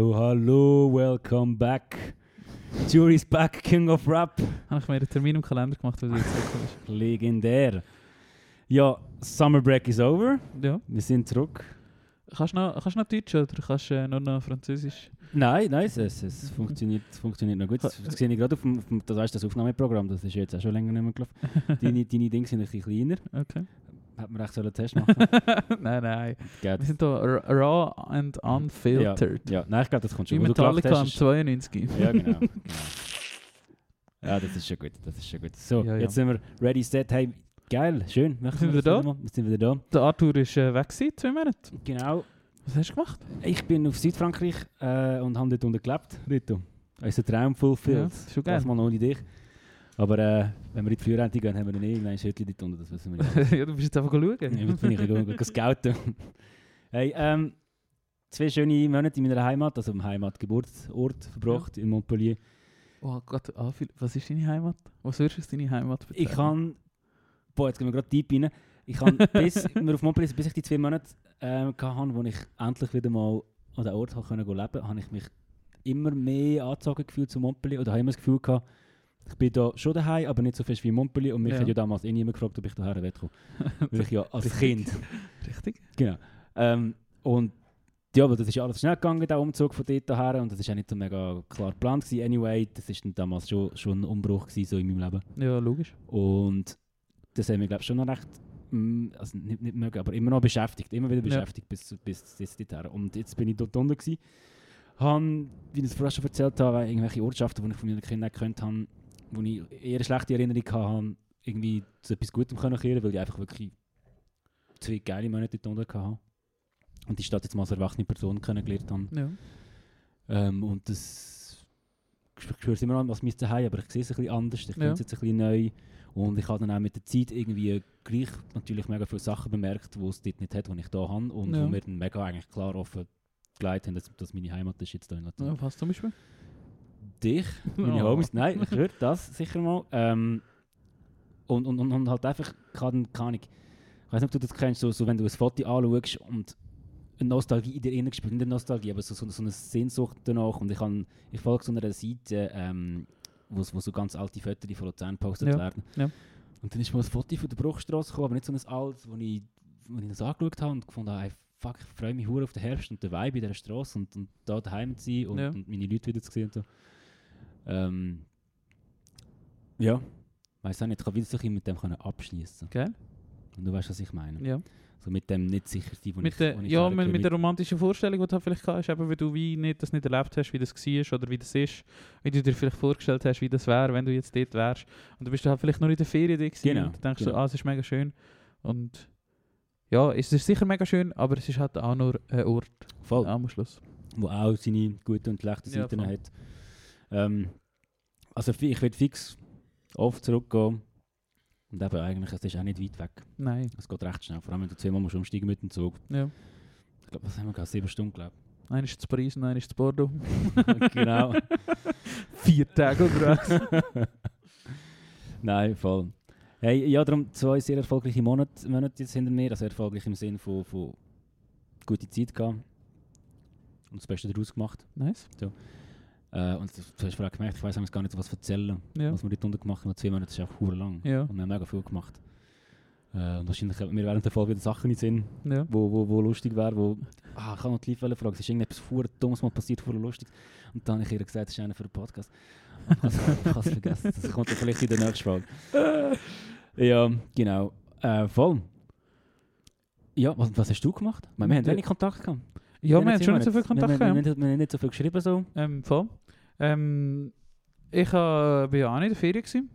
Hallo, hallo, welcome back. Jury's back, King of Rap. Habe ich mir einen Termin im Kalender gemacht, weil du jetzt zurückkommst. Legendär. Ja, Summer Break is over. Ja. Wir sind zurück. Kannst du noch, kannst du noch Deutsch oder kannst du äh, nur noch Französisch? Nein, nein, es, es, es funktioniert, funktioniert noch gut. Das, das sehe ich gerade auf dem, auf dem das, das Aufnahmeprogramm, das ist jetzt auch schon länger nicht mehr gelaufen. deine, deine Dinge sind ein bisschen kleiner. Okay. Hätte man echt einen Test machen nein, nein. Geht. Wir sind hier ra- raw and unfiltered. Ja, nein, ich glaube, das kommt Wie schon. Gelacht Metallica am hast, ist- 92. Ja, genau. genau. Ja, das ist schon gut, das ist schon gut. So, Ja, ja. jetzt sind wir ready, set. Hey, geil, schön. Machen Sind wir da? Wir sind wieder da. Der Arthur ist äh, weg gewesen, zwei Monate. Genau. Was hast du gemacht? Ich bin auf Südfrankreich äh, und habe dort unten gelebt, Rito. Unser Traum fulfilled. Ja, schon geil. Das mal noch ohne dich. Aber äh, wenn wir in die Frührente gehen, haben wir dann eh irgendwann ein Schüttchen dort unten, das wissen wir ja. ja, du bist jetzt einfach schauen. Ja, Jetzt bin ich ein scouten. Hey, ähm, zwei schöne Monate in meiner Heimat, also im Heimatgeburtsort verbracht, in Montpellier. Oh Gott, ah, was ist deine Heimat? Was würdest du als deine Heimat bezeichnen? Ich kann, boah, jetzt gehen wir gerade deep rein. Ich kann bis wir auf Montpellier, bis ich die zwei Monate ähm, hatte, wo ich endlich wieder mal an den Ort habe können leben, habe ich mich immer mehr angezogen gefühlt zu Montpellier oder habe immer das Gefühl gehabt, ich bin da schon daheim, aber nicht so fest wie in Montpellier und mich Ja. hat ja damals eh niemand gefragt, ob ich daher will. Weil ich ja als Richtig. Kind Richtig? Genau. Ähm, und ja, aber das ist alles schnell gegangen, der Umzug von dort her. Und das war auch nicht so mega klar geplant. Gewesen. Anyway, das war damals schon, schon ein Umbruch gewesen, so in meinem Leben. Ja, logisch. Und das haben wir, glaube ich, schon noch recht, mm, also nicht, nicht mögen, aber immer noch beschäftigt. Immer wieder Ja. beschäftigt bis, bis, bis dorthin. Und jetzt bin ich dort unten gewesen. Han, wie ich es vorher schon erzählt habe, irgendwelche Ortschaften, die ich von meinen Kindern nicht gekannt habe, wo ich eher eine schlechte Erinnerung hatte, irgendwie zu etwas Gutem können kehren, weil ich einfach wirklich zwei geile Monate dort hatte. Und die Stadt jetzt mal als erwachsene Person kennengelernt habe. Ja. Ähm, und das ich spüre es immer noch als mein Zuhause, aber ich sehe es ein bisschen anders, ich Ja. finde es jetzt ein bisschen neu. Und ich habe dann auch mit der Zeit irgendwie gleich natürlich mega viele Sachen bemerkt, die es dort nicht hat, die ich da habe. Und Ja. wo mir dann mega eigentlich klar offen gelegt haben, dass, meine Heimat ist jetzt da in Latin. ja. Was zum Beispiel? Dich, meine Oh. Homies, nein, ich höre das sicher mal. Ähm, und, und, und, und halt einfach, ich habe keine Ahnung, ich weiß nicht, ob du das kennst, so, so wenn du ein Foto anschaust und eine Nostalgie in dir innen gespielt, nicht eine Nostalgie, aber so, so, so eine Sehnsucht danach. Und ich, han- ich folge so einer Seite, ähm, wo, wo so ganz alte Fotos von Luzern gepostet Ja, werden. ja. Und dann ist mal ein Foto von der Bruchstraße gekommen, aber nicht so ein altes, wo ich, wo ich das angeschaut habe und gefunden habe, fuck, ich freue mich auf den Herbst und den Vibe in dieser Straße und, und da daheim zu sein und, Ja. und meine Leute wieder zu sehen. Und so. Ähm, ja, weiß auch nicht, ich kann bisschen mit dem abschließen. Geil. Und du weißt, was ich meine. Ja. So mit dem nicht sicher sein, wo Mit ich, der, wo ich ja, mit, mit der romantischen Vorstellung, die du vielleicht hast, eben, weil du wie nicht, das nicht erlebt hast, wie das war oder wie das ist, wie du dir vielleicht vorgestellt hast, wie das wäre, wenn du jetzt dort wärst. Und du bist halt vielleicht nur in der Ferien da gewesen Genau, und du denkst genau. so, ah, es ist mega schön. Und ja, es ist sicher mega schön, aber es ist halt auch nur ein Ort Voll. am Schluss. wo auch seine guten und schlechten Ja, Seiten voll. hat. Ähm, also ich werde fix oft zurückgehen. Und eben eigentlich, es ist auch nicht weit weg. Nein, Es geht recht schnell, vor allem wenn du zweimal musst umsteigen mit dem Zug. ja. Ich glaube, was haben wir gehabt? Sieben Stunden, glaube Einer ist zu Paris und einer ist zu Bordeaux. ich. genau. Vier Tage unterwegs. Nein, voll. Hey, ja, darum zwei sehr erfolgreiche Monate, Monate jetzt hinter mir. Also erfolgreich im Sinne von, von gute Zeit gehabt. Und das Beste daraus gemacht. nice. Äh, und du hast vorher gemerkt, ich weiß gar nicht, was erzählen, Ja. was wir dort unten gemacht haben. Zwei Monate ist auch hure lang. Ja. Und wir haben mega viel gemacht. Äh, und wahrscheinlich haben wir während der Folge wieder Sachen in Sinn, Ja. wo, wo, wo lustig wären, wo... Ah, ich kann noch die Live fragen, es ist irgendetwas hure Dummes mal passiert, hure lustig. Und dann habe ich ihr gesagt, das ist einer für den Podcast. Ich habe es vergessen, das kommt dann vielleicht in der nächsten Folge. ja, genau. Äh, voll. Ja, was, was hast du gemacht? Wir haben wenig Kontakt gehabt. Ja, wir haben schon nicht so viel. Kontakt Wir, wir, gehabt. wir, wir haben nicht so viel geschrieben so. Ähm, voll. Ähm, ich war ja auch nicht in der Ferien. Gewesen.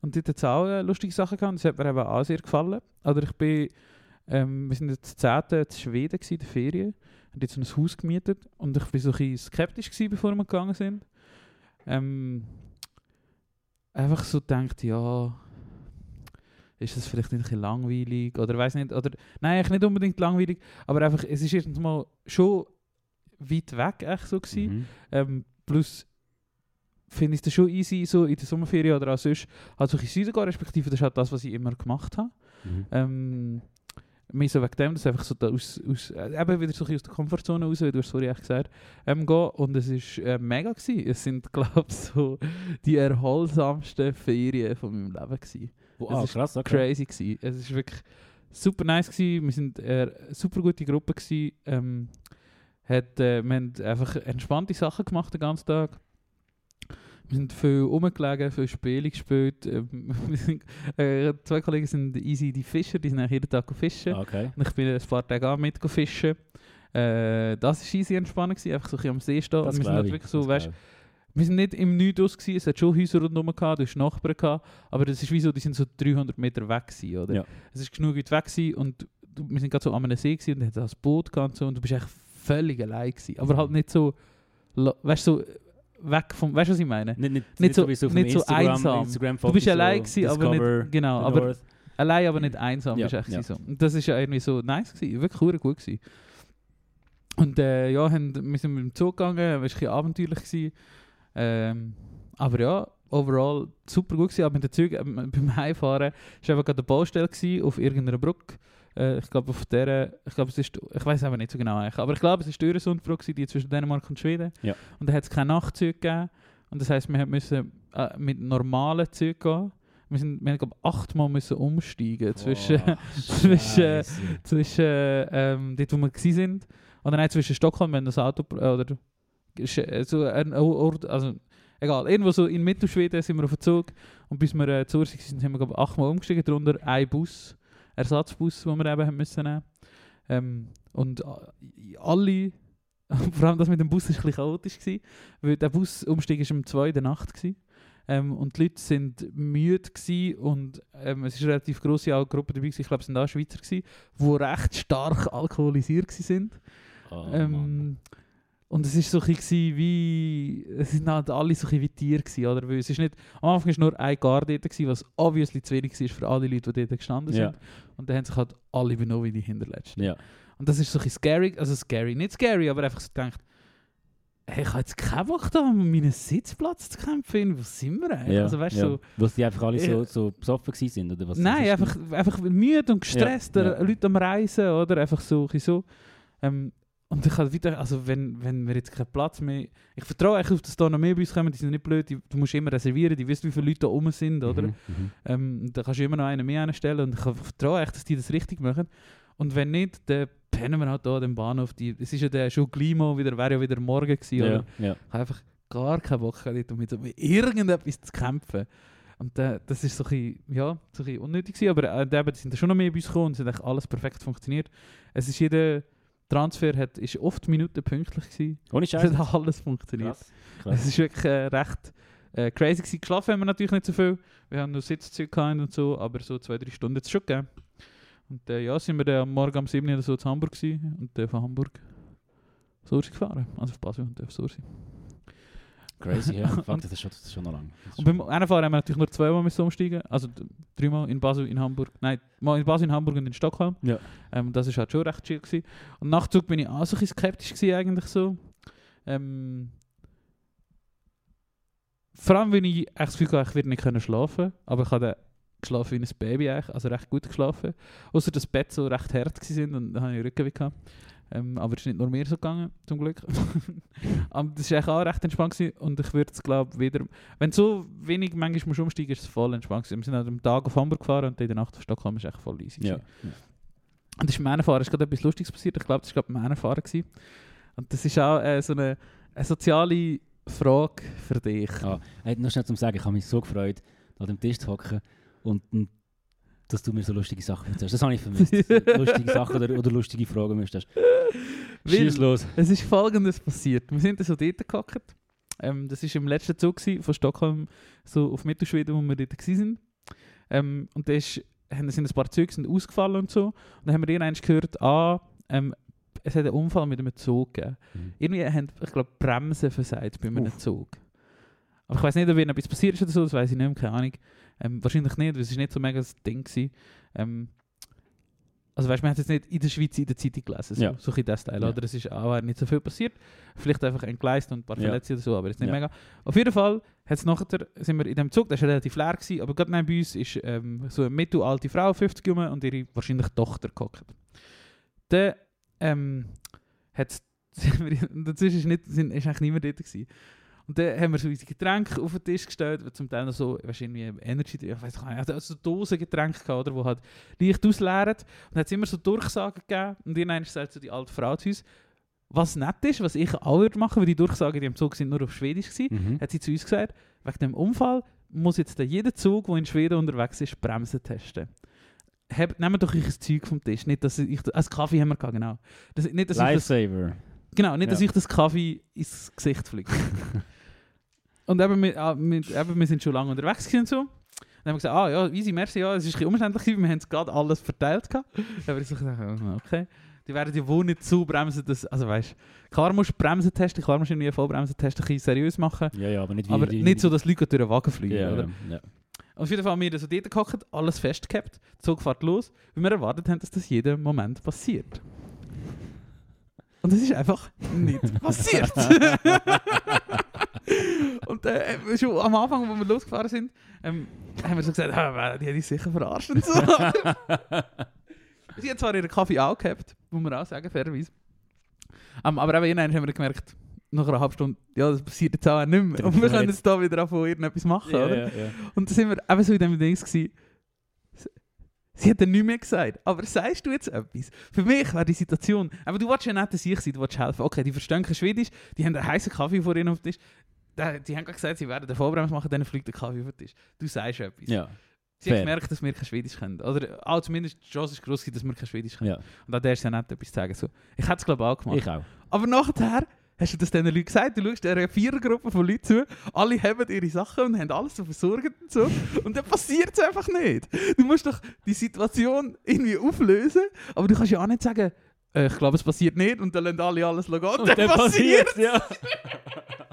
Und dort hat es auch äh, lustige Sachen gehabt. Das hat mir eben auch sehr gefallen. Oder ich bin Ähm, wir sind jetzt 10. in Schweden gewesen, in der Ferien. Haben jetzt so ein Haus gemietet und ich war so ein bisschen skeptisch, gewesen, bevor wir gegangen sind. Ähm, einfach so gedacht, ja, ist das vielleicht nicht ein bisschen langweilig oder weiß nicht, oder nein, eigentlich nicht unbedingt langweilig, aber einfach, es ist erstens mal schon weit weg echt so gewesen. Mhm. Ähm, plus finde ich es schon easy, so in der Sommerferien oder auch sonst, halt so in den Süden gehen, respektive das ist halt das, was ich immer gemacht habe. Mhm. Ähm, mehr so wegen dem, dass einfach so da aus, aus, äh, eben wieder so aus der Komfortzone raus, wie du hast vorhin echt gesagt, ähm, gehen. Und es war äh, mega. Gewesen. Es sind, glaube ich, so die erholsamsten Ferien von meinem Leben gewesen. Oh, Es ist krass, okay. Crazy gewesen. Es ist wirklich super nice gewesen. Wir sind äh, eine super gute Gruppe gewesen. Ähm, hat, äh, wir haben einfach entspannte Sachen gemacht den ganzen Tag. Wir sind viel rumgelegen, viel Spiele gespielt. Ähm, sind, äh, zwei Kollegen sind easy die Fischer, die sind eigentlich jeden Tag fischen. Ah, okay. Und ich bin ein paar Tage auch mit fischen. Äh, das war easy entspannend, gewesen, einfach so ein am See stehen. Das Und wir sind halt ich. wirklich so, weißt, wir sind nicht im Nichts gewesen, es hat schon Häuser rundherum gehabt, du hast Nachbarn gehabt, aber das ist wie so, die sind so 300 Meter weg gewesen, oder? Ja. Es ist genug weit weg gewesen und du, wir sind gerade so an einem See gewesen und hat das Boot gehabt und so und du bist echt völlig allein gewesen, aber halt nicht so, weißt du, so weg vom, weißt du was ich meine? ich. Nicht, nicht, Nicht so- wie so nicht so Instagram, einsam. Instagram Du bist allein gewesen, aber nicht, genau, aber North. allein, aber nicht einsam, Ja, ist echt ja. so. Und das ist ja irgendwie so nice gewesen, wirklich gut gewesen. Und äh, ja, haben, wir sind mit dem Zug gegangen, es war ein bisschen abenteuerlich gewesen. Ähm, aber ja, overall super gut gewesen. Aber mit den Zügen, ähm, beim Heimfahren, war einfach gerade eine Baustelle gewesen, auf irgendeiner Brücke. Äh, ich glaube auf der, ich glaube es ist, ich weiß aber nicht so genau aber ich glaube es ist die Öresundbrücke, die zwischen Dänemark und Schweden. Ja. Und da hat es keine Nachtzüge gegeben. Und das heisst, wir müssen äh, mit normalen Zügen gehen. Wir, sind, wir haben glaube achtmal müssen umsteigen zwischen, Boah, zwischen- Scheisse. zwischen ähm, dort, wo wir sind, oder nein, zwischen Stockholm, wenn das Auto, äh, oder so ein Ort, also egal, irgendwo so in Mittelschweden sind wir auf dem Zug und bis wir äh, zu Ursig sind, sind wir glaube achtmal umgestiegen, darunter ein Bus, Ersatzbus, den wir eben haben müssen nehmen. Ähm, und äh, alle, vor allem das mit dem Bus war ein bisschen chaotisch, gewesen, weil der Busumstieg war um 2 in der Nacht. Gewesen. Ähm, und die Leute sind müde gewesen und ähm, es ist eine relativ grosse Gruppe dabei, gewesen, ich glaube es sind auch Schweizer, gewesen, die recht stark alkoholisiert sind. Oh, Mann. Und es ist so ein bisschen wie, es sind halt alle so ein wie Tiere gewesen, oder? Weil es ist nicht, am Anfang war nur ein Guard dort, gewesen, was obviously zu wenig war für alle Leute, die dort gestanden Ja. sind. Und dann haben sich halt alle benommen wie die Hinterletzten. ja. Und das ist so ein scary, also scary, nicht scary, aber einfach so gedacht, hey, ich habe jetzt keinen Bock da, um meinen Sitzplatz zu kämpfen, wo sind wir eigentlich? ja. Also weißt ja. so, Weil die einfach alle so, Ja. so besoffen sind, oder was? Nein, was einfach, einfach müde und gestresst, Ja, ja. Leute am Reisen, oder? Einfach so. so. Ähm, und ich habe wieder, also wenn, wenn wir jetzt keinen Platz mehr... Ich vertraue eigentlich auf, dass da noch mehr bei uns kommen, die sind nicht blöd, die, du musst immer reservieren, die wissen, wie viele Leute da oben sind, Mhm, oder? mhm. Ähm, da kannst du immer noch einen mehr einstellen und ich vertraue echt, dass die das richtig machen. Und wenn nicht, dann pennen wir halt da den Bahnhof. Die, es ist ja der schon mal wieder, wäre ja wieder morgen gewesen, oder? Ja, ja. Ich habe einfach gar keinen Bock gehabt, um mit, mit irgendetwas zu kämpfen. Und äh, das ist so ein bisschen, ja, so ein unnötig gewesen, aber äh, die sind da schon noch mehr bei uns gekommen und es hat eigentlich alles perfekt funktioniert. Es ist jeder Transfer hat, ist oft Minuten pünktlich gewesen. Ohne Es Scheiß. hat alles funktioniert. Es ist wirklich äh, recht äh, crazy gewesen. Geschlafen haben wir natürlich nicht so viel. Wir haben nur Sitzzüge gehabt und so, aber so zwei, drei Stunden hat es schon gegeben. Und äh, ja, sind wir dann am Morgen um 7 Uhr oder so zu Hamburg gewesen und äh, von Hamburg auf Sursi gefahren. Also auf Basel und auf Sursi. Crazy, ja. Fuck, das ist schon, das ist schon noch lang. Und beim Einfahren haben wir natürlich nur zweimal müssen umsteigen. Also dreimal in Basel, in Hamburg. Nein, mal in Basel, in Hamburg und in Stockholm. Ja. Ähm, das ist halt schon recht chill gewesen. Und nach Zug bin ich auch so ein bisschen skeptisch gewesen, eigentlich so. Ähm, vor allem, wenn ich echt das Gefühl hatte, ich werde nicht können schlafen Aber ich habe geschlafen wie ein Baby eigentlich, also recht gut geschlafen. Außer dass das Bett so recht hart sind und dann habe ich Rückenweh gehabt. Ähm, aber es ist nicht nur mir so gegangen, zum Glück. aber das war auch recht entspannt gewesen und ich würde es glaube wieder... Wenn so wenig manchmal musst umsteigen, ist es voll entspannt gewesen. Wir sind halt am Tag auf Hamburg gefahren und in der Nacht auf Stockholm ist echt voll easy. Ja. Und das ist beim Fahren ist gerade etwas Lustiges passiert. Ich glaube, das war gerade beim Fahren gewesen. Und das ist auch äh, so eine, eine soziale Frage für dich. Ah, hey, nur schnell zum Sagen, ich habe mich so gefreut, an dem Tisch zu hocken und, und dass du mir so lustige Sachen erzählst. Das habe ich vermisst. lustige Sachen oder, oder lustige Fragen müsstest. Schieß los. Es ist folgendes passiert. Wir sind so dort gehockt. Ähm, das war im letzten Zug gewesen, von Stockholm so auf Mittelschweden, wo wir dort waren. Ähm, und da ist, sind ein paar Züge sind ausgefallen und so. Und dann haben wir irgendwann gehört, ah, ähm, es hat einen Unfall mit einem Zug gegeben. Mhm. Irgendwie haben, ich glaube, Bremsen versagt bei einem Uff. Zug. Aber ich weiß nicht, ob ihnen etwas passiert ist oder so, das weiß ich nicht keine Ahnung. Ähm, wahrscheinlich nicht, weil es ist nicht so mega das Ding gewesen. Ähm, also weißt du, man hat es jetzt nicht in der Schweiz in der Zeitung gelesen, so, Ja. so ein das Teil, Ja. oder? Es ist auch nicht so viel passiert. Vielleicht einfach entgleist und ein paar Ja. Verletzte oder so, aber jetzt nicht Ja. mega. Auf jeden Fall hat's nachher, sind wir in dem Zug, der war relativ leer, gewesen, aber gerade neben uns ist ähm, so eine mittelalte Frau, 50 rum, und ihre wahrscheinlich Tochter gehockt. Dann ähm, hat's, dazwischen ist, nicht, sind, ist eigentlich niemand dort gewesen. Und dann haben wir so unsere Getränke auf den Tisch gestellt, die zum Teil noch so, weißt irgendwie Energy, ich weiß gar nicht, also so Dosengetränke gehabt, oder, wo halt leicht ausleeren. Und dann hat es immer so Durchsagen gegeben. Und irgendwann sagt so die alte Frau zu uns, was nett ist, was ich auch würde machen, weil die Durchsagen, die im Zug sind, nur auf Schwedisch gewesen, Mhm. hat sie zu uns gesagt, wegen dem Unfall muss jetzt der jeder Zug, der in Schweden unterwegs ist, Bremsen testen. Habt, nehmt doch euch ein Zeug vom Tisch. Nicht, dass ich, als Kaffee haben wir gehabt, genau. Das, nicht, dass ich das, Lifesaver. genau, nicht, dass Ja. ich das Kaffee ins Gesicht fliege. und eben, wir, ah, wir, eben, wir sind schon lange unterwegs und so. Dann haben wir gesagt, ah ja, easy, merci, ja, es ist ein bisschen umständlich wir haben es gerade alles verteilt gehabt. Dann habe ich ah, okay. Die werden ja wohl nicht so bremsen, dass, also weißt du, klar musst du Bremsen testen, klar musst du irgendwie Vollbremsen testen, ein seriös machen. Ja, ja, aber nicht wie Aber die, nicht so, dass Leute durch den Wagen fliegen, ja, oder? ja, ja. Auf jeden Fall haben wir so dort gehockt, alles festgehabt, Zug fährt los, weil wir erwartet haben, dass das jeden Moment passiert. Und das ist einfach nicht passiert. und äh, schon am Anfang, wo wir losgefahren sind, ähm, haben wir so gesagt, ah, die hätte ich sicher verarscht und so. Sie hat zwar ihren Kaffee auch gehabt, muss man auch sagen, fairerweise. Ähm, aber eben irgendwann haben wir gemerkt, nach einer halben Stunde, ja, das passiert jetzt auch nicht mehr. Und wir können jetzt da wieder anfangen, irgendetwas machen, ja, oder? ja, ja. Und dann sind wir eben so in dem Dings gewesen. Sie- Sie hat dann nichts mehr gesagt. Aber sagst du jetzt etwas? Für mich wäre die Situation, aber du willst ja nicht, dass ich sein, du willst helfen. Okay, die verstehen kein Schwedisch, die haben einen heißen Kaffee vor ihnen auf dem Tisch. Da- Die haben gerade gesagt, sie werden den Vollbremse machen, dann fliegt der Kaffee auf den Tisch. Du sagst etwas. ja. Sie fair. gemerkt, dass wir kein Schwedisch können. Oder auch zumindest die Chance ist groß, dass wir kein Schwedisch können. ja. Und da ist ja nicht etwas zu sagen. So. Ich hätte es glaube ich auch gemacht. Ich auch. Aber nachher hast du das diesen Leuten gesagt, du schaust einer Vierergruppe von Leuten zu, alle haben ihre Sachen und haben alles so versorgt und so. Und dann passiert es einfach nicht. Du musst doch die Situation irgendwie auflösen, aber du kannst ja auch nicht sagen, äh, ich glaube, es passiert nicht und dann lassen alle alles gehen. Und, dann, passiert ja.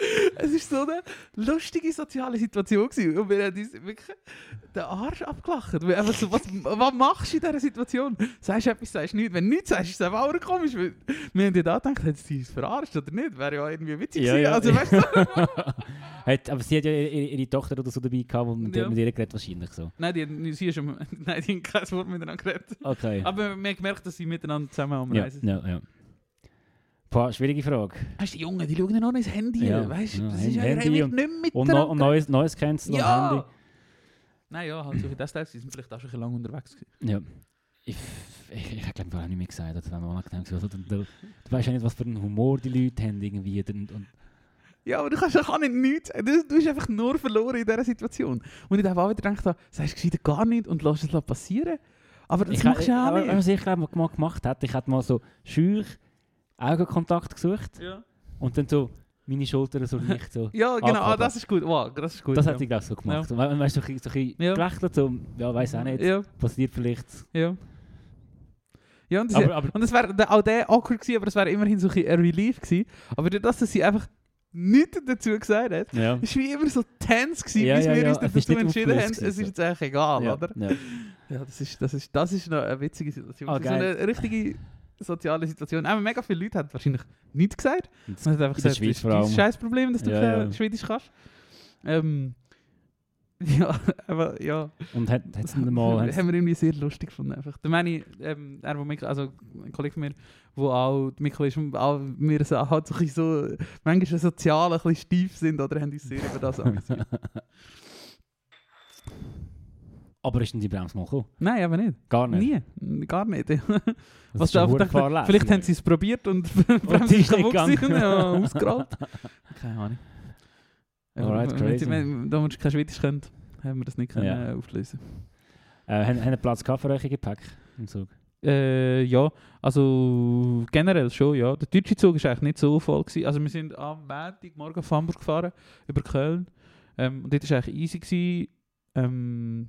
Es ist so eine lustige soziale Situation gewesen. Und wir haben uns wirklich den Arsch abgelacht. Einfach so, was, was machst du in dieser Situation? Sagst du etwas, sagst du nichts. Wenn du nichts sagst, ist es einfach auch komisch. Wir haben ja da gedacht, hat sie uns verarscht oder nicht? Wäre ja irgendwie witzig Ja, gewesen. ja. Also weißt du? Hat, aber sie hat ja ihre, ihre Tochter oder so dabei gehabt, wo mit, Ja. mit ihr geredet wahrscheinlich so. Nein, die, sie ist am, nein, die haben kein Wort miteinander geredet. Okay. Aber wir haben gemerkt, dass sie miteinander zusammen am Reisen sind. ja, ja. Boah, schwierige Frage. Weißt du, die Jungen, die schauen ja noch ins Handy. Ja, Weißt du, ja, das ist ja Handy nicht und- mehr Und, miteinander. no, und neues, neues Cancel am ja! Handy. Nein, ja, halt so wie das sie sind vielleicht auch schon lange unterwegs. Ja. Ich, ich, ich glaube, ich nicht mehr gesagt. Das wäre mir unangenehm gewesen. Also, du, du, du weißt ja nicht, was für einen Humor die Leute haben. Irgendwie. Und, und, Ja, aber du kannst doch auch nicht nichts. Du, du bist einfach nur verloren in dieser Situation. Und ich habe auch wieder gedacht, habe, sagst du gar nicht und lass es passieren. Aber das ich, machst du ja auch nicht. Was ich glaube, mal gemacht hätte, ich hätte mal so schüch Augenkontakt gesucht Ja, und dann so meine Schultern so leicht so. ja genau, ah, das ist gut. Wow, das ist gut. Das ja. hätte ich glaube so gemacht. Und we- weißt du, so, ein bisschen- Ja. gelächelt, so, ja, weiß auch nicht, Ja, passiert vielleicht. ja. Ja, und, das, Aber, aber und es wäre auch der awkward gewesen, aber es wäre immerhin so ein, Relief gewesen. Aber durch das, dass sie einfach nichts dazu gesagt hat, ja. ist wie immer so tense gewesen, Ja, bis ja, wir ja, uns es dazu nicht entschieden haben, es ist jetzt eigentlich egal, ja, oder? Ja. Ja, das ist, das ist, das ist noch eine witzige Situation. Ah, so eine richtige soziale Situation. Aber mega viele Leute haben wahrscheinlich nichts gesagt. Man hat einfach in der gesagt, Schweiz das ist ein scheiß Problem, dass du Ja, ja. Schwedisch kannst. Ähm, ja, aber ja. Und hat es dann mal... hat's- haben wir irgendwie sehr lustig gefunden. Einfach. Der Manni, ähm, er, wo Mikro, also ein Kollege von mir, wo auch Mikro ist, auch wir so, halt so, so manchmal sozial ein bisschen steif sind oder haben uns sehr über das amüsiert. Aber ist denn die Bremse mal gekommen? Nein, aber nicht. Gar nicht. Nie. Gar nicht. Was ist schon da verdammt einfach- fahrlässig. Vielleicht haben sie es probiert und die die Bremse ist kaputt gegangen. ja, ausgerollt. Keine Ahnung. Alright, wenn- crazy. Wenn, wir kein Schwedisch können, haben wir das nicht können, Ja. äh, auflösen Äh, haben, haben Platz gehabt für euch im Gepäck im Zug? Äh, ja, also generell schon, ja. Der deutsche Zug war eigentlich nicht so voll. Gewesen. Also wir sind am Montag morgen auf Hamburg gefahren, über Köln. Ähm, und dort war eigentlich easy. Gewesen. Ähm,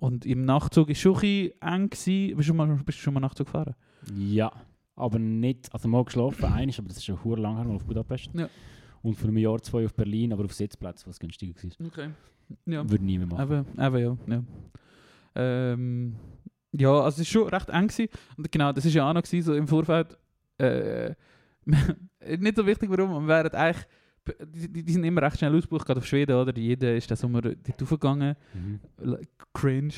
Und im Nachtzug war es schon ein bisschen eng. Gewesen. Bist, du schon mal, bist du schon mal Nachtzug gefahren? Ja, aber nicht, also mal geschlafen, einiges, aber das ist schon hure lang her, mal auf Budapest. Ja. Und vor einem Jahr, zwei auf Berlin, aber auf Sitzplätzen, was günstiger war. Okay. Ja. Würde nie mehr machen. Eben, eben ja. ja. Ähm, ja, also es war schon recht eng. Gewesen. Und genau, das war ja auch noch gewesen, so im Vorfeld. Äh, nicht so wichtig, warum. Wir wären eigentlich, die, die, die sind immer recht schnell ausgebucht, gerade auf Schweden, oder? Jeder ist den Sommer dort raufgegangen. Mhm. Cringe.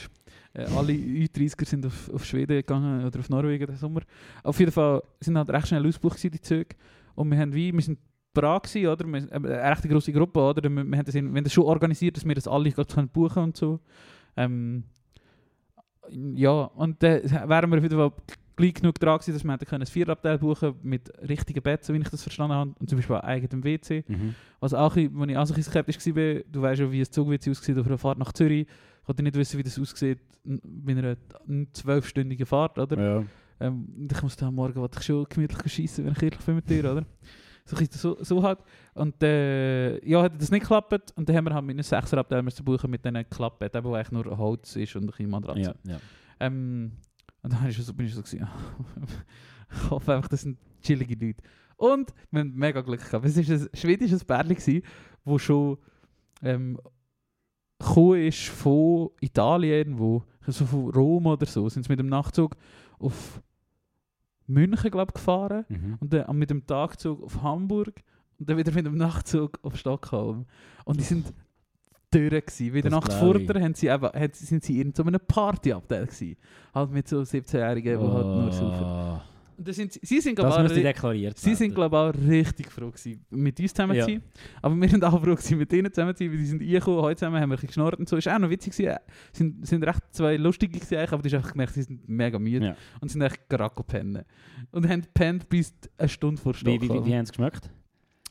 Äh, alle Ü30er sind auf, auf Schweden gegangen oder auf Norwegen den Sommer. Auf jeden Fall sind halt recht schnell ausgebucht die Züge. Und wir haben wie, wir sind Prag gewesen, oder? Wir, äh, eine recht grosse Gruppe, oder? Wir, wir, haben das in, wir haben das schon organisiert, dass wir das alle können buchen und so. Ähm, ja, und dann wären wir auf jeden Fall gleich genug dran gewesen, dass wir hätten können ein Vierabteil buchen mit richtigen Betten, so wie ich das verstanden habe. Und zum Beispiel auch eigenem WC. Mhm. Was auch, wo ich auch so ein skeptisch war, du weißt ja, wie ein Zug-WC aussieht auf einer Fahrt nach Zürich. Ich wollte nicht wissen, wie das aussieht bei einer zwölfstündigen Fahrt, oder? Ja. Ähm, ich muss da am Morgen ich schon gemütlich schießen, wenn ich ehrlich bin mit dir, oder? So, so, so halt. Und äh, ja, hat das nicht geklappt. Und dann haben wir halt mit einem Sechserabteil müssen buchen mit diesen eben, wo eigentlich nur Holz ist und ein bisschen Matratze. Ja, ja. Ähm, und dann ist es so, bin ich so gewesen, ich hoffe einfach, das sind chillige Leute. Und wir haben mega Glück gehabt. Es war ein schwedisches Pärchen, wo schon ähm, gekommen ist von Italien, wo, so von Rom oder so, sind sie mit dem Nachtzug auf München, glaube ich, gefahren. Mhm. Und dann mit dem Tagzug auf Hamburg und dann wieder mit dem Nachtzug auf Stockholm. Und die sind durch gewesen. Wie der Das Nacht vorher haben sie eben, haben, sind sie in so einem Partyabteil gewesen. Halt mit so 17-Jährigen, die halt nur saufen. Oh. Und dann sind sie, sie sind, Das ri- deklariert sie sind, glaube ich, auch richtig froh gewesen, mit uns zusammen Ja. zu sein. Aber wir sind auch froh gewesen, mit ihnen zusammen zu sein, weil die sind reingekommen, heute zusammen haben wir ein bisschen geschnurrt und so. Ist auch noch witzig gewesen. Sind, sind recht zwei lustige gewesen, aber hast einfach gemerkt, sie sind mega müde Ja. und sind echt gerade pennen. Und haben gepennt bis eine Stunde vor Wie, Stockholm. wie, wie, wie haben sie geschmeckt?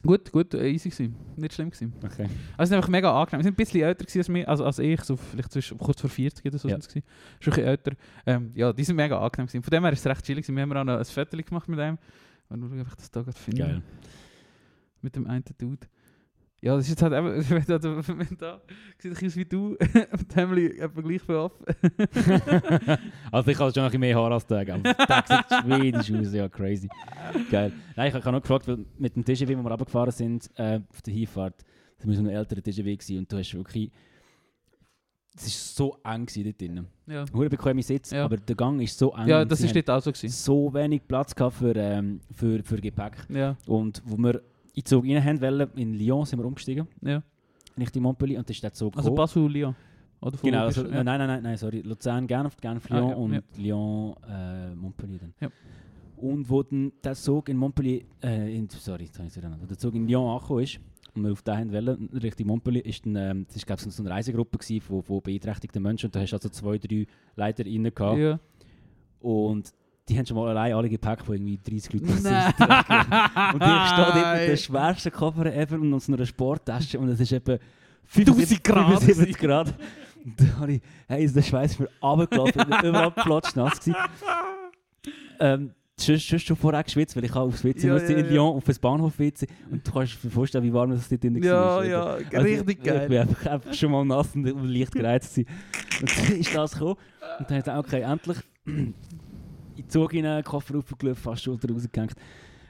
Gut, gut, äh, easy gewesen. Nicht schlimm gewesen. Okay. Also, es ist einfach mega angenehm. Wir sind ein bisschen älter gewesen als, wir, also als ich, so vielleicht zwischen, kurz vor 40 oder so Ja. sind. Schon ein bisschen älter. Ähm, ja, die sind mega angenehm gewesen. Von dem her ist es recht chillig gewesen. Wir haben auch noch ein Foto gemacht mit einem. Und schauen, ob ich das da gerade finde. Geil. Mit dem einen Dude. Ja, das ist jetzt halt eben, wenn da, wenn da sieht ein wie du, und Emily etwa gleich viel ab. also ich habe schon noch ein bisschen mehr Haar als der, aber der sieht schwedisch aus, ja crazy. Geil. Nein, ich habe noch gefragt, weil mit dem TGW, wo wir runtergefahren sind, äh, auf der Hinfahrt, das war so ein älterer TGW gewesen, und du hast wirklich, es war so eng gewesen dort drinnen. ja. Hure bequeme Sitz, Ja. aber der Gang ist so eng. ja, das ist dort auch so gewesen. so wenig Platz gehabt für, ähm, für, für Gepäck. Ja, Und wo wir in den Zug rein wollen, in Lyon sind wir umgestiegen, ja. Richtung Montpellier, und da ist der Zug Also gekommen. Basel, Lyon. Oder von Genau, also, ja. nein, nein, nein, nein, sorry. Luzern, Genf, Genf, Ah, Lyon ja, und ja. Lyon, äh, Montpellier dann. Und wo dann der Zug in Montpellier, äh, in, sorry, jetzt habe ich es der Zug in Lyon angekommen ist und wir auf dahin wollen, Richtung Montpellier, ist dann, ähm, das ist glaube ich so eine Reisegruppe gewesen von, von beeinträchtigten Menschen und da hast du also zwei, drei Leiter rein gehabt und die haben schon mal allein alle Gepäck von irgendwie 30 Leuten getragen. Und ich stehe dort mit den schwersten Koffer ever und noch so einer Sporttasche und es ist etwa 1000 Grad 75 Grad. Und da habe ich, hey, ist der Schweiß mir runtergelaufen, ich bin überall platschnass gewesen. Ähm, sonst, schon vorher geschwitzt, weil ich auch aufs WC Ja, musste ja, in ja. Lyon, auf das Bahnhof WC. Und du kannst dir vorstellen, wie warm das dort drin Ja, war. ja, Also, richtig Ich geil. bin einfach, einfach schon mal nass und leicht gereizt. gewesen. Und dann ist das gekommen. Und dann hat er okay, endlich in den Zug hinein, Koffer aufgelöst, fast Schulter rausgehängt.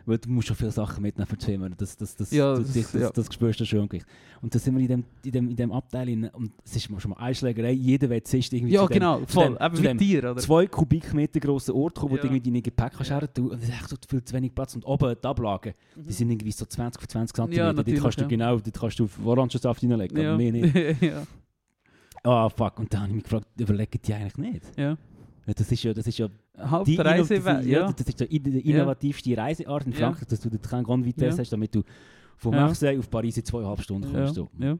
Weil du musst schon viele Sachen mitnehmen für die Firma. Das, das, das, Ja, das, das- ja. das, spürst du schon. im Gericht. Und dann sind wir in dem, in dem, in dem Abteil rein, und es ist schon mal Einschlägerei. Jeder will zuerst irgendwie Ja, zu dem, genau, zu voll. dem, Eben zu dir, oder? zwei Kubikmeter grossen Ort kommen, wo Ja. du irgendwie deine Gepäck kannst Ja. tun. Und es ist echt so viel zu wenig Platz. Und oben die Ablagen, die sind irgendwie so 20 auf 20 cm. Ja, dort kannst du genau, dort kannst du auf Orangensaft reinlegen, ja. aber mehr nicht. Ah, fuck. Und dann habe ich mich gefragt, überlegen die eigentlich nicht? Ja, Das ist ja, das ist ja Halb die, der Reise, innov- ja. das ist die in- die innovativste Reiseart in. Frankreich, dass du dort keine Grand Vitesse hast, damit du von Ja. Marseille auf Paris in zweieinhalb Stunden kommst. So. Ja.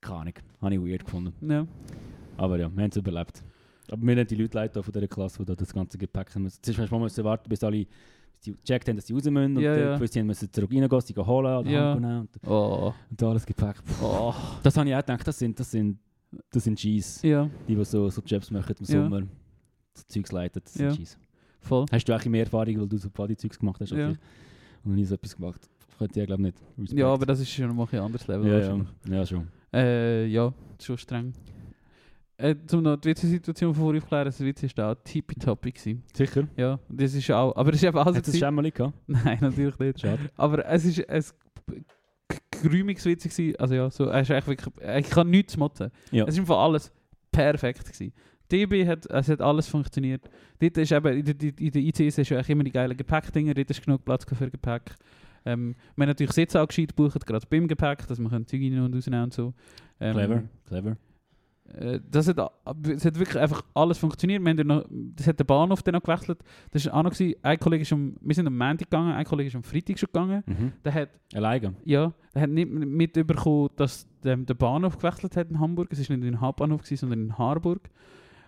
Keine Ahnung. Habe ich weird gefunden. Aber ja, wir haben es überlebt. Aber wir haben die Leute leid von dieser Klasse, die da das ganze Gepäck haben. Zuerst mal müssen warten, bis alle die gecheckt haben, dass sie raus müssen. Und Ja, dann ja. gewusst, sie müssen zurück reingehen, sie gehen holen oder Ja. und, Oh. und alles Gepäck. Oh. Das habe ich auch gedacht, das sind, das sind, das sind G's. Ja, Die, die so, so Jobs machen im Ja. Sommer. So Zeugs leiten, das Ja. G's. voll. Hast du auch mehr Erfahrung, weil du so Party-Zeugs gemacht hast? als Ja. ich? Und nie so etwas gemacht. Könnte ich glaube nicht. Respekt. Ja, aber das ist schon mal ein anderes Level. ja, ja, ja, schon. Äh, ja, schon streng. äh, um noch die Witze-Situation von vorhin aufzuklären, das Witz war da tippitoppi. Sicher? Ja, das ist auch, aber es ist eben also... Hat es schon mal gehabt? Nein, natürlich nicht. Schade. Aber es ist ein gerümiges Witz gewesen. Also ja, so, es ist wirklich, ich kann nichts motzen. Ja. Es ist einfach alles perfekt gewesen. DB hat, es hat alles funktioniert. Dort ist eben, in der, in der ICS ist ja immer die geilen Gepäckdinger, dort ist genug Platz für Gepäck. Ähm, wir haben natürlich Sitze auch gescheit gebucht, gerade beim Gepäck, dass man Zeug rein und rausnehmen und so. Ähm, Clever, clever. äh, das hat, es hat wirklich einfach alles funktioniert. Wir haben noch, das hat der Bahnhof dann noch gewechselt. Das war auch noch, gewesen. ein Kollege ist am, wir sind am Montag gegangen, ein Kollege ist am Freitag schon gegangen. Mhm. Der hat Alleine? ja, er hat nicht mitbekommen, dass ähm, der Bahnhof gewechselt hat in Hamburg. Es war nicht in Hauptbahnhof, gewesen, sondern in Harburg.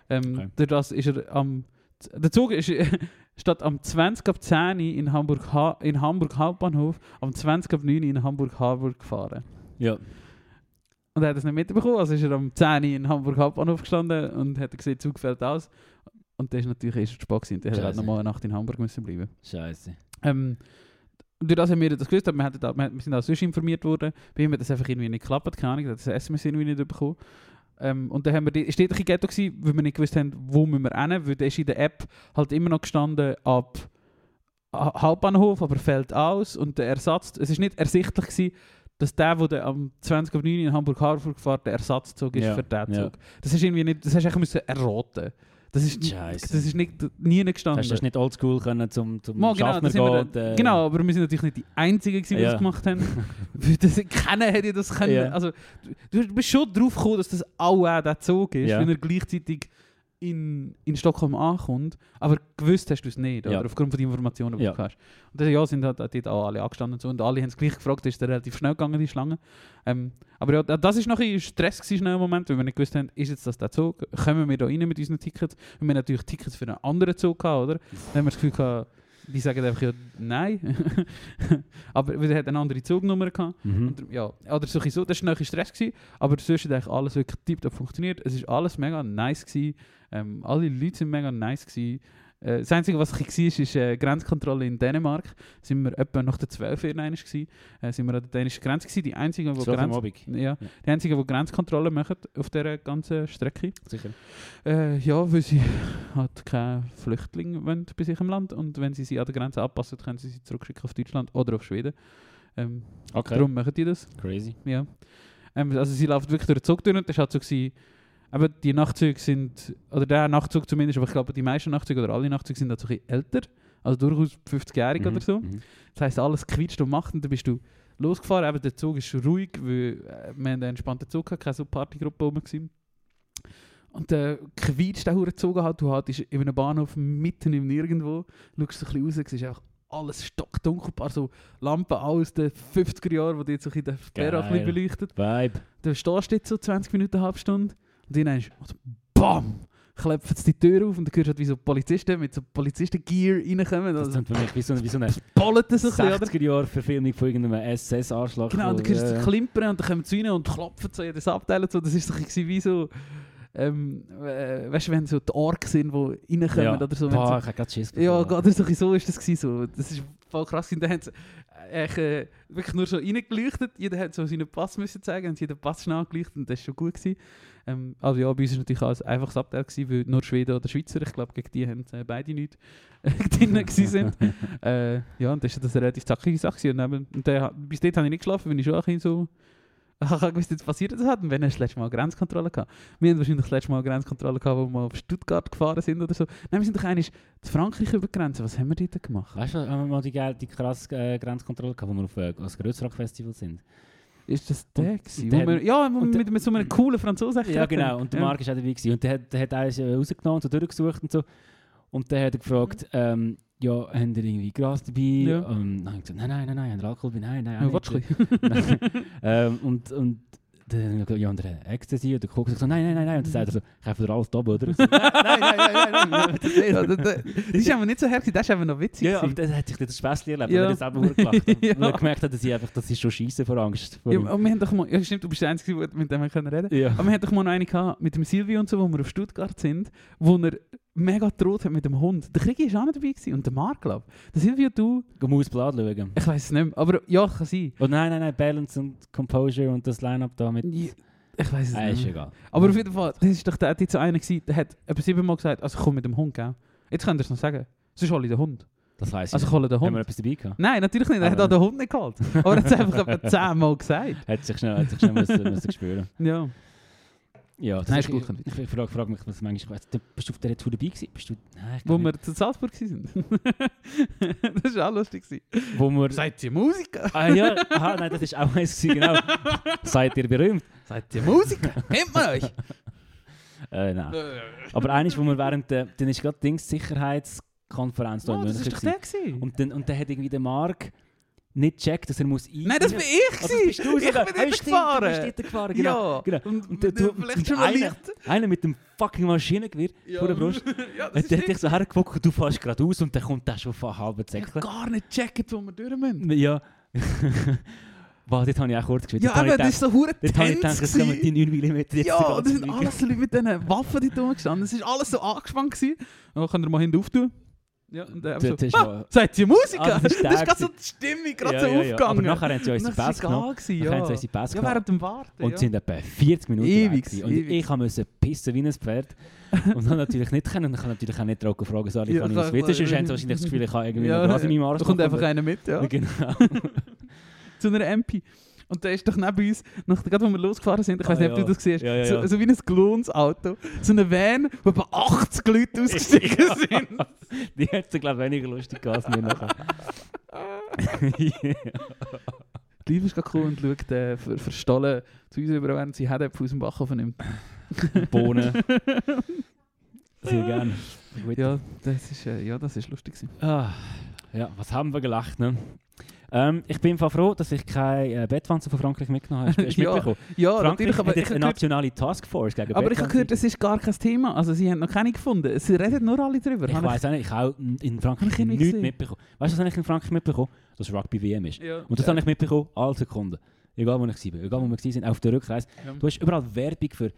Ähm, Okay. Durch das ist er am... Der Zug ist statt am 20 ab 10 Uhr in Hamburg, ha in Hamburg Hauptbahnhof am 20 ab 9 Uhr in Hamburg Harburg gefahren. Ja. Und er hat es nicht mitbekommen, also ist er am 10 Uhr in Hamburg Hauptbahnhof gestanden und hat gesehen, Zug fällt aus. Und der ist natürlich erst zu spät gewesen. Der hätte halt Scheisse. noch mal eine Nacht in Hamburg müssen bleiben Scheiße. ähm, durch das haben wir das gewusst, aber wir, da, wir, wir sind auch sonst informiert worden. Bei ihm hat das einfach irgendwie nicht geklappt, keine Ahnung, hat das SMS irgendwie nicht bekommen. Ähm, und dann haben wir, die- ist dort ein Ghetto gewesen, weil wir nicht gewusst haben, wo müssen wir hin, weil da ist in der App halt immer noch gestanden ab Ha- Hauptbahnhof, aber fällt aus und der Ersatz, es ist nicht ersichtlich gewesen, dass der, der am 20 auf 9 in Hamburg-Harburg fährt, der Ersatzzug ist Ja, für den ja. Zug. Das ist irgendwie nicht, das hast du eigentlich müssen erraten. Das ist, das ist nicht, nie gestanden. Hast du das nicht oldschool können zum, zum Mal, genau, wir, gehen? äh, genau, aber wir sind natürlich nicht die Einzigen, gewesen, die Ja. das gemacht haben. Das kennen hätte das können. Ja. Also, du, du bist schon drauf gekommen, dass das auch der Zug ist, Ja. wenn er gleichzeitig in, in Stockholm ankommt. Aber gewusst hast du es nicht, Ja. oder? Aufgrund von den Informationen, die Ja. du hast. Und dann ja, sind halt dort auch alle angestanden und so. Und alle haben es gleich gefragt, ist der relativ schnell gegangen, die Schlange. Ähm, aber ja, das ist noch ein Stress gewesen, im Moment, weil wir nicht gewusst haben, ist jetzt das der Zug? Kommen wir da rein mit unseren Tickets? Und wir haben natürlich Tickets für einen anderen Zug gehabt, oder? Dann haben wir das Gefühl gehabt, die sagen einfach ja nein. aber wir hatten eine andere Zugnummer gehabt. Mhm. Und, ja, oder so, das war noch ein bisschen Stress, gewesen, aber sonst hat eigentlich alles wirklich tiptop funktioniert. Es ist alles mega nice. Gewesen. Ähm, alle Leute sind mega nice. Gewesen. Äh, das Einzige, was ich war, ist, äh, Grenzkontrolle in Dänemark. Sind wir etwa nach der 12 Uhr gewesen. Äh, sind wir an der dänischen Grenze gewesen. Die einzigen, die Grenz Abend. ja, die einzigen, die Grenzkontrolle machen auf dieser ganzen Strecke. Sicher. Äh, ja, weil sie halt keine Flüchtlinge wollen bei sich im Land und wenn sie sie an der Grenze anpassen, können sie sie zurückschicken auf Deutschland oder auf Schweden. Ähm, Okay. Darum machen die das. Crazy. Ja. Ähm, also sie läuft wirklich durch den Zug durch und das war halt so, gewesen, aber die Nachtzüge sind, oder der Nachtzug zumindest, aber ich glaube die meisten Nachtzüge oder alle Nachtzüge sind bisschen älter, also durchaus 50-jährig Mhm, oder so. mhm. Das heisst, alles quietscht und macht und dann bist du losgefahren, aber der Zug ist ruhig, weil äh, wir einen entspannten Zug gehabt, keine so Partygruppe oben gewesen. Und der quietscht der hure Zug halt, du ist in einem Bahnhof mitten im Nirgendwo, schaust so ein bisschen raus, siehst einfach alles stockdunkel, ein paar so Lampen aus den 50er Jahren, die dir so ein bisschen den Sperr ein bisschen Geil. beleuchtet. Vibe. Dann stehst du jetzt so 20 Minuten, eine halbe Stunde und dann ist BAM! Klepfen sie die Tür auf und dann hörst du halt, wie so Polizisten mit so Polizisten-Gear reinkommen. Das Also, klingt für mich wie so, wie so eine so ein bisschen, oder? 60er-Jahre-Verfilmung von irgendeinem SS-Arschloch. Genau, und dann hörst du äh, sie klimpern und dann kommen sie rein und klopfen so jedes Abteil und so. Das ist so wie so, ähm, äh, weißt du, wenn so die Orks sind, die reinkommen ja. oder so. Boah, sie- ich hab grad Schiss ja, gerade so, so ist das so. Das ist voll krass. Und dann haben sie echt, äh, wirklich nur so reingeleuchtet. Jeder hat so seinen Pass müssen zeigen und jeder Pass schnell geleuchtet und das war schon gut. Gewesen. Ähm, also ja, bei uns war natürlich ein einfaches Abteil, gewesen, weil nur Schweden oder Schweizer, ich glaube, gegen die haben äh, beide nicht drin gewesen sind. äh, ja, und das war das eine relativ zackige Sache. Und, eben, und dann, bis dort habe ich nicht geschlafen, weil ich schon ein bisschen so... Ich habe gewusst, jetzt passiert das hat. Und wenn hast du das letzte Mal Grenzkontrolle gehabt? Wir haben wahrscheinlich das letzte Mal Grenzkontrolle gehabt, wo wir auf Stuttgart gefahren sind oder so. Nein, wir sind doch eigentlich zu Frankreich über die Grenze. Was haben wir dort gemacht? Weißt du, haben wir mal die, die krasse äh, Grenzkontrolle gehabt, wo wir auf äh, das Grössrock-Festival sind? Ist das der gewesen? der- wir, ja, wo mit, mit so einem coolen Franzosen Ja, genau. Und der Marc war auch dabei. Gewesen. Und der hat, der hat alles äh, rausgenommen und so durchgesucht und so. Und dann hat er gefragt, ähm, ja, haben ihr irgendwie Gras dabei? Ja. Und dann habe ich gesagt, nein, nein, nein, nein, haben ihr Alkohol dabei? Nein, nein, Ja, nicht. ähm, und, und dann ja, und der Ecstasy. Und der Koch sagt so, nein, nein, nein, nein. Und dann sagt er so, kaufen wir alles da, oder? So, nein, nein, nein, nein, nein. Das das, das, das ist aber nicht so herzig, das ist aber noch witzig. Ja, aber dann hat sich das Späßchen erlebt, Ja. er selber hochgelacht hat. Ja. Er gemerkt hat, dass ich einfach, das ist schon Scheiße vor Angst. Vor ja, und wir haben doch mal, ja stimmt, du bist der Einzige, mit dem wir können reden ja. Aber wir hatten doch mal noch eine gehabt, mit dem Silvio und so, wo wir auf Stuttgart sind, wo er mega droht hat mit dem Hund. Der Krieg war auch nicht dabei gewesen, und der Marc, glaube ich. Der Silvio, du, Geh mal Blatt schauen. ich weiß es nicht mehr, aber ja, kann sein. Oh nein, nein, nein, Balance und Composure und das Line-Up da mit... Ja, Ich weiß es Äh, ist nicht. mehr. egal. Aber auf jeden Fall, das ist doch der, der so einer gewesen, der hat etwa siebenmal gesagt, also ich komme mit dem Hund, gell? Jetzt könnt ihr es noch sagen. Sonst hole ich den Hund. Das weiss ich Also ich hole den Haben wir Hund. etwas dabei gehabt? Nein, natürlich nicht. Er hat Ah, auch den Hund nicht geholt. Aber er hat es einfach etwa zehnmal gesagt. Hat sich schnell, hat sich schnell müssen, müssen spüren. Ja. Ja, das Nein, ist ist gut. Ich, ich, frage, frage mich, was manchmal... Du- Bist du auf der Tour dabei gewesen? Bist du... Nein, ich Wo wir zu Salzburg waren. das war auch lustig. Wo wir... Seid ihr Musiker? Ah ja, aha, nein, das war auch eins, gewesen, genau. Seid ihr berühmt? Seid ihr Musiker? Kennt man euch? Äh, nein. Aber eines, wo wir während der... Dann ist gerade Dings Sicherheitskonferenz da in Oh, das München ist doch gewesen. der gewesen. Und dann, und dann hat irgendwie der Mark nicht gecheckt, dass er muss ein... Nein, das bin ich! Also, gewesen. bist du ich sogar. bin Ah, nicht stimmt, gefahren. Du bist gefahren, genau. Ja. genau. Und, Und der- du- vielleicht und schon mal einer- mit dem fucking Maschinengewehr vor der Brust. ja, Und der hat dich so hergeguckt, du fährst gerade aus und dann kommt der schon von halben Ich hab Zäckchen. gar nicht gecheckt, wo wir durch müssen. Ja. Wow, dort habe ich auch kurz gespielt. Ja, aber das ist so hure Dort habe ich gedacht, jetzt kommen die 9 mm jetzt Ja, und das sind alles Leute mit diesen Waffen die rumgestanden. Es ist alles so angespannt gewesen. Dann könnt ihr mal hinten auftun. Ja, und dann so, ist ah, seid ihr Musiker? Ah, das ist ist gerade so die Stimmung, gerade Ja, so ja, ja. aufgegangen. Aber nachher haben sie uns Und die das Pass war genommen. gewesen, Nachher haben ja. sie unsere Pass Ja, während dem Warten, Und ja. sind etwa 40 Minuten Ewig. Und ich musste pissen wie ein Pferd. und dann natürlich nicht können. Und ich kann natürlich auch nicht Roger fragen, soll ich Ja, klar, Wissen? klar. Sonst haben sie wahrscheinlich das Gefühl, ich habe irgendwie Ja, noch Gras in meinem Arsch. Da kommt einfach einer mit, ja. Genau. Zu einer MP. Und der ist doch neben uns, nach, gerade wo wir losgefahren sind, ich weiß Ah, nicht, ob ja. du das siehst, Ja, ja, so, so wie ein Gloons-Auto. So eine Van, wo etwa 80 Leute ausgestiegen sind. Die hat sie, glaube ich, weniger lustig gehabt als wir nachher. Die Liebe ist cool und schaut äh, ver verstollen zu uns über, während sie Herdäpfel aus dem Bach aufnimmt. Bohnen. Sehr gerne. Ja, das ist, äh, ja, das ist lustig. gewesen. Ah, ja, was haben wir gelacht, ne? Ähm, ich bin froh, dass ich keine äh, Bettwanze von Frankreich mitgenommen habe. Hast du Ja? Ja, Frankreich natürlich, aber ich eine gehört, nationale Taskforce gegen aber ich habe gehört, es ist gar kein Thema. Also sie haben noch keine gefunden. Sie reden nur alle drüber. Ich weiß nicht, ich habe in- Frankreich ich nicht nichts mitbekommen. Weißt du, was habe ich in Frankreich mitbekommen? Dass Rugby WM ist. Ja. Und das habe ich mitbekommen, alle Sekunden. Egal wo ich war, egal wo wir waren, auf der Rückreise. Ja. Du hast überall Werbung für,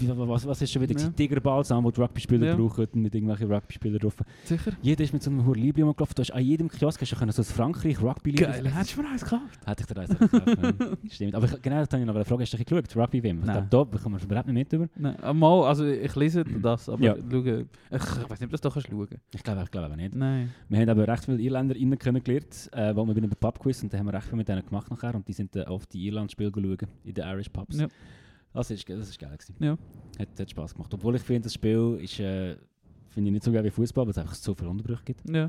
was, was ist schon wieder, Ja. Tigerbalsam, wo die Rugby-Spieler Ja. brauchen, mit irgendwelchen Rugby-Spielern drauf. Sicher? Jeder ist mit so einem hohen Liebling rumgelaufen. Du hast an jedem Kiosk hast du können so ein frankreich rugby liebling Geil, hättest du mir eins gekauft? Hätte ich dir eins gekauft, ja. Stimmt. Aber ich, genau das habe ich noch eine Frage. Hast du geschaut, Rugby WM? Ich glaube, da bekommen wir überhaupt nicht mit über. Nein, äh, mal, also ich lese das, aber Ja. schaue, ich, ich weiß nicht, ob das doch kannst schauen. Ich glaube, ich glaube aber nicht. Nein. Wir haben aber recht viele Irländer innen kennengelernt, äh, wo wir bei einem Pub-Quiz und da haben wir recht viel mit denen gemacht nachher und die sind dann oft die Irland-Spiele schauen, in den Irish Pubs. Ja. Das ist, das ist geil gewesen. Ja. Hat, hat Spaß gemacht. Obwohl ich finde, das Spiel ist, äh, finde ich nicht so geil wie Fußball, weil es einfach so viele Unterbrüche gibt. Ja.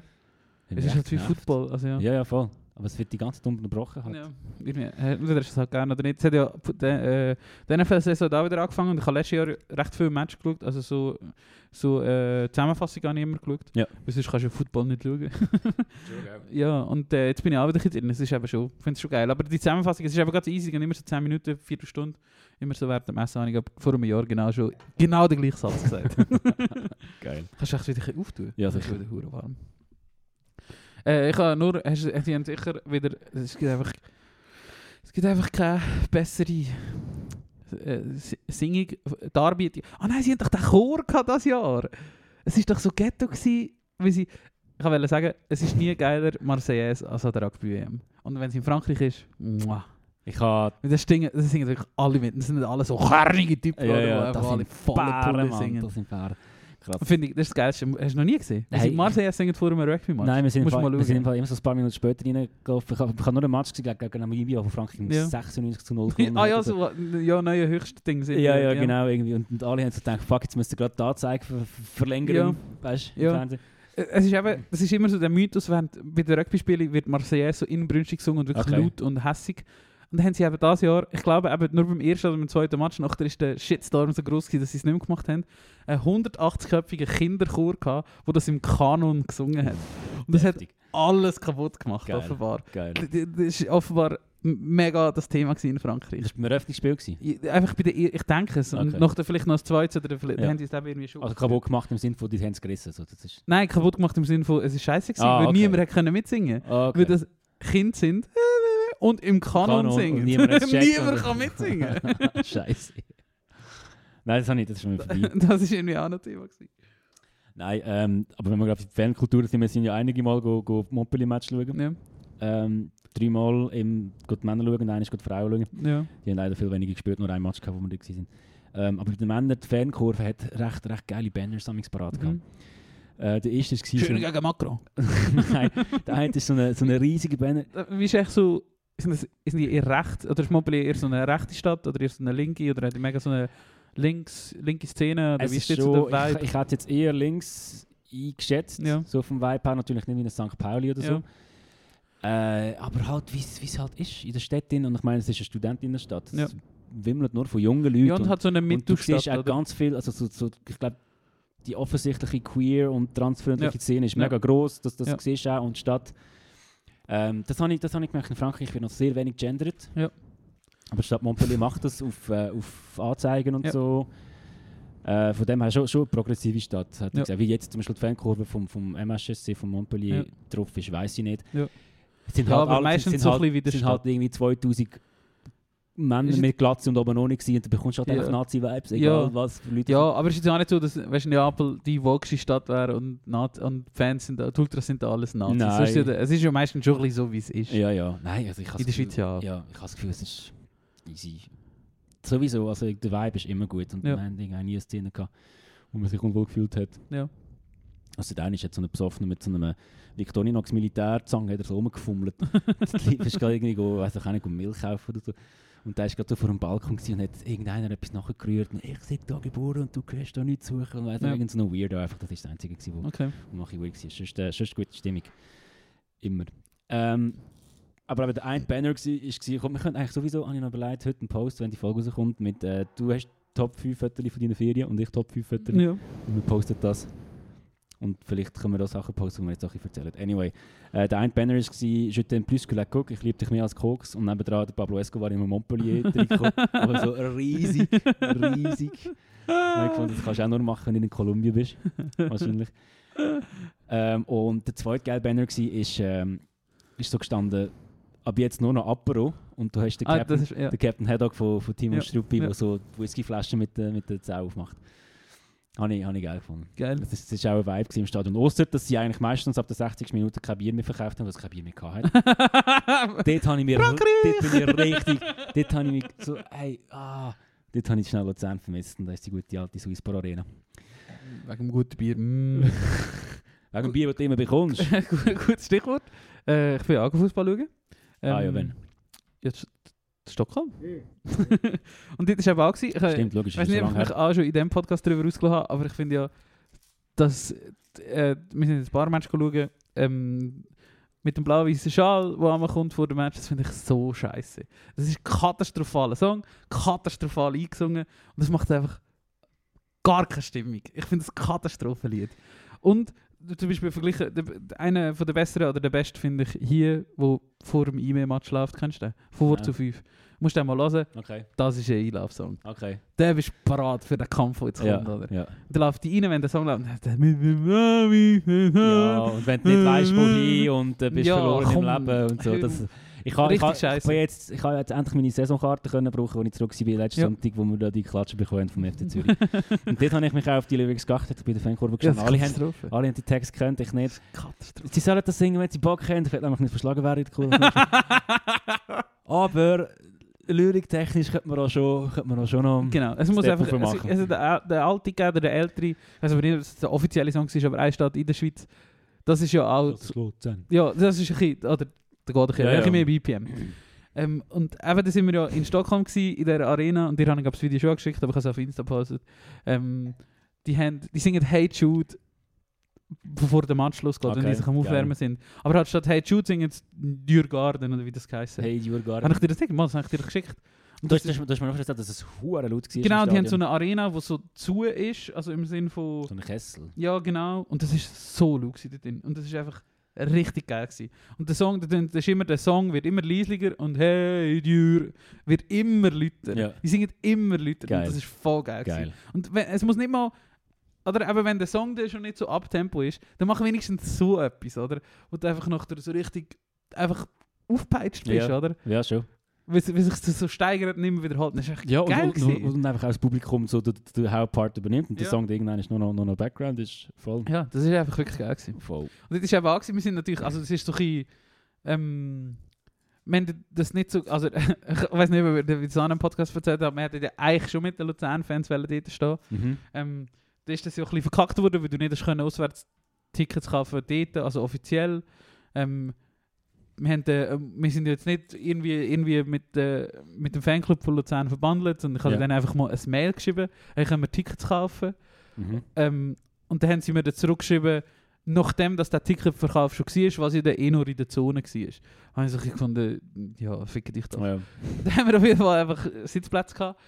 Es ist halt wie. Football, also ja. Ja, ja, voll. Aber es wird die ganze Zeit unterbrochen. Halt. Ja, äh, entweder ist es halt gerne oder nicht. Es hat ja äh, die NFL-Saison da wieder angefangen und ich habe letztes Jahr recht viele Matches geschaut, also so, so äh, Zusammenfassung habe ich immer geschaut. Ja. Weil sonst kannst du ja Football nicht schauen. ja, und äh, jetzt bin ich auch wieder drin, es ist eben schon, ich finde es schon geil. Aber die Zusammenfassung, es ist eben ganz easy, und immer so 10 Minuten, Viertelstunde, immer so während Essen habe ich vor einem Jahr genau schon genau den gleichen Satz gesagt. Geil. Kannst du echt wieder auftun? Ja, Es ist sicher. wieder warm. Äh, ich habe nur, hast, die haben sicher wieder, es gibt einfach, es gibt einfach keine bessere äh, Singung, Darbietung. Ah nein, sie haben doch den Chor gehabt das Jahr. Es ist doch so ghetto gewesen, wie sie, ich wollte sagen, es ist nie geiler Marseillaise als an der Rugby WM. Und wenn es in Frankreich ist, muah. Ich habe das singen, das singen wirklich alle mit. Das sind alle so kernige Typen, Ja, ja, das sind Bären, singen. Das sind Bären. Krass. Finde ich, das ist das Geilste. Hast du noch nie gesehen? Hey. Hey. Marseille singt vor einem Rugby-Match. Nein, wir sind, Musst Fall, wir sind immer so ein paar Minuten später reingelaufen. Ich habe nur einen Match gesehen gegen Namibia, wo Frankreich mit Ja. 96 zu 0 ah ja, hat. so, ja, neue höchste Ding sind. Ja, ja, genau. Irgendwie. Und, und alle haben so gedacht, fuck, jetzt müsst ihr gerade die Anzeige ver ver- verlängern. Ja. Weißt du, Ja. im Fernsehen. Äh, Es ist eben, das ist immer so der Mythos, während bei den Rugby-Spielen wird Marseillaise so inbrünstig gesungen und wirklich Okay. laut und hässig. Und dann haben sie eben das Jahr, ich glaube eben nur beim ersten oder beim zweiten Match, nachher ist der Shitstorm so groß gewesen, dass sie es nicht mehr gemacht haben, einen 180-köpfigen Kinderchor gehabt, der das im Kanon gesungen hat. Und das hat Heftig. alles kaputt gemacht, Geil. offenbar. Geil. Das ist offenbar mega das Thema in Frankreich. Das war beim Eröffnungsspiel. Ich- Einfach bei der, ich denke es. Und Okay. noch der, vielleicht noch das zweite oder vielleicht Ja. haben sie es eben irgendwie schon. Also kaputt gemacht im Sinne von, die haben es gerissen. So, das ist, Nein, kaputt gemacht im Sinne von, es ist scheiße gewesen, Ah, weil okay. niemand hat können mitsingen okay. Weil das Kind sind und im Kanon, Kanon singen. niemand niemand kann mitsingen. Scheiße. Nein, das habe ich, das ist schon wieder vorbei. das ist irgendwie auch noch Thema gewesen. Nein, ähm, aber wenn wir gerade auf die Fankultur sind, wir sind ja einige Mal go, go Montpellier-Match schauen. Ja. Ähm, dreimal im gut Männer schauen und eines gut Frauen schauen. Ja. Die haben leider viel weniger gespielt, nur ein Match gehabt, wo wir da waren. Ähm, aber bei den Männern, die Fankurve hat recht, recht geile Banners am parat gehabt. Mhm. Äh, der erste war so Schön ein- gegen Macron. Nein, der eine ist so eine, so eine riesige Banner. Wie ist echt so, sind, das, sind die eher rechts, oder ist Montpellier eher so eine rechte Stadt, oder eher so eine linke, oder hat die mega so eine links, linke Szene, oder Es wie ist jetzt so schon, der ich, Vibe? ich hätte jetzt eher links eingeschätzt, Ja. so vom Vibe her, natürlich nicht wie ein St. Pauli oder so. Ja. Äh, aber halt, wie es es halt ist in der Stadt. Und ich meine, es ist eine Studentinnenstadt. Es Ja. wimmelt nur von jungen Leuten. Ja, und hat so eine und du Mittelstadt, siehst auch oder? ganz viel, also so, so, ich glaube, die offensichtliche queer und transfreundliche Ja. Szene ist mega groß, das, das Ja. siehst auch und die Stadt. Ähm, das habe ich, das hab ich gemerkt in Frankreich, wird noch sehr wenig gendert. Ja. Aber Stadt Montpellier macht das auf, äh, auf Anzeigen und Ja. so. Äh, von dem her schon, schon eine progressive Stadt. Hat Ja. gesagt. Wie jetzt zum Beispiel die Fankurve vom, vom MSSC von Montpellier Ja. drauf ist, weiß ich nicht. Ja. Es sind Ja, halt aber alle- meistens sind so halt, sind halt irgendwie 2000 Männer mit Glatze und oben nicht gewesen. Und du bekommst halt Ja. einfach Nazi-Vibes, egal Ja. was für Leute. Ja, aber es ist jetzt auch nicht so, dass weißt, Neapel die wogste Stadt wäre und, Nazi- und Fans sind, die Ultras sind da alles Nazis. Nein. Ist ja, es ist ja meistens schon so, wie es ist. Ja, ja. Nein, also ich habe In der Schweiz ja. Ja, ich habe das Gefühl, es ist easy. Sowieso, also der Vibe ist immer gut. Und Ja. wir haben auch nie eine Szene gehabt, wo man sich unwohl gefühlt hat. Ja. Also der eine ist jetzt so ein Besoffener mit so einem Victorinox Militärzange, hat er so rumgefummelt. das ist gerade irgendwie, weiss ich auch nicht, Milch kaufen oder so. Und der ist gerade vor dem Balkon und hat irgendeiner etwas nachgerührt. Und ich bin da geboren und du gehst da nichts suchen. Und weiss Ja. irgend so ein Weirdo einfach. Das ist das Einzige, wo Okay. und mache ich weird war. Sonst, äh, sonst gute Stimmung. Immer. Ähm, aber eben der eine Banner war, war komm, wir können eigentlich sowieso, habe ich noch überlegt, heute einen Post, wenn die Folge rauskommt, mit äh, du hast Top 5 Fotos von deinen Ferien und ich Top 5 Fotos. Ja. Und wir posten das. Und vielleicht können wir da Sachen posten, die wir jetzt bisschen erzählen. Anyway, äh, der eine Banner war «Je t'aime plus que la coke», «Ich liebe dich mehr als Koks» und nebendran der Pablo Escobar im Montpellier-Trikot. aber so riesig, riesig. Und ich fand, das kannst du auch nur machen, wenn du in Kolumbien bist. Wahrscheinlich. ähm, und der zweite geile Banner war, ist, ähm, ist so gestanden, ab jetzt nur noch Apero. Und du hast den Ah, Captain, das ist, ja. der Captain Haddock von, von Timo Ja, Struppi, ja. der so die Whiskyflaschen mit, der- mit der Zau aufmacht. Habe ich, hab ich geil gefunden. Geil. Das ist, das ist auch ein Vibe im Stadion. Außer, dass sie eigentlich meistens ab der 60. Minute kein Bier mehr verkauft haben, weil sie kein Bier mehr hatten. dort habe ich mir dort bin ich richtig, dort habe ich mich so, hey, ah, dort habe ich schnell Luzern vermisst und da ist die gute alte Swisspor Arena. Wegen dem guten Bier. Mm. Wegen dem Bier, das du immer bekommst. Gut- Gutes Stichwort. Äh, ich will auch Fußball schauen. ah ja, wenn. Jetzt Stockholm. und dort war eben auch. gewesen, Ich, äh, Stimmt, logisch, Ich weiß nicht, so ob ich mich auch schon in diesem Podcast darüber ausgelassen habe, aber ich finde ja, dass äh, wir sind jetzt ein paar Matches schauen, ähm, mit dem blau-weißen Schal, der einmal kommt vor dem Match, das finde ich so scheiße. Das ist ein katastrophaler Song, katastrophal eingesungen und das macht einfach gar keine Stimmung. Ich finde es ein Katastrophenlied. Und zum Beispiel verglichen, der- einer von der besseren oder der beste finde ich hier, wo vor dem E-Mail-Match läuft, kennst du den? Von 4 Ja. zu 5. Musst du den mal hören, Okay, das ist ein E-Love-Song. okay. Der bist parat für den Kampf, der jetzt Ja, kommt, oder? ja. Dann läuft die rein, wenn der Song läuft. ja, und wenn du nicht weißt, wohin und äh, bist Ja, verloren komm. im Leben und so. Das, ich habe ich, ich, jetzt, ich jetzt endlich meine Saisonkarte können brauchen, als ich zurück war letzten Ja. Sonntag, wo wir da die Klatsche bekommen vom FC Zürich. und dort habe ich mich auch auf die Lyrics geachtet, ich bin der Fankurve Ja, gestanden. alle, haben, alle haben die Texte gekannt, ich nicht. Katastrophe. Sie sollen das singen, wenn sie Bock haben, ich werde nämlich nicht verschlagen werden in der Kurve. Aber lyriktechnisch könnte man auch schon, könnte man auch schon noch... Genau, es muss einfach. auf Es, machen. also der, der alte oder der ältere, ich weiß aber nicht, ob es der offizielle Song ist, aber eine Stadt in der Schweiz, das ist ja auch. Das. Ja, das ist ein bisschen. Oder, da geht ein bisschen, Ja, ja. mehr BPM. Ähm, und eben, da sind wir ja in Stockholm gewesen, in dieser Arena, und die haben das Video schon geschickt, aber ich habe es auf Insta gepostet. Ähm, die, haben, die singen Hey Jude, bevor der Match losgeht, wenn Okay, die sich am Aufwärmen sind. Aber halt statt Hey Jude singen sie Dürgarden, oder wie das geheißen Hey, Jurgar. Habe ich dir das gesagt? Mal, das habe ich dir geschickt. Und Du das hast, du hast mir noch erzählt, dass es hure laut war. Genau, die haben so eine Arena, die so zu ist, also im Sinn von... So ein Kessel. Ja, genau. Und das ist so laut dort drin. Und das ist einfach richtig geil gewesen. Und der Song, das ist immer, der Song wird immer leislicher und «Hey, Dür» wird immer lauter. Ja. Die singen immer lauter Geil. und das ist voll geil, gewesen. Geil. Und wenn, es muss nicht mal... Oder eben, wenn der Song dann schon nicht so abtempo ist, dann mach wenigstens so etwas, oder? Wo du einfach noch so richtig einfach aufpeitscht bist, Ja. oder? Ja, schon. Wie, sich das so steigert und immer wiederholt. Das ist echt Ja, geil und, und, und einfach auch das Publikum so den, den Hauptpart übernimmt und der Ja. Song der irgendwann ist nur noch, nur noch Background ist voll. Ja, das ist einfach wirklich geil gewesen. voll. Und das ist eben auch gewesen, wir sind natürlich, also das ist so ein bisschen, ähm, wir haben das nicht so, also ich weiß nicht, ob wir das an einem Podcast erzählt haben, wir hätten ja eigentlich schon mit den Luzern-Fans dort stehen. Mhm. Ähm, da ist das ja auch ein bisschen verkackt worden, weil du nicht hast können Auswärtstickets kaufen dort, also offiziell. Ähm, wir, haben, äh, wir sind jetzt nicht irgendwie, irgendwie mit, äh, mit dem Fanclub von Luzern verbandelt und ich habe Ja. dann einfach mal ein Mail geschrieben, hey, können wir Tickets kaufen? Mhm. Ähm, und dann haben sie mir dann zurückgeschrieben, nachdem dass der Ticketverkauf schon war, was ja dann eh nur in der Zone war. habe ich so gefunden, ja, fick dich doch. Ja. Dann haben wir auf jeden Fall einfach Sitzplätze gehabt.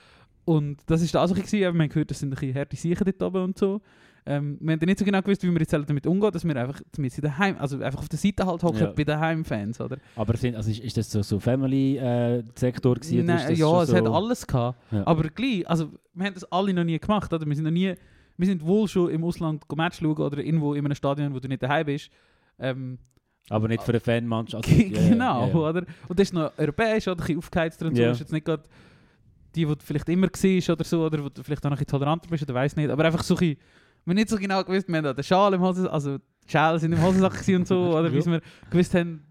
Und das war das auch bisschen. gewesen. Wir haben gehört, das sind ein bisschen harte Siechen dort oben und so. Ähm, wir haben nicht so genau gewusst, wie wir jetzt damit umgehen, dass wir einfach sie daheim, also einfach auf der Seite halt hocken Ja. bei den Heimfans, oder? Aber sind, also ist, ist das so, so Family-Sektor gewesen? oder ist Nein, ja, es so, hat alles gehabt. Ja. Aber gleich, also wir haben das alle noch nie gemacht, oder? Wir sind noch nie, wir sind wohl schon im Ausland Match schauen oder irgendwo in einem Stadion, wo du nicht daheim bist. Ähm, Aber nicht für eine Fanmannschaft. Also, ja, genau, ja. oder? Und das ist noch europäisch, oder? Ein bisschen aufgeheizter und so. Ist jetzt nicht gerade die, die du vielleicht immer siehst oder so, oder wo du vielleicht auch noch ein bisschen toleranter bist, oder weiß nicht. Aber einfach so ein bisschen, wir haben nicht so genau gewusst, wir haben da den Schal im Hosen, also die Schäle sind im Hosensack und so, oder bis wir gewusst haben,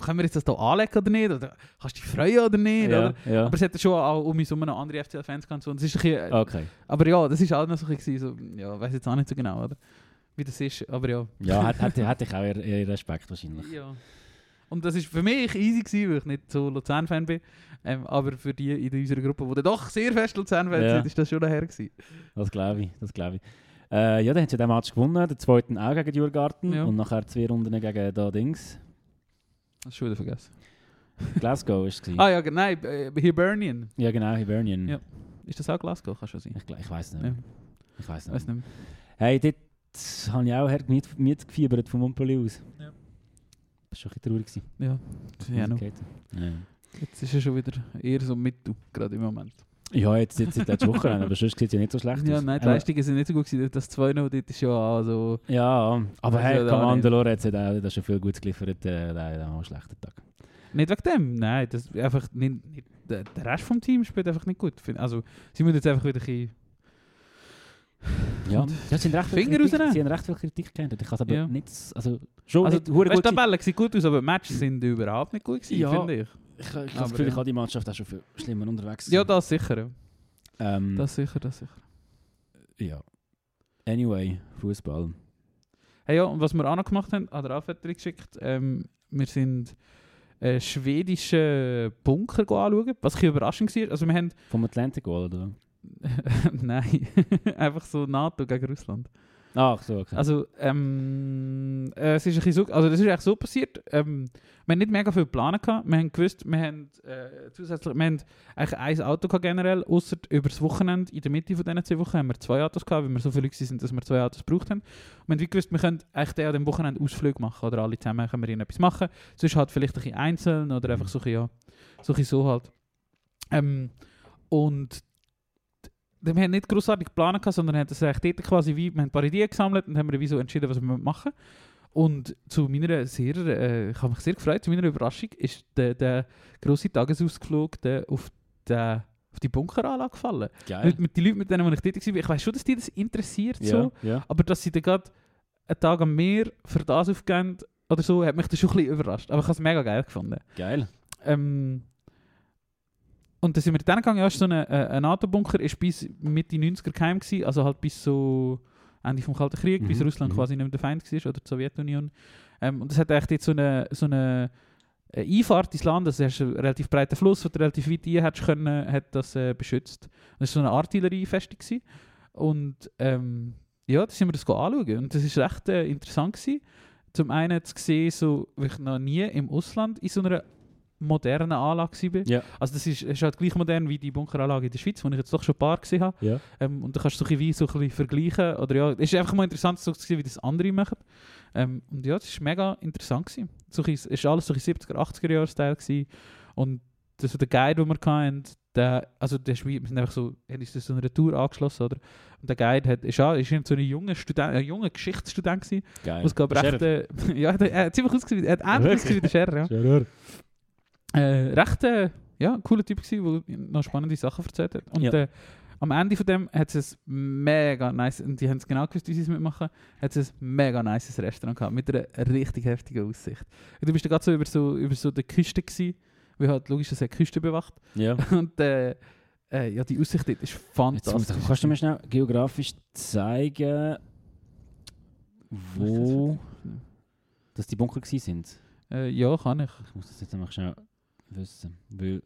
können wir jetzt das hier anlegen oder nicht, oder kannst du dich freuen oder nicht, ja, oder? ja. Aber es hat schon auch um herum noch andere FCL-Fans gehabt so. Und es ist ein bisschen, Okay. aber ja, das ist auch noch so ein bisschen, so, ja, weiß jetzt auch nicht so genau, oder? Wie das ist, aber ja. Ja, hat, hat, hätte ich auch eher, eher Respekt wahrscheinlich. Ja. Und das ist für mich easy gewesen, weil ich nicht so Luzern-Fan bin. Ähm, aber für die in unserer Gruppe, die doch sehr fest Luzern-Fans Ja. sind, ist das schon daher gewesen. Das glaube ich, das glaube ich. Äh, ja, dann haben sie den Match gewonnen, den zweiten auch gegen Jurgarten Ja. und nachher zwei Runden gegen da Dings. Das ist schon wieder vergessen. Glasgow ist es. Ah ja, nein, äh, Hibernian. Ja genau, Hibernian. Ja. Ist das auch Glasgow? Kann schon sein. Ich, ich weiß nicht. Ja. Ich weiß nicht. Weiß nicht. Hey, dort habe ich auch hart mit, mitgefiebert von Montpellier aus. Ja. Das war schon ein bisschen traurig. gewesen. Ja, ja, noch. Ja. Jetzt ist er schon wieder eher so mit du, gerade im Moment. Ja, jetzt, jetzt, jetzt letzte Woche, aber sonst sieht es ja nicht so schlecht Ja, aus. nein, die Leistungen sind nicht so gut gewesen. Das 2-0 dort ist ja auch so... Ja, aber Weiß hey, ja Lorenz hat das schon viel Gutes geliefert, äh, der hat auch einen schlechten Tag. Nicht wegen dem, nein. Das einfach nicht, nicht, der Rest vom Team spielt einfach nicht gut. Also, sie müssen jetzt einfach wieder ein bisschen... Ja, ja sie haben recht Finger Kritik, rausnehmen. sie haben recht viel Kritik gehabt. Ich kann aber Ja. nicht, s- also schon Also, nicht weißt, die gut sein. Tabelle sieht gut aus, aber die Matches sind überhaupt nicht gut gewesen, Ja. finde ich. Ich, ich habe das Gefühl, ja. ich habe die Mannschaft auch schon viel schlimmer unterwegs. Ja, das sicher. Ja. ähm, Das sicher, das sicher. ja. Anyway, Fußball. Hey, ja, und was wir auch noch gemacht haben, hat er auch geschickt. Ähm, wir sind einen schwedischen Bunker anschauen, was ein überraschend war. Also wir haben... Vom Atlantic Wall, oder? Nein, einfach so NATO gegen Russland. Ach so, okay. Also, ähm, äh, es ist ein bisschen so, also das ist eigentlich so passiert. Ähm, wir haben nicht mega viel Pläne gehabt. Wir haben gewusst, wir haben äh, zusätzlich, wir haben eigentlich ein Auto gehabt generell, außer über das Wochenende, in der Mitte von diesen zwei Wochen, haben wir zwei Autos gehabt, weil wir so viele Leute sind, dass wir zwei Autos gebraucht haben. Und wir haben gewusst, wir können eigentlich an dem Wochenende Ausflug machen oder alle zusammen können wir irgendetwas machen. Sonst halt vielleicht ein bisschen einzeln oder einfach so ein bisschen, ja, so, ein bisschen so halt. Ähm, und wir haben nicht grossartig geplant, sondern haben das eigentlich dort quasi wie, wir haben ein paar Ideen gesammelt und haben wir wie so entschieden, was wir machen. Und zu meiner sehr, äh, ich habe mich sehr gefreut, zu meiner Überraschung ist der, der grosse Tagesausflug der auf, der, auf die Bunkeranlage gefallen. Geil. Mit, mit den Leuten, mit denen ich dort war, ich weiß schon, dass die das interessiert, Ja, so, ja. aber dass sie dann gerade einen Tag am Meer für das aufgeben oder so, hat mich das schon ein bisschen überrascht. Aber ich habe es mega geil gefunden. Geil. Ähm, und dann sind wir dann gegangen, ja, so ein, äh, ein NATO-Bunker, ist bis Mitte 90er geheim gewesen, also halt bis so Ende vom Kalten Krieg, bis Mhm, Russland mhm. quasi nicht mehr der Feind war, oder die Sowjetunion. Ähm, und das hat echt jetzt so eine, so eine äh, Einfahrt ins Land, also es ist ein relativ breiter Fluss, wo du relativ weit rein hättest können, hat das äh, beschützt. Das war so eine Artilleriefestung gewesen. Und ähm, ja, da sind wir das anschauen und das ist recht äh, interessant gewesen. Zum einen zu sehen, so, wie ich noch nie im Ausland in so einer modernen Anlage war. Ja. Also das ist, ist halt gleich modern wie die Bunkeranlage in der Schweiz, wo ich jetzt doch schon ein paar gesehen habe. Ja. Ähm, und da kannst du so ein bisschen, so ein bisschen vergleichen. Oder ja, es ist einfach mal interessant zu sehen, wie das andere machen. Ähm, und ja, das war mega interessant. Gewesen. So ein es war alles so ein bisschen 70er, 80er Jahre Style. Gewesen. Und das war der Guide, den wir hatten, der, also der ist wie, wir sind einfach so, haben uns so eine Tour angeschlossen, oder? Und der Guide hat, ist, auch, ist so ein junger Student, ein junger Geschichtsstudent gewesen, Geil. was glaube recht, äh, ja, er hat ziemlich ausgesehen, er hat ähnlich ausgesehen wie der Scherer, ja. Scherer. Äh, recht, äh, ja, cooler Typ gewesen, der noch spannende Sachen erzählt hat. Und Ja. äh, am Ende von dem hat es ein mega nice, und die haben es genau gewusst, wie sie es mitmachen, hat es ein mega nices Restaurant gehabt, mit einer richtig heftigen Aussicht. Und du bist da gerade so über so, über so der Küste gewesen, Weil halt logisch, es hat die Küste bewacht. Ja. Und äh, äh, ja, die Aussicht dort ist Jetzt, fantastisch. kannst du mir schnell geografisch zeigen, wo dass die Bunker gewesen sind? Äh, ja, kann ich. Ich muss das jetzt einfach schnell wissen. Weil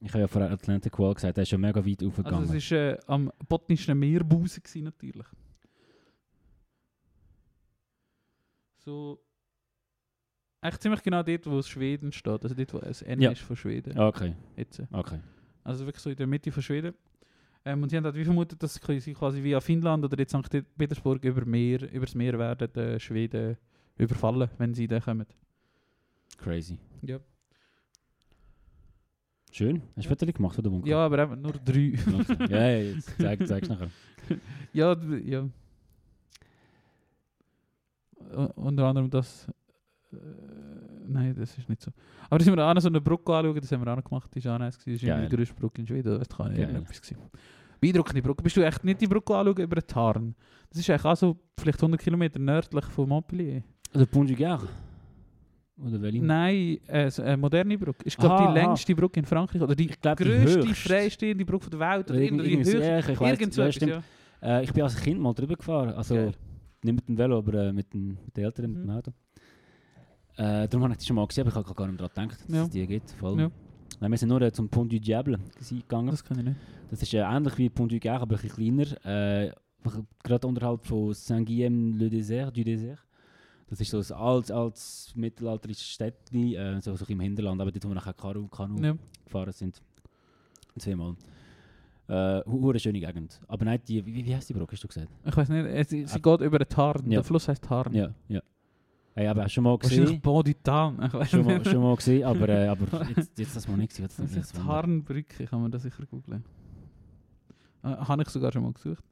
ich habe ja vorher Atlantic Wall gesagt, der ist schon mega weit aufgegangen. Also es war äh, am botnischen Meerbusen natürlich. So... Echt ziemlich genau dort, wo Schweden steht. Also dort, wo das N Ja. ist von Schweden. okay, Jetzt. okay. Also wirklich so in der Mitte von Schweden. Ähm, und sie haben halt wie vermutet, dass sie quasi via Finnland oder jetzt St. Petersburg über Meer, übers Meer werden äh, Schweden überfallen, wenn sie da kommen. Crazy. Ja. Schön. Hast du. Fotos gemacht von der Bunker? Ja, aber nur drei. Ja, jetzt zeig, zeig's nachher. ja, ja. U- Unter anderem das. Äh, nein, das ist nicht so. Aber da sind wir auch noch so eine Brücke anschauen, das haben wir auch noch gemacht. Die war auch nice. Das ist die größte Brücke in Schweden. Das kann nicht irgendetwas gewesen. Beeindruckende Brücke. Bist du echt nicht die Brücke anschauen über den Tarn? Das ist eigentlich auch so vielleicht 100 Kilometer nördlich von Montpellier. Oder Pont du Gard? Oder welche? Nein, äh, eine moderne Brücke. Ist glaube die längste Brücke in Frankreich. Oder die die grösste freistehende Brücke der Welt. Oder irgendwie die höchste. ja, ich weiss, Irgend so ja, ja. Äh, ich bin als Kind mal drüber gefahren. Also Geil. nicht mit dem Velo, aber äh, mit, dem, mit den Eltern, mit Mhm. dem Auto. Äh, darum habe ich die schon mal gesehen, aber ich habe gar nicht daran gedacht, dass Ja. es die gibt. Voll. Ja. Nein, wir sind nur äh, zum Pont du Diable gegangen. Das kann ich nicht. Das ist äh, ähnlich wie Pont du Gard, aber ein bisschen kleiner. Äh, gerade unterhalb von Saint-Guillaume-le-Désert, du Désert. Das ist so ein altes, altes mittelalterliches Städtchen, äh, so, so im Hinterland, aber dort, wo wir nachher Kanu, Kanu Ja. gefahren sind. Zweimal. Äh, hure schöne Gegend. Aber nein, die, wie, wie heißt die Brücke, hast du gesagt? Ich weiß nicht, es, sie Ah. geht über den Tarn. Ja. Der Fluss heißt Tarn. Ja, ja. Hey, aber schon mal Wahrscheinlich gesehen. Bon du Tarn. Ich weiß schon, mal, schon mal gesehen, aber, äh, aber jetzt, jetzt das mal nicht gesehen. Das Das ist Tarnbrücke, kann man das sicher googeln. Äh, Habe ich sogar schon mal gesucht.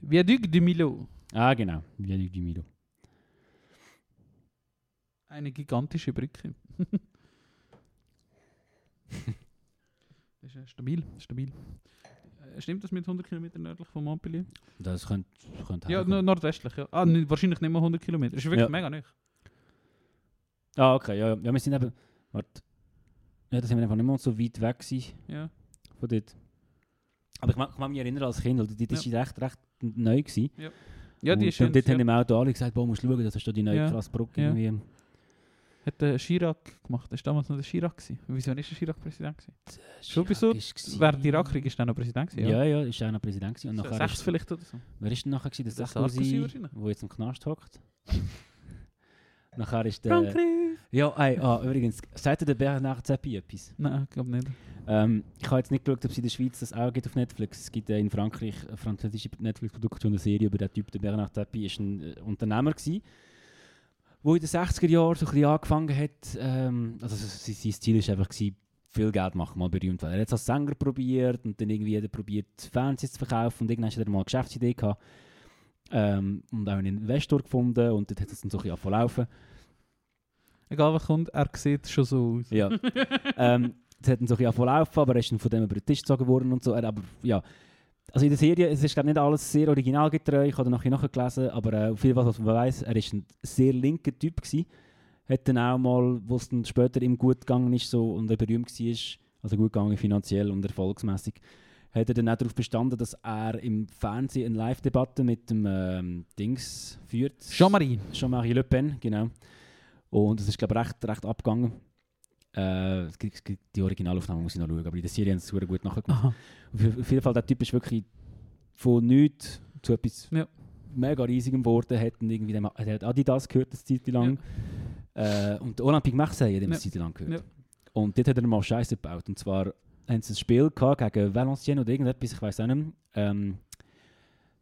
Viaduc du Milo. Ah, genau. Viaduc du Milo. Eine gigantische Brücke. ist äh, stabil, stabil. Äh, Stimmt das mit 100 Kilometer nördlich von Montpellier? Das könnte, könnte Ja, herkommen. no- nordwestlich. Ja. Ah, nicht- wahrscheinlich nicht mal 100 Kilometer. Ist wirklich Ja. mega nicht. Ah, okay. Ja, ja. ja, wir sind eben. Warte. Ja, da sind wir einfach nicht mehr so weit weg gewesen Ja. von dort. Aber ich mag, ich mag mich erinnern als Kind, weil die, die ist recht, recht neu gewesen. Ja, die und, ist schön. und dort haben Ja. im Auto alle gesagt, boah, musst du schauen, das ist da die neue Ja. krasse Brücke Ja. irgendwie. Hat der Chirac gemacht. Das war damals noch der Chirac. Gewesen. Wieso ist der Chirac Präsident? Gewesen? Schon bis so- Chirac ist gewesen. Während der Irakkrieg ist er noch Präsident. Gewesen, Ja, ja, ist auch noch Präsident gewesen. Und So nachher Sechs ist, vielleicht oder so. wer ist denn nachher gewesen? Der Der Sarkozy der jetzt im Knast hockt. nachher ist der... Frankreich! Ja, ey, ah, übrigens, sagt der Bernard Zappi etwas? Nein, ich glaube nicht. Ähm, ich habe jetzt nicht geschaut, ob es in der Schweiz das auch gibt auf Netflix. Es gibt äh, in Frankreich eine französische Netflix-Produktion, eine Serie über den Typ, der Bernard Tapie, ist ein äh, Unternehmer gewesen, wo in den 60er Jahren so ein bisschen angefangen hat, ähm, also sein, sein Ziel war einfach gewesen, viel Geld machen, mal berühmt werden. Er hat es als Sänger probiert und dann irgendwie hat er probiert, Fernsehen zu verkaufen und irgendwann hat er mal eine Geschäftsidee gehabt ähm, und auch einen Investor gefunden und dort hat es dann so ein bisschen angefangen laufen. Egal was kommt, er sieht schon so aus. Ja. ähm, das hat dann so ein bisschen angefangen laufen, aber er ist dann von dem über den Tisch gezogen worden und so. Er, aber ja, also in der Serie, es ist glaube nicht alles sehr originalgetreu, ich habe nachher nachgelesen, aber äh, auf jeden Fall, was man weiß, er ist ein sehr linker Typ gewesen. Hat dann auch mal, wo es dann später ihm gut gegangen ist so, und er berühmt war, also gut gegangen finanziell und erfolgsmäßig, hat er dann auch darauf bestanden, dass er im Fernsehen eine Live-Debatte mit dem ähm, Dings führt. Jean-Marie. Jean-Marie Le Pen, genau. Und es ist, glaube ich, recht, recht abgegangen. Äh, die Originalaufnahme, muss ich noch schauen, aber in der Serie haben sie es gut nachgemacht. Aha. Auf, jeden Fall, der Typ ist wirklich von nichts zu etwas Ja. mega riesigem geworden. Hat irgendwie, dem- er hat Adidas gehört, eine Zeit lang. Äh, und Olympique Marseille hat ihm eine Ja. Zeit lang gehört. Ja. Und dort hat er mal Scheiße gebaut. Und zwar haben sie ein Spiel gehabt gegen Valenciennes oder irgendetwas, ich weiß auch nicht. Ähm,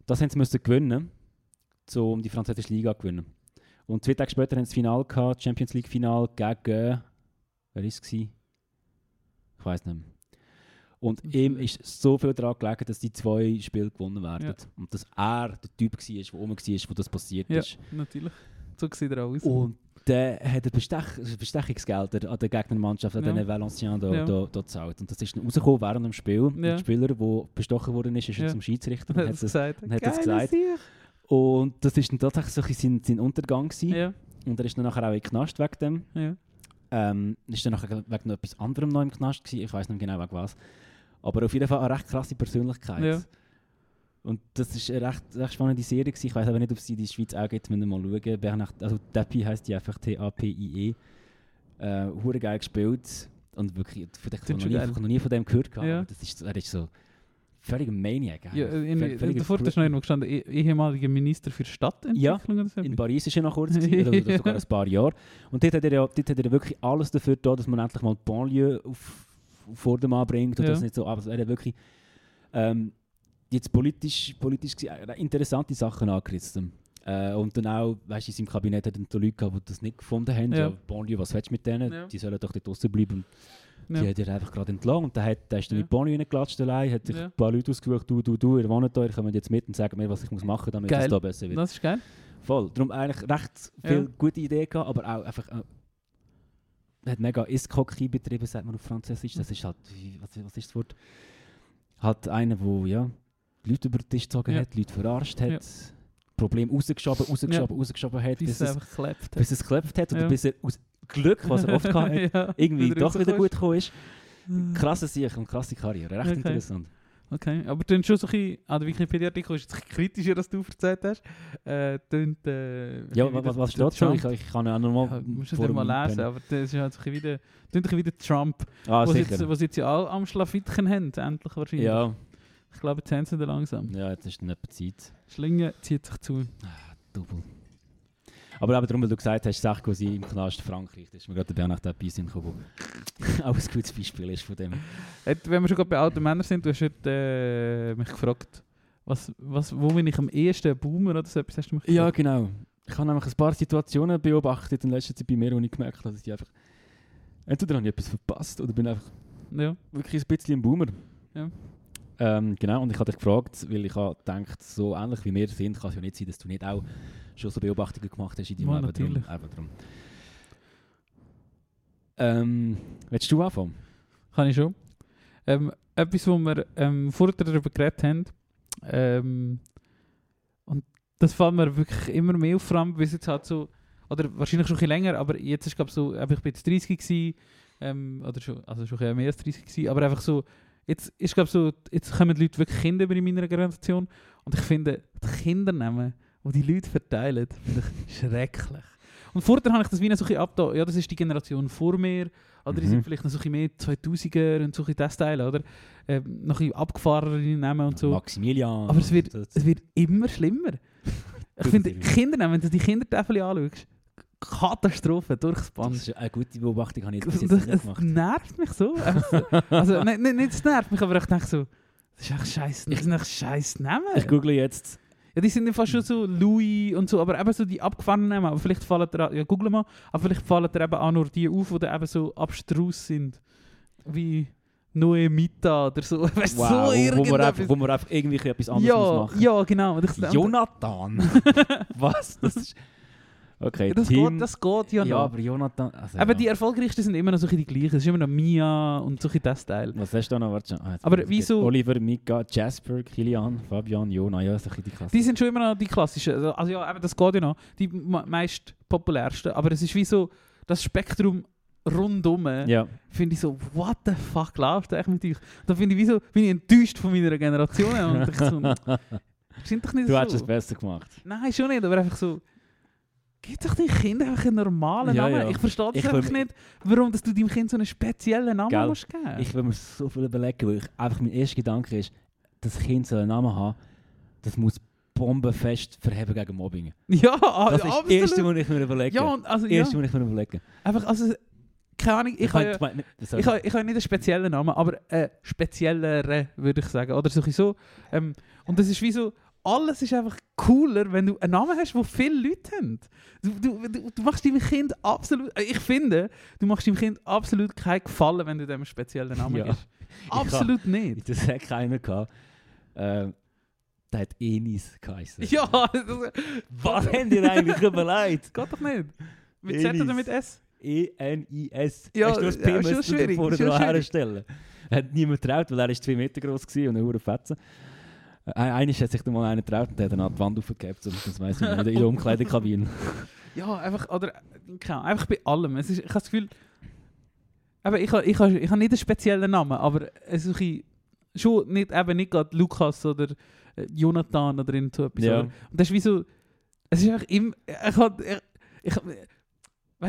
das haben sie müssen gewinnen, so um die französische Liga zu gewinnen. Und zwei Tage später haben sie das Finale gehabt, Champions League Final gegen, wer ist es? Ich weiß nicht mehr. Und Mhm. ihm ist so viel daran gelegen, dass die zwei Spiele gewonnen werden. Ja. Und dass er der Typ war, der oben war, wo das passiert Ja, ist. natürlich. So sieht er aus. Und dann hat er Bestech Bestechungsgelder an der Gegnermannschaft, an Ja. den Valenciennes da, Ja. da, da gezahlt. Und das ist dann rausgekommen während dem Spiel. Ja. der Spieler, der bestochen worden ist, ist Ja. zum Schiedsrichter Und hat es das, gesagt. und hat Geiler gesagt. Sieg. Und das ist dann tatsächlich so sein, sein Untergang gewesen. Und er ist dann nachher auch in den Knast wegen dem. Ähm, ist dann nachher wegen noch etwas anderem noch im Knast gewesen. Ich weiß nicht genau wegen was. Aber auf jeden Fall eine recht krasse Persönlichkeit. Ja. Und das ist eine recht, recht spannende Serie gewesen. Ich weiß aber nicht, ob es die in der Schweiz auch gibt. Müssen wir mal schauen. Bernhard, also Tappi heisst die einfach T-A-P-I-E. Äh, hure geil gespielt. Und wirklich, vielleicht habe ich noch, nie- von dem gehört. gehabt, Ja. Das ist, er ist so völlig ein Maniac. Ja, in, Völ- in, völliger davor ist noch irgendwo gestanden, eh- ehemaliger Minister für Stadtentwicklung so. In Paris ist er noch kurz, gewesen, oder, oder sogar ein paar Jahre. Und dort hat er, ja, dort hat er wirklich alles dafür getan, dass man endlich mal die Banlieue auf, auf Vordermann bringt. Und Ja. das nicht so, aber er hat wirklich ähm, jetzt politisch, politisch äh, interessante Sachen angerissen. Äh, und dann auch, weißt du, in seinem Kabinett hat er dann Leute gehabt, die das nicht gefunden haben. Ja. Ja. Banlieue, was willst du mit denen? Ja. Die sollen doch dort draußen bleiben. Ja. Die hat er einfach gerade entlang. Und dann hat, der ist dann Ja. in die Banlieue reingelatscht allein, hat sich Ja. ein paar Leute ausgesucht, du, du, du, ihr wohnt da, ihr kommt jetzt mit und sagt mir, was ich muss machen damit es da besser wird. Das ist geil. Voll. Darum eigentlich recht viele Ja. gute Ideen gehabt, aber auch einfach. Äh, hat mega Escroquerie betrieben, sagt man auf Französisch. Das ist halt, was, was ist das Wort? Halt einer, der ja, Leute über den Tisch gezogen Ja. hat, Leute verarscht hat, Ja. Problem rausgeschoben, rausgeschoben, rausgeschoben hat, Bis bis, es einfach geklebt bis es geklappt hat oder Ja. bis er aus Glück, was er oft gehabt hat, ja, irgendwie doch wieder gut gekommen ist. ist. Krasse Sicht und krasse Karriere, recht Okay. interessant. Okay, aber du schon so ein bisschen, an der Wikipedia-Artikel ist bisschen kritischer, als du erzählt hast. Äh, tönt, äh, Ja, was, was steht schon? Ich, ich kann ja auch nochmal. Ja, musst du nicht mal lesen, aber das ist halt so ein bisschen wie der, tönt ein bisschen wie der Trump, Ah, was jetzt, was jetzt ja auch am Schlafittchen haben, endlich wahrscheinlich. ja, Ich glaube, jetzt haben sie langsam. ja, jetzt ist dann etwa Zeit. Schlinge zieht sich zu. Double. Aber eben darum, weil du gesagt hast, Sarkozy im Knast Frankreich, das ist mir gerade der in den Kopf, wo auch ein gutes Beispiel ist von dem. Wenn wir schon gerade bei alten Männern sind, du hast heute, äh, mich gefragt, was, was, wo bin ich am ehesten Boomer oder so etwas hast du mich Ja, genau. Ich habe nämlich ein paar Situationen beobachtet in letzter Zeit bei mir, wo ich gemerkt habe, dass ich einfach entweder habe ich etwas verpasst oder bin einfach Ja. wirklich ein bisschen ein Boomer. Ja. Ähm, genau, und ich habe dich gefragt, weil ich habe gedacht, so ähnlich wie wir sind, kann es ja nicht sein, dass du nicht auch schon so Beobachtungen gemacht hast in deinem Ja, Leben. natürlich. Drum, drum. Ähm, willst du anfangen? Kann ich schon. Ähm, etwas, wo wir ähm, vorher darüber geredet haben, ähm, und das fällt mir wirklich immer mehr auf, vor allem, es jetzt halt so, oder wahrscheinlich schon ein bisschen länger, aber jetzt ist glaube so, eben, ich bin jetzt 30 gewesen, ähm, oder schon, also schon mehr als 30 gewesen, aber einfach so, jetzt ist glaube so, jetzt kommen die Leute wirklich Kinder über in meiner Generation und ich finde, die Kindernamen, die die Leute verteilen, finde ich schrecklich. Und vorher habe ich das wie ein bisschen abgetan, ja, das ist die Generation vor mir, oder die Mhm. sind vielleicht noch so ein mehr 2000er und so ein das Teil, oder? Ähm, noch ein abgefahrenere Namen und so. Maximilian. Aber es wird- Es wird immer schlimmer. Ich finde, natürlich. Kindernamen, wenn du die Kindertafel anschaust, Katastrophe durchs das ist eine gute Beobachtung, habe ich Das, jetzt das, nicht es gemacht. nervt mich so. Einfach so. also, nicht, nicht, nicht es nervt mich, aber ich denke so, das ist echt scheiß, das sind echt scheiß Namen. Ich google jetzt. Ja, die sind fast schon so Louis und so, aber eben so die abgefahrenen Namen. Aber vielleicht fallen dir, an- ja, google mal, aber vielleicht fallen dir eben auch nur die auf, die eben so abstrus sind. Wie Noemita oder so. Weißt Wow, so wo, irgendetwas. einfach, wo wir einfach irgendwie etwas anderes ja, machen. ja, genau. Ich, Jonathan. Was? Das ist... Okay, das, Tim. geht, das geht ja noch. ja, aber Jonathan... Also, Aber ja. die erfolgreichsten sind immer noch so die gleichen. Es ist immer noch Mia und so das Teil. Was hast du noch? Warte. Ah, Aber wieso-. Oliver, Mika, Jasper, Kilian, Fabian, Jona, ja, so die Klasse. Die sind schon immer noch die klassischen. Also, Also ja, eben, das geht ja noch. Die me- meist populärsten. Aber es ist wie so, das Spektrum rundum, ja, finde ich so, what the fuck läuft eigentlich mit euch? Da finde ich wie so, bin ich enttäuscht von meiner Generation. und ich so, sind doch nicht du so. hättest es besser gemacht. Nein, schon nicht, aber einfach so. Gib doch den Kindern einfach einen normalen Ja, Namen. ja. Ich verstehe das Ich einfach nicht, warum dass du deinem Kind so einen speziellen Namen Gell? musst geben Ich will mir so viel überlegen, weil ich, einfach mein erster Gedanke ist, das Kind soll einen Namen haben, das muss bombenfest verheben gegen Mobbing. Ja, Das ist absolut. das Erste, was ich mir überlege. ja, also, ja, Erste, was ich mir überlege. einfach, also, keine Ahnung, ich, habe ja, ich, habe, ich habe nicht einen speziellen Namen, aber einen spezielleren, würde ich sagen. Oder so. Ähm, und das ist wie so, alles ist einfach cooler, wenn du einen Namen hast, den viele Leute haben. Du, du, du, du machst deinem Kind absolut, äh, ich finde, du machst deinem Kind absolut keinen Gefallen, wenn du dem einen speziellen Namen Ja. gibst. Absolut in nicht. der Säck einen gehabt, äh, der hat Enis geheißen. Ja, das, Was habt ihr eigentlich überlegt? geht doch nicht. Mit Z oder mit S? E-N-I-S. Ja, Hast du das ja, P schon müssen vorne herstellen? Hat niemand getraut, weil er ist zwei Meter groß war und eine hure Fetzen. Äh, Eines hat sich dann mal einer getraut und der hat dann an die Wand aufgegeben, so, das weiss ich nicht, in der Umkleidekabine. Ja, einfach, oder, keine Ahnung, einfach bei allem. Es ist, ich habe das Gefühl, aber ich habe ich ich ha nicht einen speziellen Namen, aber es ist ein- schon nicht, eben nicht gerade Lukas oder äh, Jonathan oder irgend so etwas. Ja. Und das ist wie so, es ist einfach immer, ich hab, ich, ich, weißt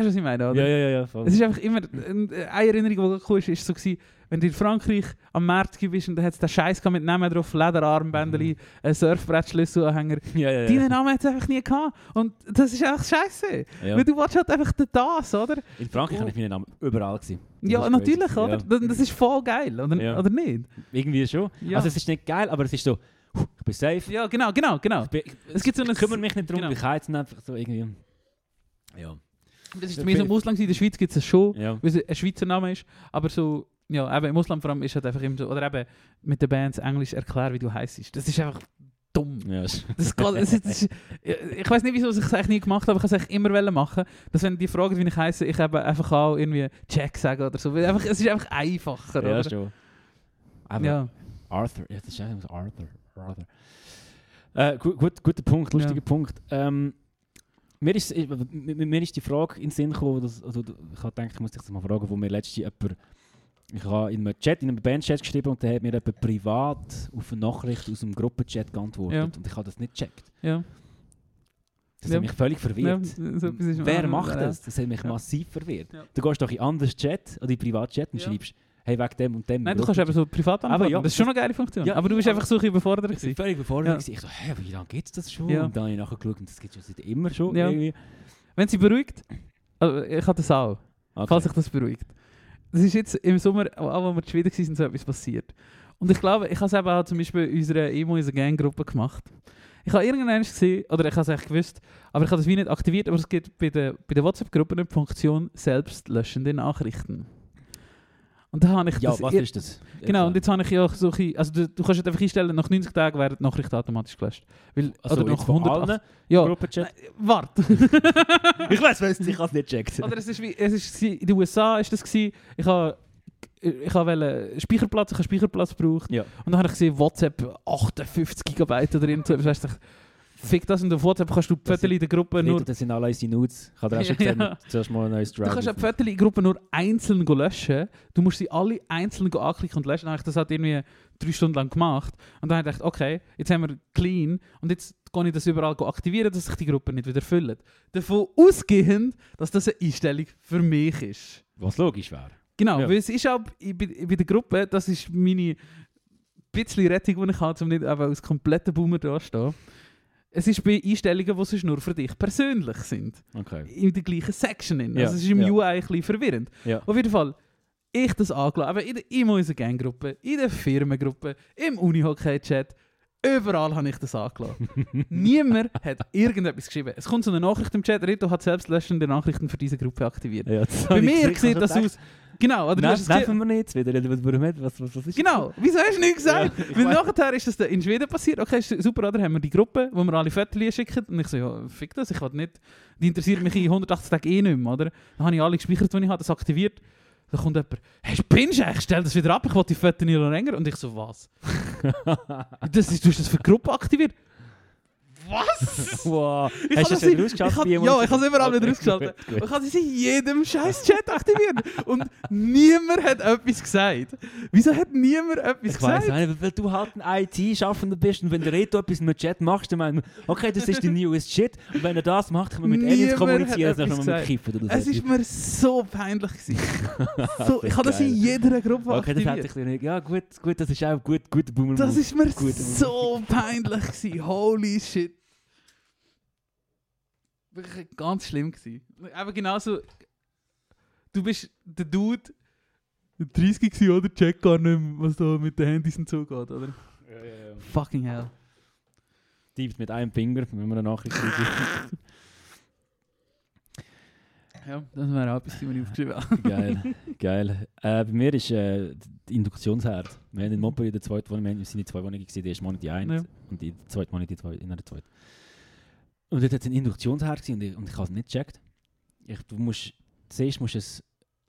du, was ich meine, oder? Ja, ja, ja. Voll. Es ist einfach immer, eine Erinnerung, die kam, ist, ist so gewesen, wenn du in Frankreich am Markt bist und da hat es den Scheiß mit Namen drauf, Lederarmbändeli, Mhm. ein Surfbrett-Schlüsselanhänger. ja, ja, Deinen ja. Namen hat es einfach nie gehabt. Und das ist einfach scheiße. ja. Weil du willst halt einfach das, oder? In Frankreich habe ich meinen Namen überall gesehen. Ja, natürlich, crazy. oder? Ja. Das, ist voll geil, oder, oder nicht? Irgendwie schon. Also es ist nicht geil, aber es ist so, ich bin safe. Ja, genau, genau, genau. Ich, bin, Es gibt so ich kümmere mich nicht darum, genau. ich jetzt einfach so irgendwie... Ja. Das ist so im Ausland, in der Schweiz gibt es es schon, Ja. weil es ein Schweizer Name ist, aber so, ja, eben im Ausland vor allem ist halt einfach immer so, oder eben mit den Bands Englisch erklären, wie du heisst. Das ist einfach dumm. ja. ist- Das es ist, es ist, ich weiß nicht, wieso ich es eigentlich nie gemacht habe, aber ich habe es eigentlich immer machen. Dass wenn die fragen, wie ich heiße, ich eben einfach auch irgendwie Jack sagen oder so. Weil Einfach, es ist einfach einfacher, Ja, oder? schon. Aber Ja. Arthur, ja, das ist einfach Arthur. Arthur. Äh, gut, gut, guter Punkt, lustiger Ja. Punkt. Ähm, mir, ist, mir ist die Frage in den Sinn gekommen, dass, also, ich habe gedacht, ich muss dich das mal fragen, wo mir letztens jemand, ich habe in einem Chat, in einem Bandchat geschrieben und der hat mir jemand privat auf eine Nachricht aus dem Gruppenchat geantwortet Ja. und ich habe das nicht gecheckt. Ja. Das Ja. hat mich völlig Ja, verwirrt. so etwas ist- Wer macht Ja. das? Das hat mich Ja. massiv verwirrt. Ja. Du gehst doch in einen anderen Chat oder in Privatchat und Ja. schreibst, hey, wegen dem und dem. Nein, du kannst eben so privat antworten. ja, das ist schon eine geile Funktion. Ja, aber du bist einfach so überfordert. Ich war völlig überfordert. Ja. Ich so, hä, wie lange gibt es das schon? Ja. Und dann habe ich nachher geschaut und das gibt es seit immer schon. Ja. Wenn sie beruhigt, also ich habe das auch, Okay. falls sich das beruhigt. Das ist jetzt im Sommer, auch als wir Schweden waren, so etwas passiert. Und ich glaube, ich habe es eben auch zum Beispiel in unserer Emo in unserer Gang-Gruppe gemacht. Ich habe irgendwann gesehen, oder ich habe es eigentlich gewusst, aber ich habe das wie nicht aktiviert, aber es gibt bei der, bei der WhatsApp-Gruppe eine Funktion selbstlöschende Nachrichten. Und da habe ich ja, das was ist das? Genau, und jetzt habe ich ja so ein also du, du kannst halt einfach einstellen, nach 90 Tagen werden die Nachrichten automatisch gelöscht. Weil, also oder jetzt nach von 108 allen Ja, Gruppenchat? warte. Ich weiß, was ich habe es nicht gecheckt. Oder es ist wie, es ist in den USA ist das gsi, ich habe ich habe Speicherplatz, ich habe Speicherplatz gebraucht Ja. und dann habe ich gesehen WhatsApp 58 Gigabyte oder irgend du, Fick das und auf WhatsApp kannst du in der Gruppe Nur, das sind alle unsere Nudes. Ich habe dir auch schon gesehen, zuerst mal ein neues Du Drive. kannst ja die Fotos in der Gruppe nur einzeln löschen. Du musst sie alle einzeln anklicken und löschen. Dann habe ich das halt irgendwie drei Stunden lang gemacht. Und dann habe ich gedacht, okay, jetzt haben wir clean und jetzt kann ich das überall aktivieren, dass sich die Gruppe nicht wieder füllt. Davon ausgehend, dass das eine Einstellung für mich ist. Was logisch wäre. Genau, Ja. weil es ist auch bei, der Gruppe, das ist meine bisschen Rettung, die ich habe, um nicht eben als kompletter Boomer da zu stehen. Es ist bei Einstellungen, die sonst nur für dich persönlich sind. Okay. In der gleichen Section. In. Ja, Also es ist im ja. UI ein bisschen verwirrend. Ja. Auf jeden Fall, ich das angelassen, in der in unserer Ganggruppe, in der Firmengruppe, im Unihockey-Chat, überall habe ich das angelassen. Niemand hat irgendetwas geschrieben. Es kommt so eine Nachricht im Chat, Rito hat selbstlöschende Nachrichten für diese Gruppe aktiviert. Ja, das Bei mir gesehen, sieht das ich habe aus... Genau, oder Nein, nerven wir nicht. Wieder, warum nicht? Was, was, was ist Genau, wieso hast du nichts gesagt? Ja, Weil nachher ist das in Schweden passiert. Okay, super, oder? Haben wir die Gruppe, wo wir alle Fotos schicken. Und ich so, ja, fick das, ich will nicht. Die interessiert mich in 180 Tagen eh nicht mehr, oder? Dann habe ich alle gespeichert, die ich habe, das aktiviert. Dann kommt jemand, hey, spinnst du eigentlich? Stell das wieder ab, ich will die Fotos nicht noch länger. Und ich so, was? das ist, du hast das für die Gruppe aktiviert? Was? Wow. Ich Hast du das das wieder in- ausgeschaltet? ich hab- bei ja, ich habe es überall Okay, wieder ausgeschaltet. gut, gut. Ich habe sie in jedem scheiß Chat aktiviert. Und niemand hat etwas gesagt. Wieso hat niemand etwas Ich gesagt? weiß nicht, weil du halt ein IT-Schaffender bist und wenn du Reto etwas mit Chat machst, dann meinen wir, okay, das ist die newest Shit. Und wenn er das macht, können wir mit Aliens Niemand kommunizieren, hat dann können wir mit. Kiffen oder Es so. ist mir so peinlich gewesen. so, ich habe das in jeder Gruppe Okay, das hätte aktiviert. ich nicht. Ja, gut, gut, das ist auch gut, guter Boomer. Das ist mir Gut. so peinlich gewesen. Holy shit. Wirklich ganz schlimm gewesen. Aber genauso, du bist der Dude, der 30 gewesen, oder? Check gar nicht mehr, was da mit den Handys und so geht, oder? Ja, ja, ja. Fucking hell. Tippt mit einem Finger, wenn wir eine Nachricht kriegen. Ja, das wäre auch etwas, was ich aufgeschrieben habe. geil, geil. Äh, bei mir ist äh, die Induktionsherd. Wir haben in Montpellier in der zweiten Wohnung, wir sind in zwei Wohnungen gewesen, die erste Monat die eine Ja. und die zweite Monat die zwei, in einer zweiten. Und dort hat es einen Induktionsherd und ich, und ich habe es nicht gecheckt. Ich, du musst, zuerst musst du es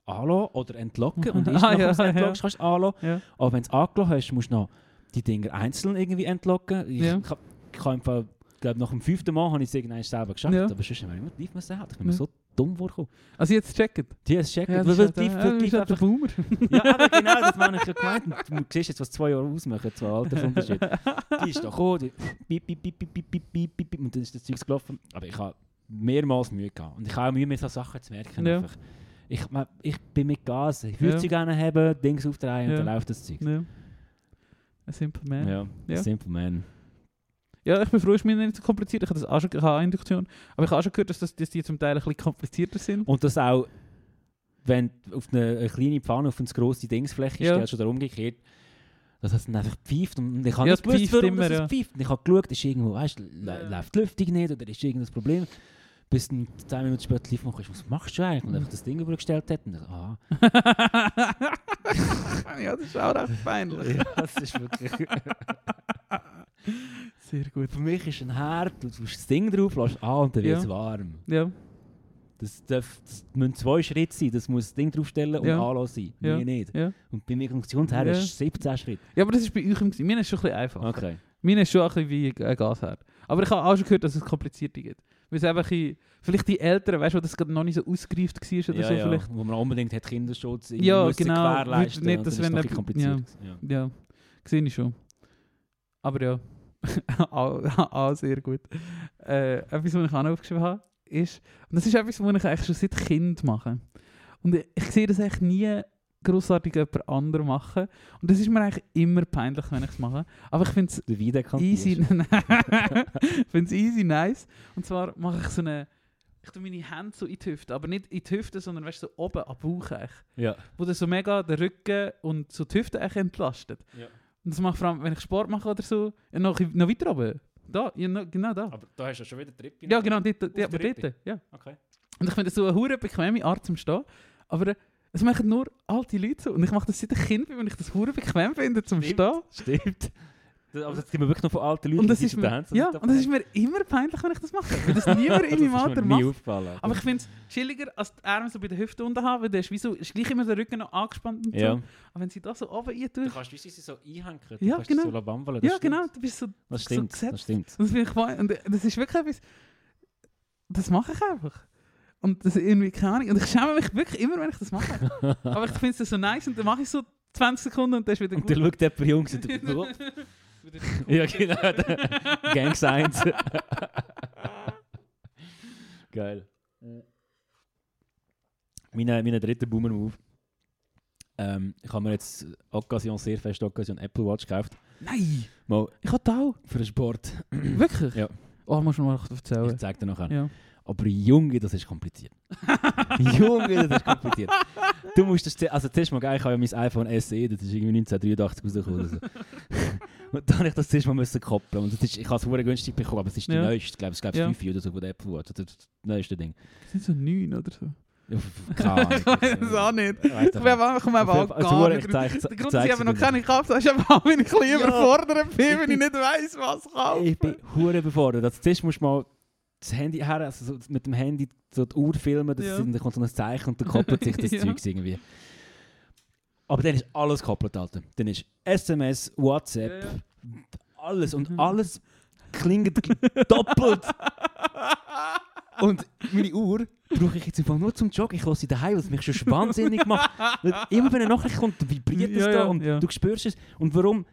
anlassen oder entlocken und erst Ah, nachher, ja, du es entlockst, ja. kannst du es anlassen. Ja. Aber wenn du es angelassen hast, musst du noch die Dinger einzeln irgendwie entlocken. Ich, Ja. hab- ich habe einfach, glaube, nach dem fünften Mal habe ich es irgendwann selber geschafft. Ja. Aber sonst haben wir immer tief müssen halten. Ich bin ja. so dumm vorgekommen. Also jetzt checken. Die ist checkt. Ja, das ist tief, ja, tief, der Boomer. ja, genau, das meine ich ja gemeint. Du siehst jetzt, was zwei Jahre ausmachen, zwei Altersunterschiede. die ist da gekommen, die piep, piep, piep, piep, piep, piep, piep, und dann ist das Zeug gelaufen. Aber ich habe mehrmals Mühe gehabt. Und ich habe auch Mühe, mir so Sachen zu merken. Ja. Einfach. Ich, ich bin mit Gas. Ich würde ja. sie gerne haben, Dings aufdrehen und dann läuft das Zeug. Ja. A simple man. Ja, ja. simple man ich bin froh, es ist mir nicht so kompliziert. Ich habe das auch schon ich habe auch Induktion. Aber ich habe auch schon gehört, dass, das, dass die zum Teil ein bisschen komplizierter sind. Und das auch, wenn du auf eine, eine kleine Pfanne auf eine grosse Dingsfläche Ja. stellst oder umgekehrt, dass es dann einfach pfeift und ich habe Ja, nicht gewusst, warum immer, das ja. pfeift. Und ich habe geschaut, ist irgendwo, weißt, Ja. läuft die Lüftung nicht oder ist irgendein Problem. Bis dann 10 Minuten später lief und was machst du eigentlich? Und einfach das Ding übergestellt hat und ich, aha. ja, das ist auch recht peinlich. ja, das ist wirklich... Sehr gut. Für mich ist ein Herd, du tust das Ding drauf, lässt an und dann wird es Ja. warm. Ja, Das, darf, das müssen zwei Schritte sein, das muss das Ding draufstellen und Ja. anlassen sein. Ja. Nicht. ja. Und bei mir Funktionsherd Ja. ist es 17 Schritte. ja, aber das ist bei euch im Meine ist schon ein bisschen einfach. Okay. Meine ist schon ein bisschen wie ein Gasherd. Aber ich habe auch schon gehört, dass es komplizierter gibt. Weil es einfach in, vielleicht die Älteren, weißt du, wo das gerade noch nicht so ausgereift war oder Ja, so ja, vielleicht. wo man unbedingt hat Kinderschutz Ja, genau. gewährleisten Nicht, und dass dann ist wenn ein bisschen kompliziert. Ja. Ja, sehe ich schon. Aber ja, auch, auch sehr gut. Äh, etwas, was ich auch aufgeschrieben habe, ist, und das ist etwas, was ich eigentlich schon seit Kind mache. Und ich, ich sehe das eigentlich nie grossartig jemand anderem machen. Und das ist mir eigentlich immer peinlich, wenn ich es mache. Aber ich finde es Der easy, ich finde es easy nice. Und zwar mache ich so eine, ich tue meine Hände so in die Hüfte, aber nicht in die Hüfte, sondern weißt, so oben am Bauch eigentlich Ja. wo das so mega den Rücken und so die Hüfte entlastet. Ja. Und das mache ich vor allem, wenn ich Sport mache oder so, noch, noch weiter oben. Da, ja, genau da. Aber da hast du schon wieder Trippe. Ja, genau, dort, dort, aber dort, ja. Okay. Und ich finde das so eine hure bequeme Art zum Stehen. Aber äh, es machen nur alte Leute so. Und ich mache das seit ich Kind wenn ich das hure bequem finde zum Stimmt. Stehen. Stimmt. Das, aber das sind wir wirklich noch von alten Leuten. Und das die ist so mir, da haben, so ja, und das ist mir immer peinlich, wenn ich das mache. Weil das niemand in Das meinem ist Alter macht. aufgefallen. Aber ich finde es chilliger, als die Arme so bei der Hüfte unten haben, weil der ist, wie so, ist gleich immer der Rücken noch angespannt und ja. so. Aber wenn sie da so oben rein Du tun, kannst wie sie so einhängen. Du Ja, kannst genau. So das ja stimmt. genau, du bist so Das so stimmt. gesetzt. das stimmt. Und das, finde ich, fein. und das ist wirklich etwas, das mache ich einfach. Und das ist irgendwie keine Ahnung. Und ich schäme mich wirklich immer, wenn ich das mache. Aber ich finde es so nice und dann mache ich so 20 Sekunden und dann ist wieder Und gut. dann schaut jemand Jungs und der- Wieder- Ja, genau. Gang Science. Geil. Meine, meine dritte Boomer-Move. Ähm, ich habe mir jetzt Occasion, sehr fest Occasion Apple Watch gekauft. Nein! Mal Ich habe auch. für den Sport. Wirklich? Ja. Oh, musst du mir Ich erzählen. zeige dir nachher. Ja. Aber Junge, das ist kompliziert. Junge, das ist kompliziert. Du musst das, also zuerst mal, gell, ich habe ja mein iPhone SE, das ist irgendwie 1983 rausgekommen. Und dann habe ich das zuerst mal müssen koppeln. Und ist, ich habe es sehr günstig bekommen, aber es ist die Ja. neueste, ich glaube, es ist Ja. 5 oder so von der Apple Watch. Das ist das neueste Ding. Das sind so neun oder so. Ja, Keine Ahnung. ich weiß es auch nicht. Ich Ich ich komme jeden auch gar nicht ich Der Grund, dass ich eben noch keine gekauft habe, ist einfach wenn ich ein bisschen überfordert bin, wenn ich Ich nicht weiss, was kaufen. Ich bin hure befordert. Also, zuerst musst du mal das Handy her, also so mit dem Handy so die Uhr filmen, das Ja. dann kommt so ein Zeichen und dann koppelt sich das Ja. Zeug irgendwie. Aber dann ist alles gekoppelt, Alter. Dann ist SMS, WhatsApp, Ja, alles und Mhm. alles klingt doppelt. Und meine Uhr brauche ich jetzt einfach nur zum Joggen. Ich lasse sie daheim, was mich schon wahnsinnig macht. Weil immer wenn eine Nachricht kommt, vibriert es Ja, da ja, und ja. du spürst es. Und warum?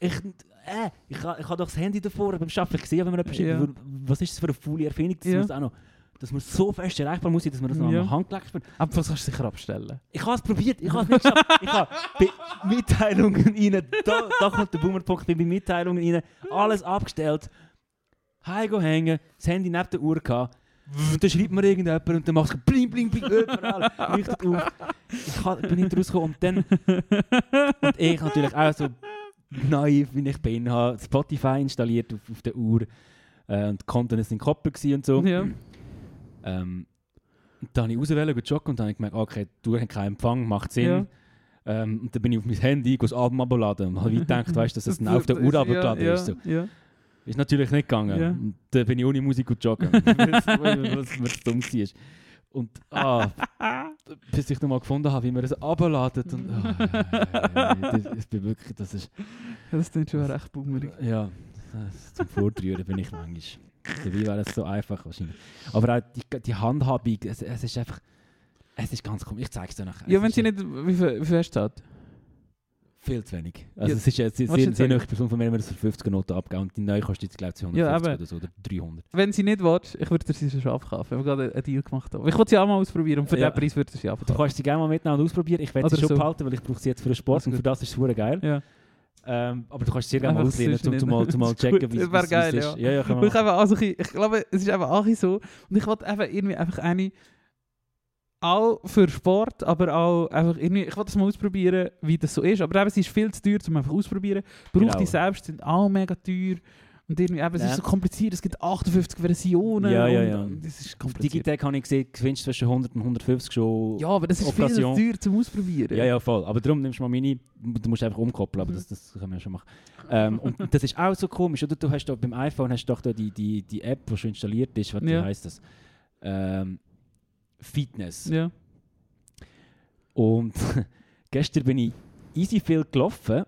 Ich, äh, ich, ich habe doch das Handy davor beim Arbeiten. Ich sehe, wenn man etwas Ja. Was ist das für eine faule Erfindung? Das muss auch noch, dass man so fest erreichbar muss, sein, dass man das noch Ja. am Handgelenk spürt. Aber das kannst du sicher abstellen. Ich habe es probiert, ich habe es nicht geschafft. Ich habe bei Mitteilungen rein, da, da kommt der Boomerpunkt, bin bei Mitteilungen rein, alles abgestellt, heim hängen, das Handy neben der Uhr gehabt, und dann schreibt mir irgendjemand und dann macht es bling bling bling, überall, leuchtet auf. Ich kann, bin nicht rausgekommen und dann, und ich natürlich auch so naiv, wie ich bin, habe Spotify installiert auf, auf der Uhr äh, und die Konten sind gekoppelt gewesen und so. Ja. Ähm, dann habe ich auswählen, gejoggt und dann habe ich gemerkt, okay, du hast keinen Empfang, macht Sinn. Ja. Ähm, und dann bin ich auf mein Handy, gehe das Album abladen und habe gedacht, weißt, dass es dann auf der Uhr abgeladen ja, ist. So. Ja. Ist natürlich nicht gegangen. Ja. Und dann bin ich ohne Musik gut joggen, weil es dumm war. Und ah, bis ich nochmal gefunden habe, wie man es abladet. Und, ah, das, das, bin wirklich, das ist, Das klingt schon recht boomerig. ja, das, zum Vordrühren bin ich manchmal. Dabei wäre es so einfach wahrscheinlich. Aber auch die, die Handhabung, es, es ist einfach... Es ist ganz komisch. Ich zeige es dir nachher. Ja, wenn sie nicht. Wie viel, wie viel hast du? Viel zu wenig. Also Ja, es ist jetzt du sehr sagen? nahe Person von mir, wenn das für 50 Noten abgeben und die neue kostet jetzt glaube ich 250 Ja, oder so, oder 300. Wenn sie nicht willst, ich würde dir sie schon abkaufen. Wir haben gerade einen Deal gemacht. Ich wollte sie auch mal ausprobieren und für Ja. den Preis würde ich sie Du abkaufen. kannst sie gerne mal mitnehmen und ausprobieren. Ich werde sie schon so. behalten, weil ich brauche sie jetzt für den Sport und für das ist es geil. Ja. Ähm, aber du kannst sie sehr gerne mal Einfach auslehnen, um zu mal, checken, wie ist es es geil, ist. Ja, ja, Und ich, man habe auch so ein bisschen- ich glaube, es ist eben auch so. Und ich wollte einfach irgendwie einfach eine. Auch für Sport, aber auch einfach irgendwie. Ich wollte das mal ausprobieren, wie das so ist. Aber eben, es ist viel zu teuer, um einfach auszuprobieren. Braucht Genau. die selbst sind auch mega teuer. Und irgendwie, eben, es Ja. ist so kompliziert. Es gibt 58 Versionen. Ja, ja, ja. und Das ist kompliziert. Digitec habe ich gesehen, gewinnst zwischen 100 und 150 schon. Ja, aber das ist Operation. viel zu teuer zum Ausprobieren. Ja, ja, voll. Aber darum nimmst du mal meine, du musst einfach umkoppeln, aber das, das können wir ja schon machen. Ähm, und das ist auch so komisch, oder? Du hast da beim iPhone hast du doch da die, die, die App, die schon installiert ist, was Ja. heißt das? Ähm, Fitness. Ja. Und gestern bin ich easy viel gelaufen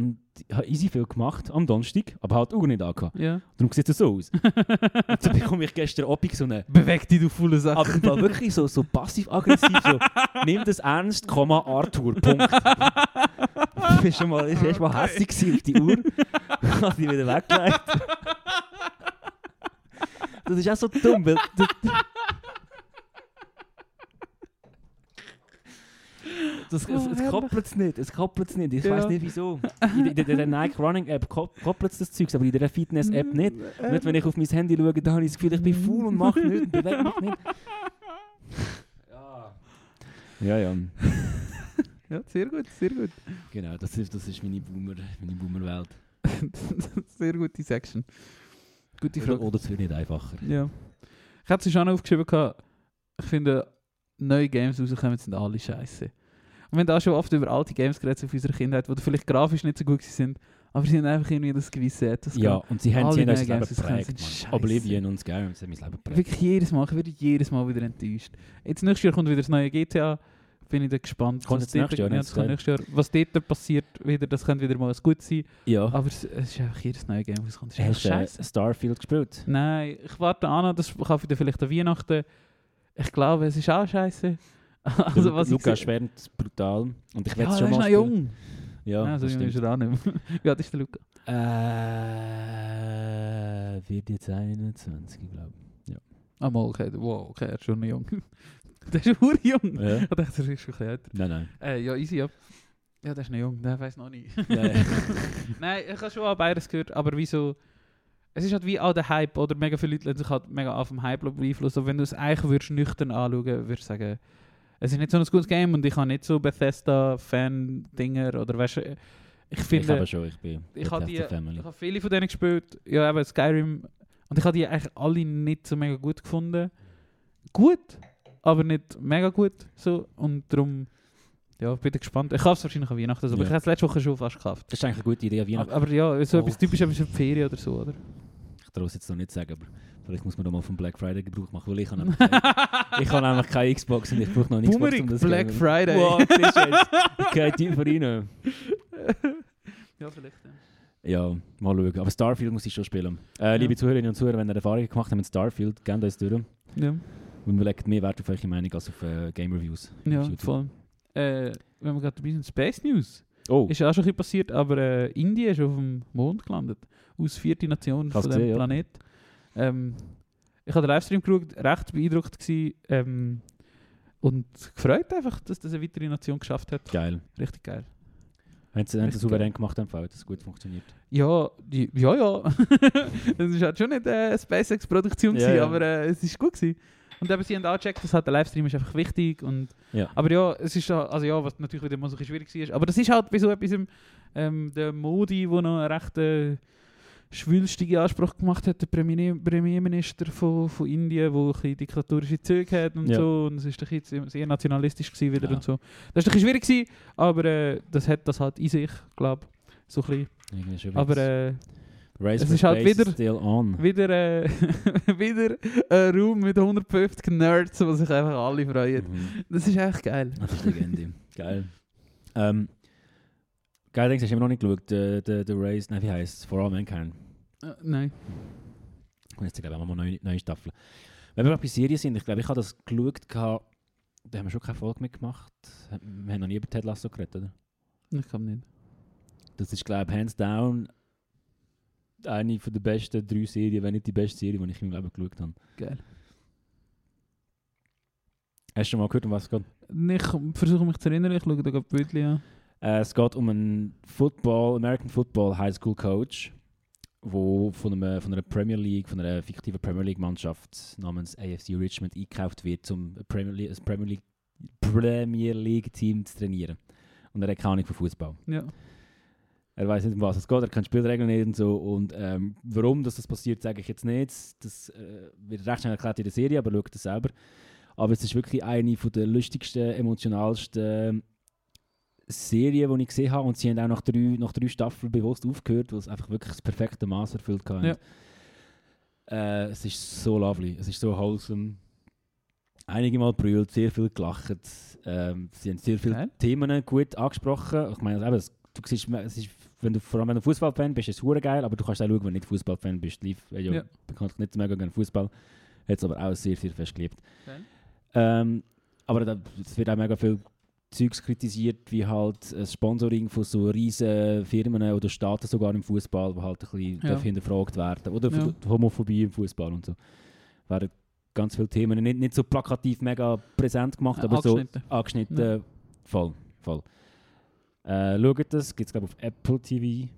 und habe easy viel gemacht am Donnerstag, aber halt auch nicht angehabt. ja. Darum sieht es so aus. und so bekomme ich gestern Abend so eine Beweg dich, du faule Sache. aber im Fall wirklich so, so passiv-aggressiv, so, nimm das ernst, Komma, Arthur, Punkt. Ich war schon mal, ich war mal hässlich gewesen auf die Uhr, habe sie wieder weggelegt. Das ist auch so dumm, weil... Das, das, Oh, es, es koppelt es nicht, es koppelt es nicht, ich Ja. weiß nicht wieso. In, der- in der Nike Running App ko- koppelt es das Zeugs, aber in der Fitness App nicht. Nicht, wenn ich auf mein Handy schaue, dann habe ich das Gefühl, ich bin faul und mache nichts und bewege mich nicht. Ja. Ja, ja. Ja, sehr gut, sehr gut. Genau, das ist, das ist meine Boomer, meine Boomer-Welt. sehr gute Section. Gute Oder, Frage. oder es wird nicht einfacher. Ja. Ich hatte es schon aufgeschrieben, ich finde, neue Games rauskommen, sind alle scheiße. Und wir haben auch schon oft über alte Games geredet auf unserer Kindheit, die vielleicht grafisch nicht so gut sind, aber sie haben einfach irgendwie das gewisse Etwas Ja, und sie haben, sie haben uns neuen das Leben geprägt. Oblivion und Skyrim, sie haben mein Leben geprägt. Wirklich jedes Mal, ich werde jedes Mal wieder enttäuscht. Jetzt nächstes Jahr kommt wieder das neue GTA, bin ich dann gespannt. Kommt was dort- Jahr, ja, das nächstes Jahr. Was dort passiert wieder, das könnte wieder mal gut sein. Ja. Aber es, es ist einfach jedes neue Game, das kommt. Das Hast du äh, scheiße. Starfield gespielt? Nein, ich warte an, das kaufe ich dann vielleicht an Weihnachten. Ich glaube, es ist auch scheiße. also, was Luca ich schwärmt brutal. Und ich ja, werde schon ist mal noch spielen. jung. Ja, Ja, so das jung ist stimmt. er auch nicht mehr. Wie alt ist der Luca? Äh, wird jetzt 21, glaube Ah, mal, okay. Wow, okay, er ist schon noch jung. der ist ur jung. ich. Ja. Ich dachte, er ist schon älter. Nein, nein. Äh, ja, easy, ja. Ja, der ist noch jung, der weiß noch nicht. Ja, ja. Nein, ich habe schon an beides gehört, aber wieso... Es ist halt wie auch der Hype, oder mega viele Leute lassen sich halt mega auf dem Hype beeinflussen. Aber wenn du es eigentlich würdest nüchtern anschauen würdest du sagen, es ist nicht so ein gutes Game und ich habe nicht so Bethesda-Fan-Dinger oder weißt du, ich Ich finde... aber schon, ich bin Ich habe die- Family. Ich habe viele von denen gespielt. Ja, eben Skyrim. Und ich habe die eigentlich alle nicht so mega gut gefunden. Gut, aber nicht mega gut. So. Und darum, ja, bin ich gespannt. Ich kaufe es wahrscheinlich an Weihnachten. Aber Ja. ich habe es letzte Woche schon fast gekauft. Das ist eigentlich eine gute Idee, wie Aber, aber ja, so Oh. etwas typisch etwas für Ferien oder so, oder? Ich traue es jetzt noch nicht sagen, aber vielleicht muss man da mal vom Black Friday Gebrauch machen, weil ich habe nämlich keine, ich habe nämlich keine Xbox und ich brauche noch eine Xbox, um das Black Game- Friday. Wow, jetzt? Ich gehe tiefer rein. ja, vielleicht. Ja. Ja, mal schauen. Aber Starfield muss ich schon spielen. Äh, Liebe Zuhörerinnen und Zuhörer, wenn ihr Erfahrungen gemacht habt mit Starfield, gebt uns durch. Ja, Und wir legen mehr Wert auf eure Meinung als auf äh, Game Reviews. ja voll. Äh, wenn wir gerade dabei sind, Space News. Oh, Ist ja auch schon ein passiert, aber äh, Indien ist auf dem Mond gelandet. Aus vierte Nation Kannst von dem ja. Planet. Ähm, ich habe den Livestream geschaut, recht beeindruckt gewesen, ähm, und gefreut einfach, dass das eine weitere Nation geschafft hat. geil. Richtig geil. Haben sie, Richtig souverän gemacht, haben hat es gut funktioniert. Ja, ja, ja. Es ist halt schon nicht eine SpaceX-Produktion, Ja, ja. aber äh, es ist gut gewesen. Und eben, sie haben auch gecheckt, dass halt der Livestream ist einfach wichtig und Ja. Aber ja, es ist also ja, was natürlich wieder mal so schwierig war. Aber das ist halt bei so etwas, im, ähm, der Modi, der noch einen recht äh, schwülstigen Anspruch gemacht hat, der Premier, Premierminister von, von Indien, der ein bisschen diktatorische Züge hat und Ja. so. Und es ist ein bisschen sehr nationalistisch gewesen wieder Ja. und so. Das ist ein schwierig gewesen, aber äh, das hat das halt in sich, glaube so ein bisschen. Aber äh, Race es ist halt wieder- still on. wieder, äh, wieder ein Raum mit 150 Nerds, die sich einfach alle freuen. Mhm. Das ist echt geil. Das ist Legende. Geil. Ähm, geil, denkst du, hast immer noch nicht geschaut? Der, der, der Race, nein, wie heißt es? For All Mankind. Äh, nein. Und jetzt glaube ich auch mal neue, neue Staffeln. Wenn wir noch bei Serien sind, ich glaube, ich habe das geschaut, gehabt, da haben wir schon keine Folge mitgemacht. Wir haben noch nie über Ted Lasso geredet, oder? Ich glaube nicht. Das ist, glaube ich, hands down eine von der besten drei Serien, wenn nicht die beste Serie, die ich in meinem Leben geschaut habe. Geil. Hast du schon mal gehört, um was es geht? Ich versuche mich zu erinnern, ich schaue da gerade Bildchen an. Äh, es geht um einen Football, American Football High School Coach, wo von, einem, von einer Premier League, von einer fiktiven Premier League Mannschaft namens AFC Richmond eingekauft wird, um ein Premier League, ein Premier League, Premier League Team zu trainieren. Und er hat keine Ahnung von Fußball. Ja. Er weiß nicht, um was es geht, er kennt Spielregeln nicht und so. Und ähm, warum dass das passiert, sage ich jetzt nicht. Das äh, wird recht schnell erklärt in der Serie, aber schaut das selber. Aber es ist wirklich eine von der lustigsten, emotionalsten Serien, die ich gesehen habe. Und sie haben auch nach drei, nach drei Staffeln bewusst aufgehört, weil es einfach wirklich das perfekte Maß erfüllt hat. Ja. Äh, es ist so lovely, es ist so wholesome. Einige Mal brüllt, sehr viel gelacht. Ähm, sie haben sehr viele Geil. Themen gut angesprochen. Ich meine, eben, es- du siehst, es ist, wenn du, vor allem wenn du Fußballfan bist, ist es hure geil, aber du kannst auch schauen, wenn du nicht Fußballfan bist. Live, äh, ja, Ja. bekanntlich nicht mega gerne Fußball, hat es aber auch sehr, sehr fest geliebt. Ähm, aber es wird auch mega viel Zeugs kritisiert, wie halt das Sponsoring von so riesen Firmen oder Staaten sogar im Fußball, wo halt ein bisschen Ja. hinterfragt werden. Oder Ja. die Homophobie im Fußball und so. Werden ganz viele Themen nicht, nicht so plakativ mega präsent gemacht, Äh, aber so angeschnitten. angeschnitten. Ja. Voll, voll. Äh, schaut das, gibt es glaube ich auf Apple TV.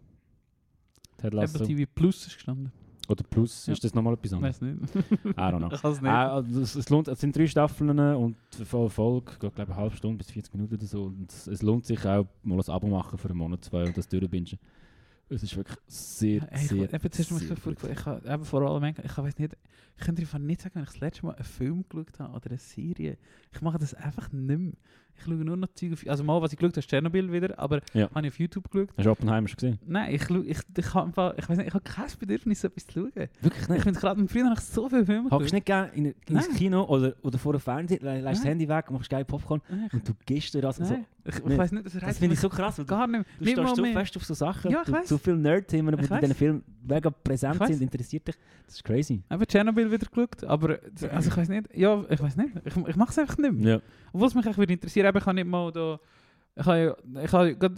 Apple TV Plus ist gestanden. Oder Plus, Ja. ist das nochmal etwas anderes? Weiß nicht. I don't know. Ich kann es nicht. Ah, also es, es, lohnt, es sind drei Staffeln und voll Folge, geht glaube ich eine halbe Stunde bis 40 Minuten oder so. Und es, es lohnt sich auch mal ein Abo machen für einen Monat, zwei und das durchbingen. Es ist wirklich sehr, ey, ich, sehr, eben, zuerst mal sehr vor, ich habe eben vor allem, ich weiß nicht, ich könnte einfach nicht sagen, wenn ich das letzte Mal einen Film geschaut habe oder eine Serie. Ich mache das einfach nicht mehr. Ich schaue nur noch Zeug auf, also mal, was ich geschaut habe, ist Tschernobyl wieder, aber Ja. habe ich auf YouTube geschaut. Hast du Oppenheimer schon gesehen? Nein, ich, ich, ich, habe einfach, ich weiß nicht, ich habe kein Bedürfnis, so etwas zu schauen. Wirklich Ich nicht? finde gerade, früher habe ich so viele Filme Hockst du nicht gerne in, ins. Kino oder, oder vor dem Fernseher, lässt das. Handy weg, machst geil Popcorn Nein, ich, und du gehst dir das so. ich, ich nicht. weiß nicht, das Das finde ich so krass, weil du, gar nicht du Nicht stehst so mehr. fest auf so Sachen, Ja, ich du, weiss. so viele Nerd-Themen, die Ich in diesen. Filmen mega präsent Ich sind, interessiert dich. Das ist crazy. Eben Tschernobyl wieder geschaut, aber also ich weiß nicht, ja, ich weiß nicht, ich, ich mache es einfach nicht mehr. Ja. Obwohl es mich echt würde interessieren, eben, ich habe nicht mal da, ich habe ja, ich habe ja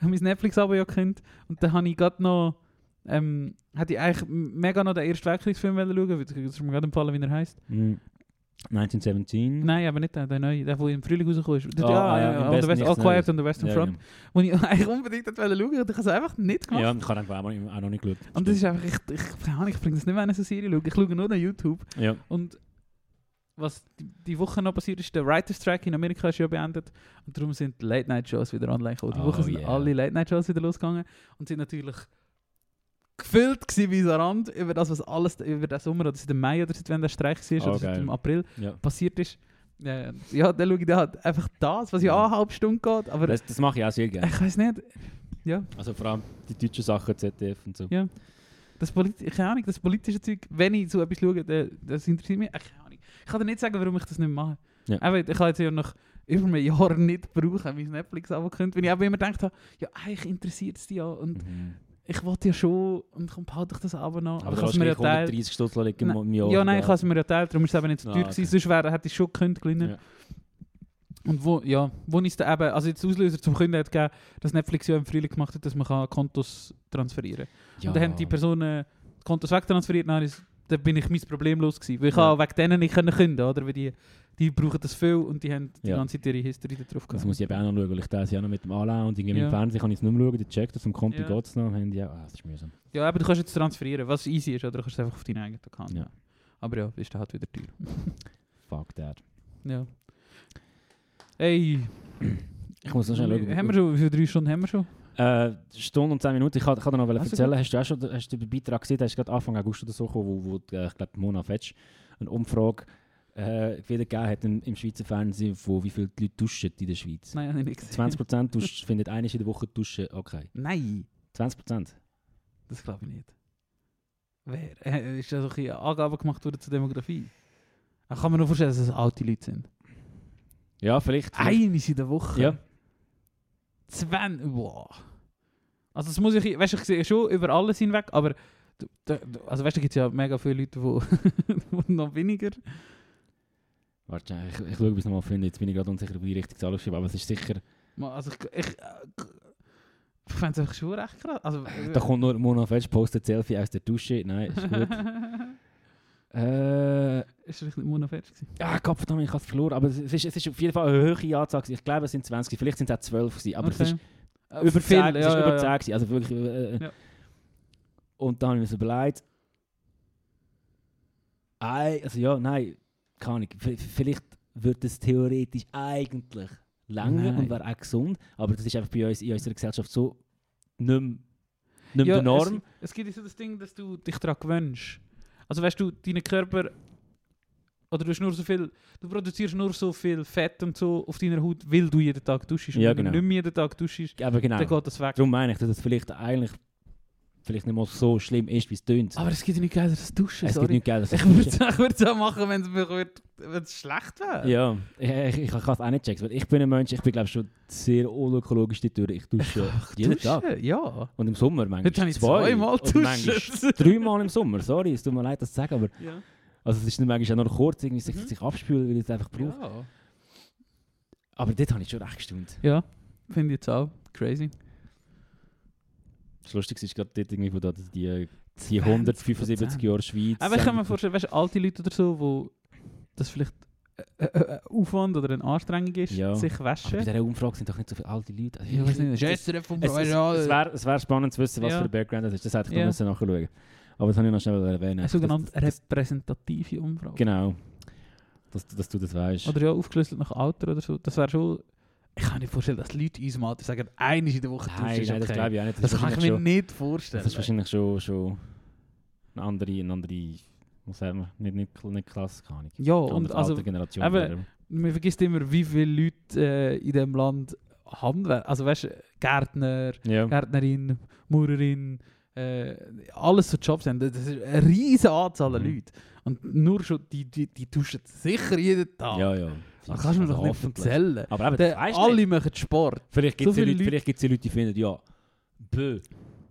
mein Netflix-Abo ja gekündigt und dann habe ich gerade noch, ähm, hätte ich eigentlich mega noch den Ersten Weltkriegsfilm wollen schauen, weil das ist mir gerade empfallen, wie er heisst. Mm. 1917. Nein, aber nicht der, der neue, der, der im Frühling rausgekommen ist. Der- Ah, ja, ja, ja, Westen West, All Quiet on the Western Ja, Front, wo ich eigentlich unbedingt wollen schauen und ich habe es einfach nicht gemacht. Ja, ich habe einfach auch, noch nicht geschaut. Und das ist einfach, ich, ich, ich bringe das nicht mehr in eine Serie schauen, ich schaue nur noch YouTube. ja. Und was die, Woche noch passiert ist, der Writer's Strike in Amerika ist ja beendet und darum sind Late-Night-Shows wieder online gekommen. Die Oh, Woche sind yeah. alle Late-Night-Shows wieder losgegangen und sind natürlich gefüllt gewesen wie Rand über das, was alles über den Sommer oder seit dem Mai oder seit wann der Streik war Oh, oder seit dem April ja. passiert ist. Äh, ja, dann schaue ich da halt einfach das, was ja Ja. eine halbe Stunde geht, aber Das, das mache ich auch sehr gerne. ich weiß nicht, ja, Also vor allem die deutschen Sachen, ZDF und so. Ja. das, Polit keine Ahnung, das politische Zeug, wenn ich so etwas schaue, das interessiert mich. Äh, keine Ahnung. Ich kann dir nicht sagen, warum ich das nicht mache. Ja. Eben, ich habe jetzt ja noch über ein Jahr nicht brauchen, mein Netflix-Abo gekündigt, weil ich eben immer gedacht habe, ja, eigentlich interessiert es dich ja und Mhm. ich wollte ja schon und komm, behalte ich das Abo noch. Aber ich hast es mir ja teilt. 130 Stutz liegen im Jahr. Ja, nein, ich habe es mir ja teilt, darum ist es eben nicht so Ah, teuer okay. gewesen. Sonst wäre, hätte ich schon gekündigt. Ja. Und wo, ja, wo ich es dann eben, also jetzt Auslöser zum Kunden hat gegeben, dass Netflix ja im Frühling gemacht hat, dass man kann Kontos transferieren kann. Ja. Und dann haben die Personen Kontos wegtransferiert, dann, ist, dann bin ich mein Problem los gewesen. Weil ich Ja. wegen denen nicht können künden, oder? Weil die, die brauchen das viel und die haben die Ja. ganze Zeit ihre History da drauf Das gehabt. muss ich eben auch noch schauen, weil ich das ja noch mit dem Anlauen und irgendwie Ja. im Fernsehen kann ich es nicht mehr schauen, der checkt das, am Konto Ja. geht es noch, am Handy auch. Ah, das ist mühsam. Ja, aber du kannst jetzt transferieren, was easy ist, oder du kannst es einfach auf deinen eigenen Account. Ja. Aber ja, ist dann halt wieder teuer. Fuck that. ja. Hey, Ich muss noch schnell schauen. haben wir schon, wie viele drei Stunden haben wir schon? Äh, Stunde und 10 Minuten. Ich kann, ich kann dir noch Also erzählen, hast du auch schon hast du den Beitrag gesehen, der ist gerade Anfang August oder so gekommen, wo, wo äh, ich glaube Mona Fetsch eine Umfrage äh, wieder gegeben hat im, im Schweizer Fernsehen, von wie viele Leute duschen in der Schweiz. Nein, habe ich nicht gesehen. 20% duschen, findet eine in der Woche duschen okay. Nein, 20%? das glaube ich nicht. Wer? Äh, Ist da so ein bisschen Angaben gemacht worden zur Demografie? Da kann man nur vorstellen, dass es alte Leute sind. Ja, vielleicht. vielleicht. Eines in der Woche? Ja. 20. Wow. Also das muss ich, weißt du, ich sehe schon über alles hinweg, aber da- Also weißt du, da gibt es ja mega viele Leute, die noch weniger. Warte, ich, ich schaue, ob ich es nochmal finde. Jetzt bin ich gerade unsicher, ob ich die richtige Zahl aufschreibe, aber es ist sicher... Also ich, ich, ich fände es schon recht krass. Also, Da kommt nur Mona Fetsch, postet Selfie aus der Dusche. Nein, ist gut. äh... ist vielleicht nicht Mona fertig gewesen. Ja, Gott verdammt, ich habe es verloren. Aber es ist, es ist auf jeden Fall eine hohe Anzahl. gewesen. Ich glaube, es sind 20, vielleicht sind es auch 12 gewesen. Aber es ist Äh, über 10, viel, es ist ja, über ja, 10 ja. gewesen. Also wirklich... Äh, äh. Ja. Und dann habe ich mir so überlegt... Also ja, nein, keine Ahnung. Vielleicht wird es theoretisch eigentlich länger Nein. und wäre auch gesund. Aber das ist einfach bei uns in unserer Gesellschaft so nicht mehr, nicht mehr Ja, der Norm. Es, es gibt ja so das Ding, dass du dich daran gewöhnst. Also weißt du, deinen Körper. Oder du, nur so viel, du produzierst nur so viel Fett und so auf deiner Haut, weil du jeden Tag duschst. Ja, wenn genau. du nicht mehr jeden Tag duschst, Aber genau. dann geht das weg. Darum meine ich, dass es vielleicht eigentlich vielleicht nicht mal so schlimm ist, wie es tönt. Aber es gibt ja nicht geiler als Duschen, es gibt sorry. nicht geil, dass Ich würde es auch machen, wenn es schlecht wäre. Ja, ich, ich, ich kann es auch nicht checken, weil ich bin ein Mensch, ich bin glaube schon sehr unökologisch die Tür. Ich dusche jeden Duschen? Tag. Ja. Und im Sommer manchmal Heute habe ich zwei. zweimal duschen. dreimal im Sommer. Sorry, es tut mir leid, das zu sagen, aber Ja. also es ist dann manchmal auch noch kurz, irgendwie sich, Mhm. sich abspülen, weil ich es einfach brauche. Ja. Aber dort habe ich schon recht gestaunt. Ja, finde ich jetzt auch crazy. Das Lustigste ist gerade dort irgendwie, wo da die, die 175 Jahre Schweiz... Aber ich kann mir vorstellen, weißt du, alte Leute oder so, wo das vielleicht äh, äh, äh, Aufwand oder eine Anstrengung ist, Ja. sich Aber bei waschen. dieser Umfrage sind doch nicht so viele alte Leute. Also, Ich weiß nicht, es- Es, es, es wäre wär spannend zu wissen, was Ja. für ein Background das ist. Das hätte ich Ja. müssen nachschauen Aber das habe ich noch schnell erwähnen. eine sogenannte repräsentative Umfrage. Genau. Dass, dass du das weißt. Oder ja, aufgeschlüsselt nach Alter oder so. Das wäre schon... Ich kann mir nicht vorstellen, dass Leute unserem Alter sagen, einmal in der Woche nein, ist nein, das okay. glaube ich auch nicht. Das ist kann ich mir schon, nicht vorstellen. Das ist wahrscheinlich schon, schon eine andere, eine andere, was sagen wir, nicht, nicht, nicht Klasse, keine Ahnung. ja, Eine und andere also, Altergeneration. eben, man vergisst immer, wie viele Leute äh, in diesem Land Handwerk, also weißt du, Gärtner, ja. Gärtnerin, Maurerin, äh, alles so Jobs haben. Das ist eine riesige Anzahl an Mhm. Leuten. Und nur schon, die, die, die duschen sicher jeden Tag. ja, ja. Das kannst du mir doch nicht erzählen. Aber eben, du alle nicht. machen Sport. Vielleicht gibt es so ja Leute, Leute- Leute, die finden, ja, bö,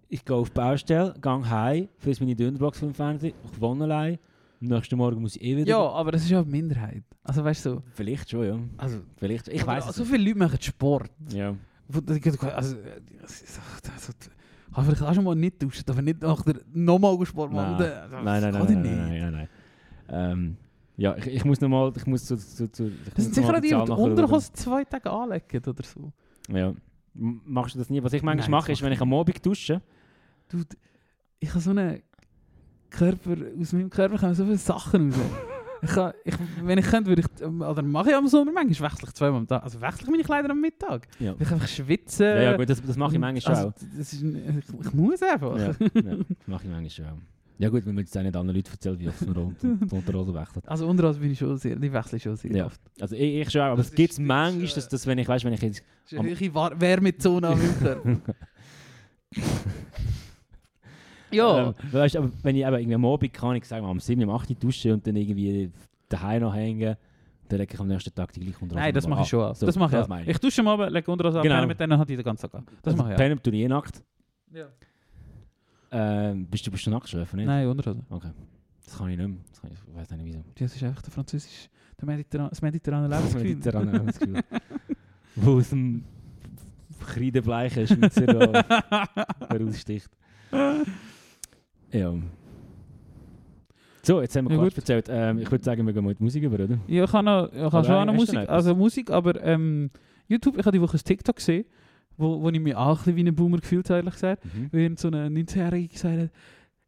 ich gehe auf die Baustelle, gehe heim, friss meine Dönerbox vom Fernsehen, ich wohne allein, am nächsten Morgen muss ich eh wieder... Ja, aber das ist ja eine Minderheit. Also weißt du, so, Vielleicht schon, ja. also, Vielleicht, ich weiß so viele Leute machen Sport. Ja. Also, also, vielleicht auch schon mal nicht duschen, aber nicht nachher nochmal Sport machen. Nein. Nein, nein, nein, nein, nein, nein, nein. Ähm, ja, ich, ich muss nochmal, ich muss zu, zu, zu ich Das sind sicher die, die. Unterhose zwei Tage anlegen oder so. Ja. Machst du das nie? Was ich manchmal Nein, mache, ist, wenn ich am Abend dusche, Du, ich habe so einen Körper, aus meinem Körper kommen so viele Sachen raus. Ich kann, ich, wenn ich könnte, würde ich, oder mache ich am Sommer manchmal, wechsle ich zweimal am Tag, also wechsle ich meine Kleider am Mittag. ja. Ich einfach schwitzen. ja, ja, gut, das, das mache ich manchmal also, auch. ist, ich, ich muss einfach. Ja, ja, das mache ich manchmal auch. Ja gut, wenn man jetzt auch nicht anderen Leuten erzählt, wie oft man unter, die Unterhose wechselt. Also unterhand bin ich schon sehr, die wechsle ich schon sehr Ja. oft. Also ich, ich schon auch, aber Das es gibt ist- manchmal, das ist, dass, dass wenn ich, weißt, wenn ich jetzt... Das ist eine höhere War- Wärmezone am Winter. ja. Ähm, weißt, aber wenn ich eben irgendwie am Abend kann, ich sagen, am 7, am 8 Uhr dusche und dann irgendwie daheim noch hängen, dann lege ich am nächsten Tag die gleiche Unterhose Nein, das mache ich schon. So, das mache ich das Ich dusche mal, lege unter das Genau. ab, mit denen hat die den ganzen Tag. Das Also mache ich auch. Pennen tue ich eh nackt. Ja. Ähm, bist, du, bist du nackt schlafen, nicht? Nein, Unterhose. Okay. Das kann ich nicht mehr. Das kann ich, ich weiß nicht wieso. Das ist einfach der französische, der Mediterran das mediterrane Das Lebensgefühl. mediterrane Lebensgefühl. Wo aus dem kreidebleichen Schweizer heraussticht. Ja. So, jetzt haben wir Ja, gut. erzählt. Ähm, ich würde sagen, wir gehen mal die Musik über, oder? Ja, ich habe noch, ich habe Oder schon noch du Musik, also Musik, aber ähm, YouTube, ich habe die Woche ein TikTok gesehen, wo, wo ich mich auch ein bisschen wie ein Boomer gefühlt habe, ehrlich gesagt. Mhm. Wie so eine 19-Jährige gesagt hat,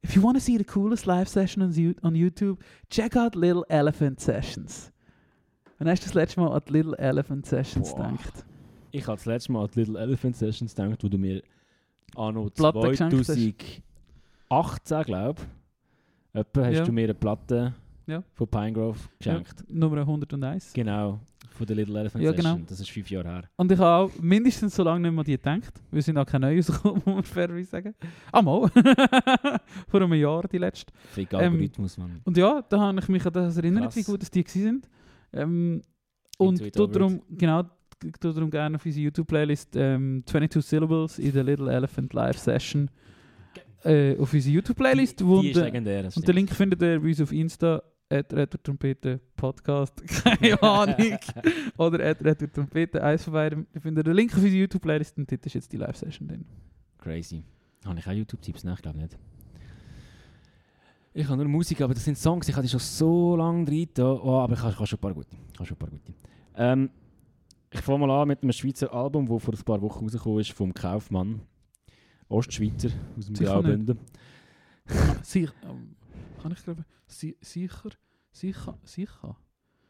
If you want to see the coolest live session on, You- on YouTube, check out Little Elephant Sessions. Wann hast du das letzte Mal an die Little Elephant Sessions Boah. gedacht? Ich habe das letzte Mal an die Little Elephant Sessions gedacht, wo du mir anno Platte geschenkt hast. 2018, glaube ich, etwa hast Ja. du mir eine Platte Ja. von Pinegrove geschenkt. Ja, Nummer 101. Genau, von der Little Elephant Ja, Session. genau. Das ist fünf Jahre her. Und ich habe auch mindestens so lange nicht mehr die gedacht. Wir sind auch keine neue rausgekommen, muss man fairerweise sagen. Ah, mal. Vor einem Jahr, die letzte. Fake Ähm, Algorithmus, man. Und ja, da habe ich mich an das erinnert, Krass. wie gut dass die sind. Ähm, und darum, genau, darum gerne auf unsere YouTube-Playlist ähm, 22 Syllables in der Little Elephant Live Session. äh, auf unsere YouTube-Playlist. Die, die ist der- legendär. Und den. Link findet ihr bei uns auf Insta, at Trompete Podcast, keine Ahnung. Oder at Trompete, eins von beiden. Ihr findet den Link auf unsere YouTube-Playlist und dort ist jetzt die Live-Session drin. Crazy. Habe ich auch YouTube-Tipps? Nein, ich glaube nicht. Ich habe nur Musik, aber das sind Songs, ich habe die schon so lange drin. Oh, aber ich habe, schon ein paar gute. Ich habe schon ein paar gute. Ähm, ich fange mal an mit einem Schweizer Album, das vor ein paar Wochen rausgekommen ist, vom Kaufmann. Ostschweizer aus dem Graubünden. Sicher, ähm, kann ich glaube, si sicher, sicher, sicher.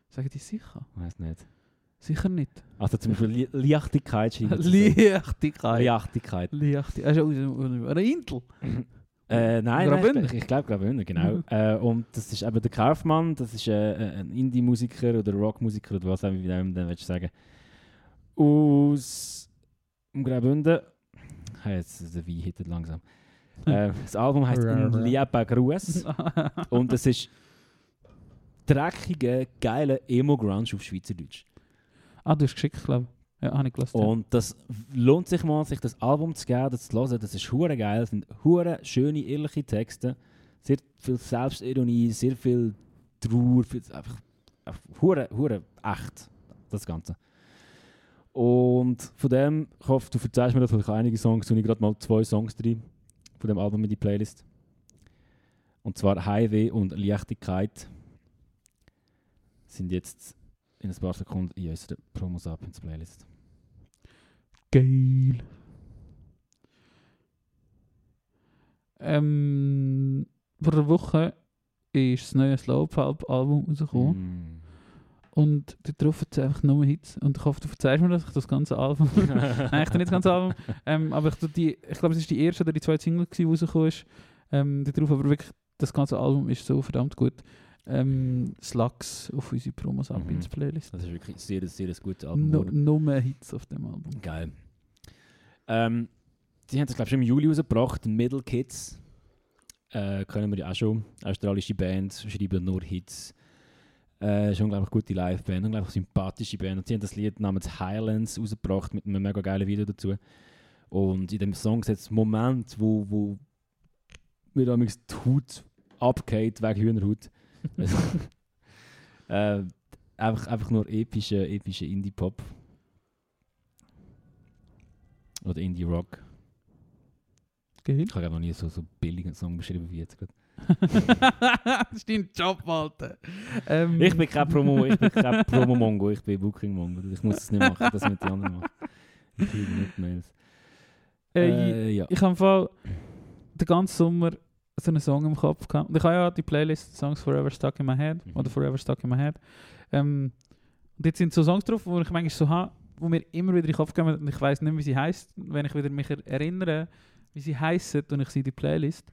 Sagen die sicher? Weiß nicht. Sicher nicht. Also zum Beispiel Leichtigkeit schreiben Leichtigkeit. Leichtigkeit. Leichtigkeit. Also, eine Intel. Äh, nein, nein, ich, ich glaube Graubünden, genau. Mhm. Äh, und das ist eben der Kaufmann, das ist äh, ein Indie-Musiker oder Rockmusiker oder was auch immer du dann willst sagen. Aus dem Graubünden. Hey, jetzt der Wein hittet langsam. Äh, das Album heißt «Ein lieber Gruß» und es ist dreckiger, geiler Emo-Grunge auf Schweizerdeutsch. ah, du hast geschickt, glaube ich. Ja, habe ich gelassen. Und das lohnt sich mal, sich das Album zu geben, das zu hören. Das ist hure geil. Es sind hure schöne, ehrliche Texte. Sehr viel Selbstironie, sehr viel Trauer. Viel, einfach, hure, hure echt, das Ganze. Und von dem, ich hoffe, du verzeihst mir das, weil ich habe einige Songs, und ich gerade mal zwei Songs drin von dem Album in die Playlist. Und zwar Highway und Leichtigkeit sind jetzt in ein paar Sekunden in unserer Promos ab ins Playlist. Geil. Ähm, vor einer Woche ist das neue Slope-Album rausgekommen. Mm. Und dort drauf hat es einfach nur Hits. Und ich hoffe, du verzeihst mir, dass ich das ganze Album. Nein, ich nicht das ganze Album. Ähm, aber ich, die, ich glaube, es ist die erste oder die zweite Single, die rausgekommen ist. Ähm, dort drauf, aber wirklich, das ganze Album ist so verdammt gut. Ähm, Slugs auf unsere Promos ab Mhm. ins Playlist. Das ist wirklich sehr, sehr ein gutes Album. No, noch mehr Hits auf dem Album. Geil. Ähm, die haben das, glaube ich, schon im Juli rausgebracht. Middle Kids. Äh, können wir ja auch schon. Australische Band, schreiben nur Hits. Äh, ist unglaublich gute Liveband, unglaublich sympathische Band. Und sie haben das Lied namens Highlands rausgebracht mit einem mega geilen Video dazu. Und in dem Song setzt es Moment, wo, wo mir damals die Haut abgeht wegen Hühnerhaut. Also, äh, einfach, einfach nur epische, epische Indie-Pop. Oder Indie-Rock. Geil. Ich habe noch nie so, so billigen Song beschrieben wie jetzt gerade. das ist dein Job, Alter. Ähm, Ich bin kein Promo, ich bin kein Promo-Mongo, ich bin Booking-Mongo. Ich muss es nicht machen, das mit den anderen machen. Ich kriege nicht Mails. äh, Äh, ja. Ich habe Fall den ganzen Sommer so einen Song im Kopf gehabt. Und ich habe ja die Playlist Songs Forever Stuck in My Head Mhm. oder Forever Stuck in My Head. Ähm, und jetzt sind so Songs drauf, wo ich manchmal so habe, wo mir immer wieder in den Kopf kommen und ich weiß nicht, wie sie heißt. Wenn ich wieder mich er- erinnere, wie sie heißen und ich sehe die Playlist.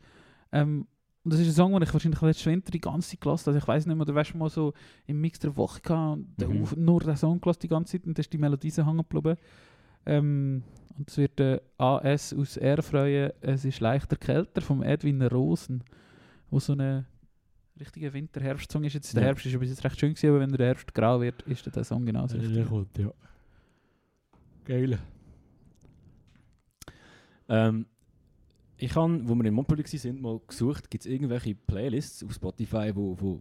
Ähm, und das ist ein Song, den ich wahrscheinlich letzten Winter die ganze Zeit gelassen habe. Also ich weiß nicht mehr, weißt du mal so im Mix der Woche gehabt und Mhm. nur den Song gelassen die ganze Zeit und dann ist die Melodie so hängen geblieben. Ähm, und es wird äh, AS aus Erfreuen, es ist leichter kälter vom Edwin Rosen, wo so eine richtige Winter-Herbst-Song ist. Jetzt der Ja. Herbst ist bis jetzt recht schön gewesen, aber wenn der Herbst grau wird, ist der Song genauso richtig. kommt, ja. Geil. Ähm, ich habe, wo wir in Montpellier waren, mal gesucht, gibt es irgendwelche Playlists auf Spotify, wo, wo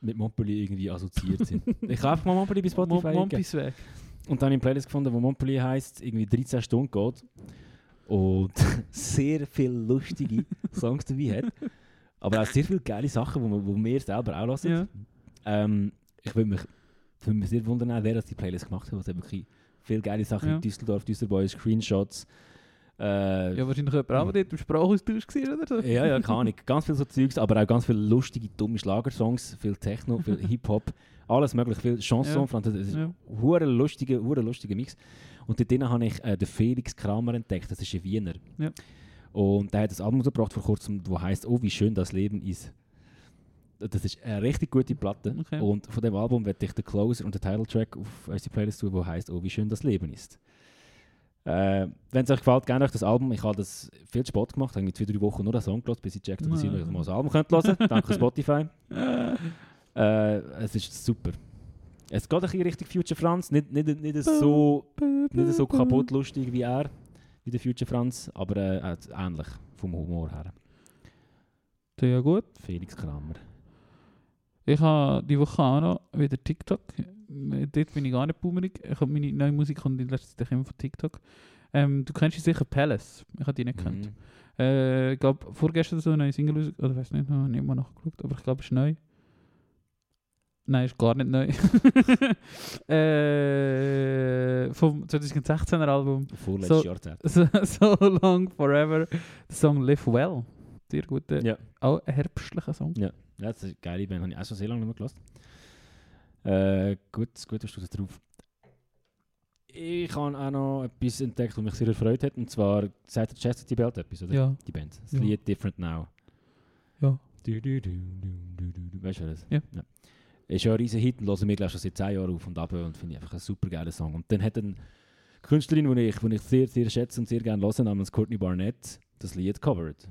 mit Montpellier irgendwie assoziiert sind. ich habe einfach mal Montpellier bei Spotify. Mompis weg. Und dann habe ich eine Playlist gefunden, wo Montpellier heisst, irgendwie 13 Stunden geht. Und sehr viele lustige Songs dabei hat. Aber auch sehr viele geile Sachen, die wo wir selber auch hören. Ja. Ähm, ich würde mich, würde mich sehr wundern, wer das die Playlist gemacht hat. Es hat wirklich viele geile Sachen Ja. in Düsseldorf, Düsseldorf, Screenshots. Äh, Ja, wahrscheinlich jemand auch, der dort im Sprachaustausch war oder so. ja, ja, keine Ahnung. Ganz viel so Zeugs, aber auch ganz viele lustige, dumme Schlagersongs, viel Techno, viel Hip-Hop, alles mögliche, viel Chanson, Ja. Französisch. Ja. ein hure lustiger Mix. Und dort habe ich äh, den Felix Kramer entdeckt, das ist ein Wiener. Ja. Und der hat das Album gebracht vor kurzem, das heißt «Oh, wie schön das Leben ist». Das ist eine richtig gute Platte. Okay. Und von dem Album werde ich den Closer und den Titeltrack auf unsere Playlist tun, der heißt «Oh, wie schön das Leben ist». Äh, Wenn es euch gefällt, gerne euch das Album. Ich habe das viel Sport gemacht, habe irgendwie zwei, drei Wochen nur einen Song gehört, bis ich checkt, dass ihr Ja. noch mal das Album könnt hören könnt. Danke Spotify. Äh, es ist super. Es geht ein bisschen Richtung Future Franz, nicht, nicht, nicht, so, nicht so kaputt lustig wie er, wie der Future Franz, aber äh, äh, ähnlich vom Humor her. Ja gut. Felix Kramer. Ich habe die Woche auch noch wieder TikTok. Dort bin ich gar nicht boomerig. Ich habe meine neue Musik und in letzter Zeit immer von TikTok. Ähm, du kennst sicher Palace. Ich habe die nicht gekannt. Mhm. Äh, ich glaube, vorgestern so eine neue Single oder weiß nicht, habe nicht mal nachgeschaut, aber ich glaube, es ist neu. Nein, ist gar nicht neu. äh, vom 2016er Album Vorletztes So- Jahrzehnt. so, so Long Forever, der Song Live Well. Sehr guter, Ja. auch ein herbstlicher Song. Ja, das ist eine geile Band. Habe ich auch schon sehr lange nicht mehr gehört. Äh, gut, gut hast du das drauf. Ich habe auch noch etwas entdeckt, was mich sehr erfreut hat. Und zwar sagt der Chastity Belt etwas, oder? Ja. Die Band. Das Ja. Lied Different Now. Ja. Du, du, du, du, du, du, du. Weißt du das? Ja. Ist ja ein riesen Hit und hören wir glaube schon seit 10 Jahren auf und ab und finde ich einfach einen super geilen Song. Und dann hat eine Künstlerin, die ich, die ich sehr, sehr schätze und sehr gerne höre, namens Courtney Barnett, das Lied covered.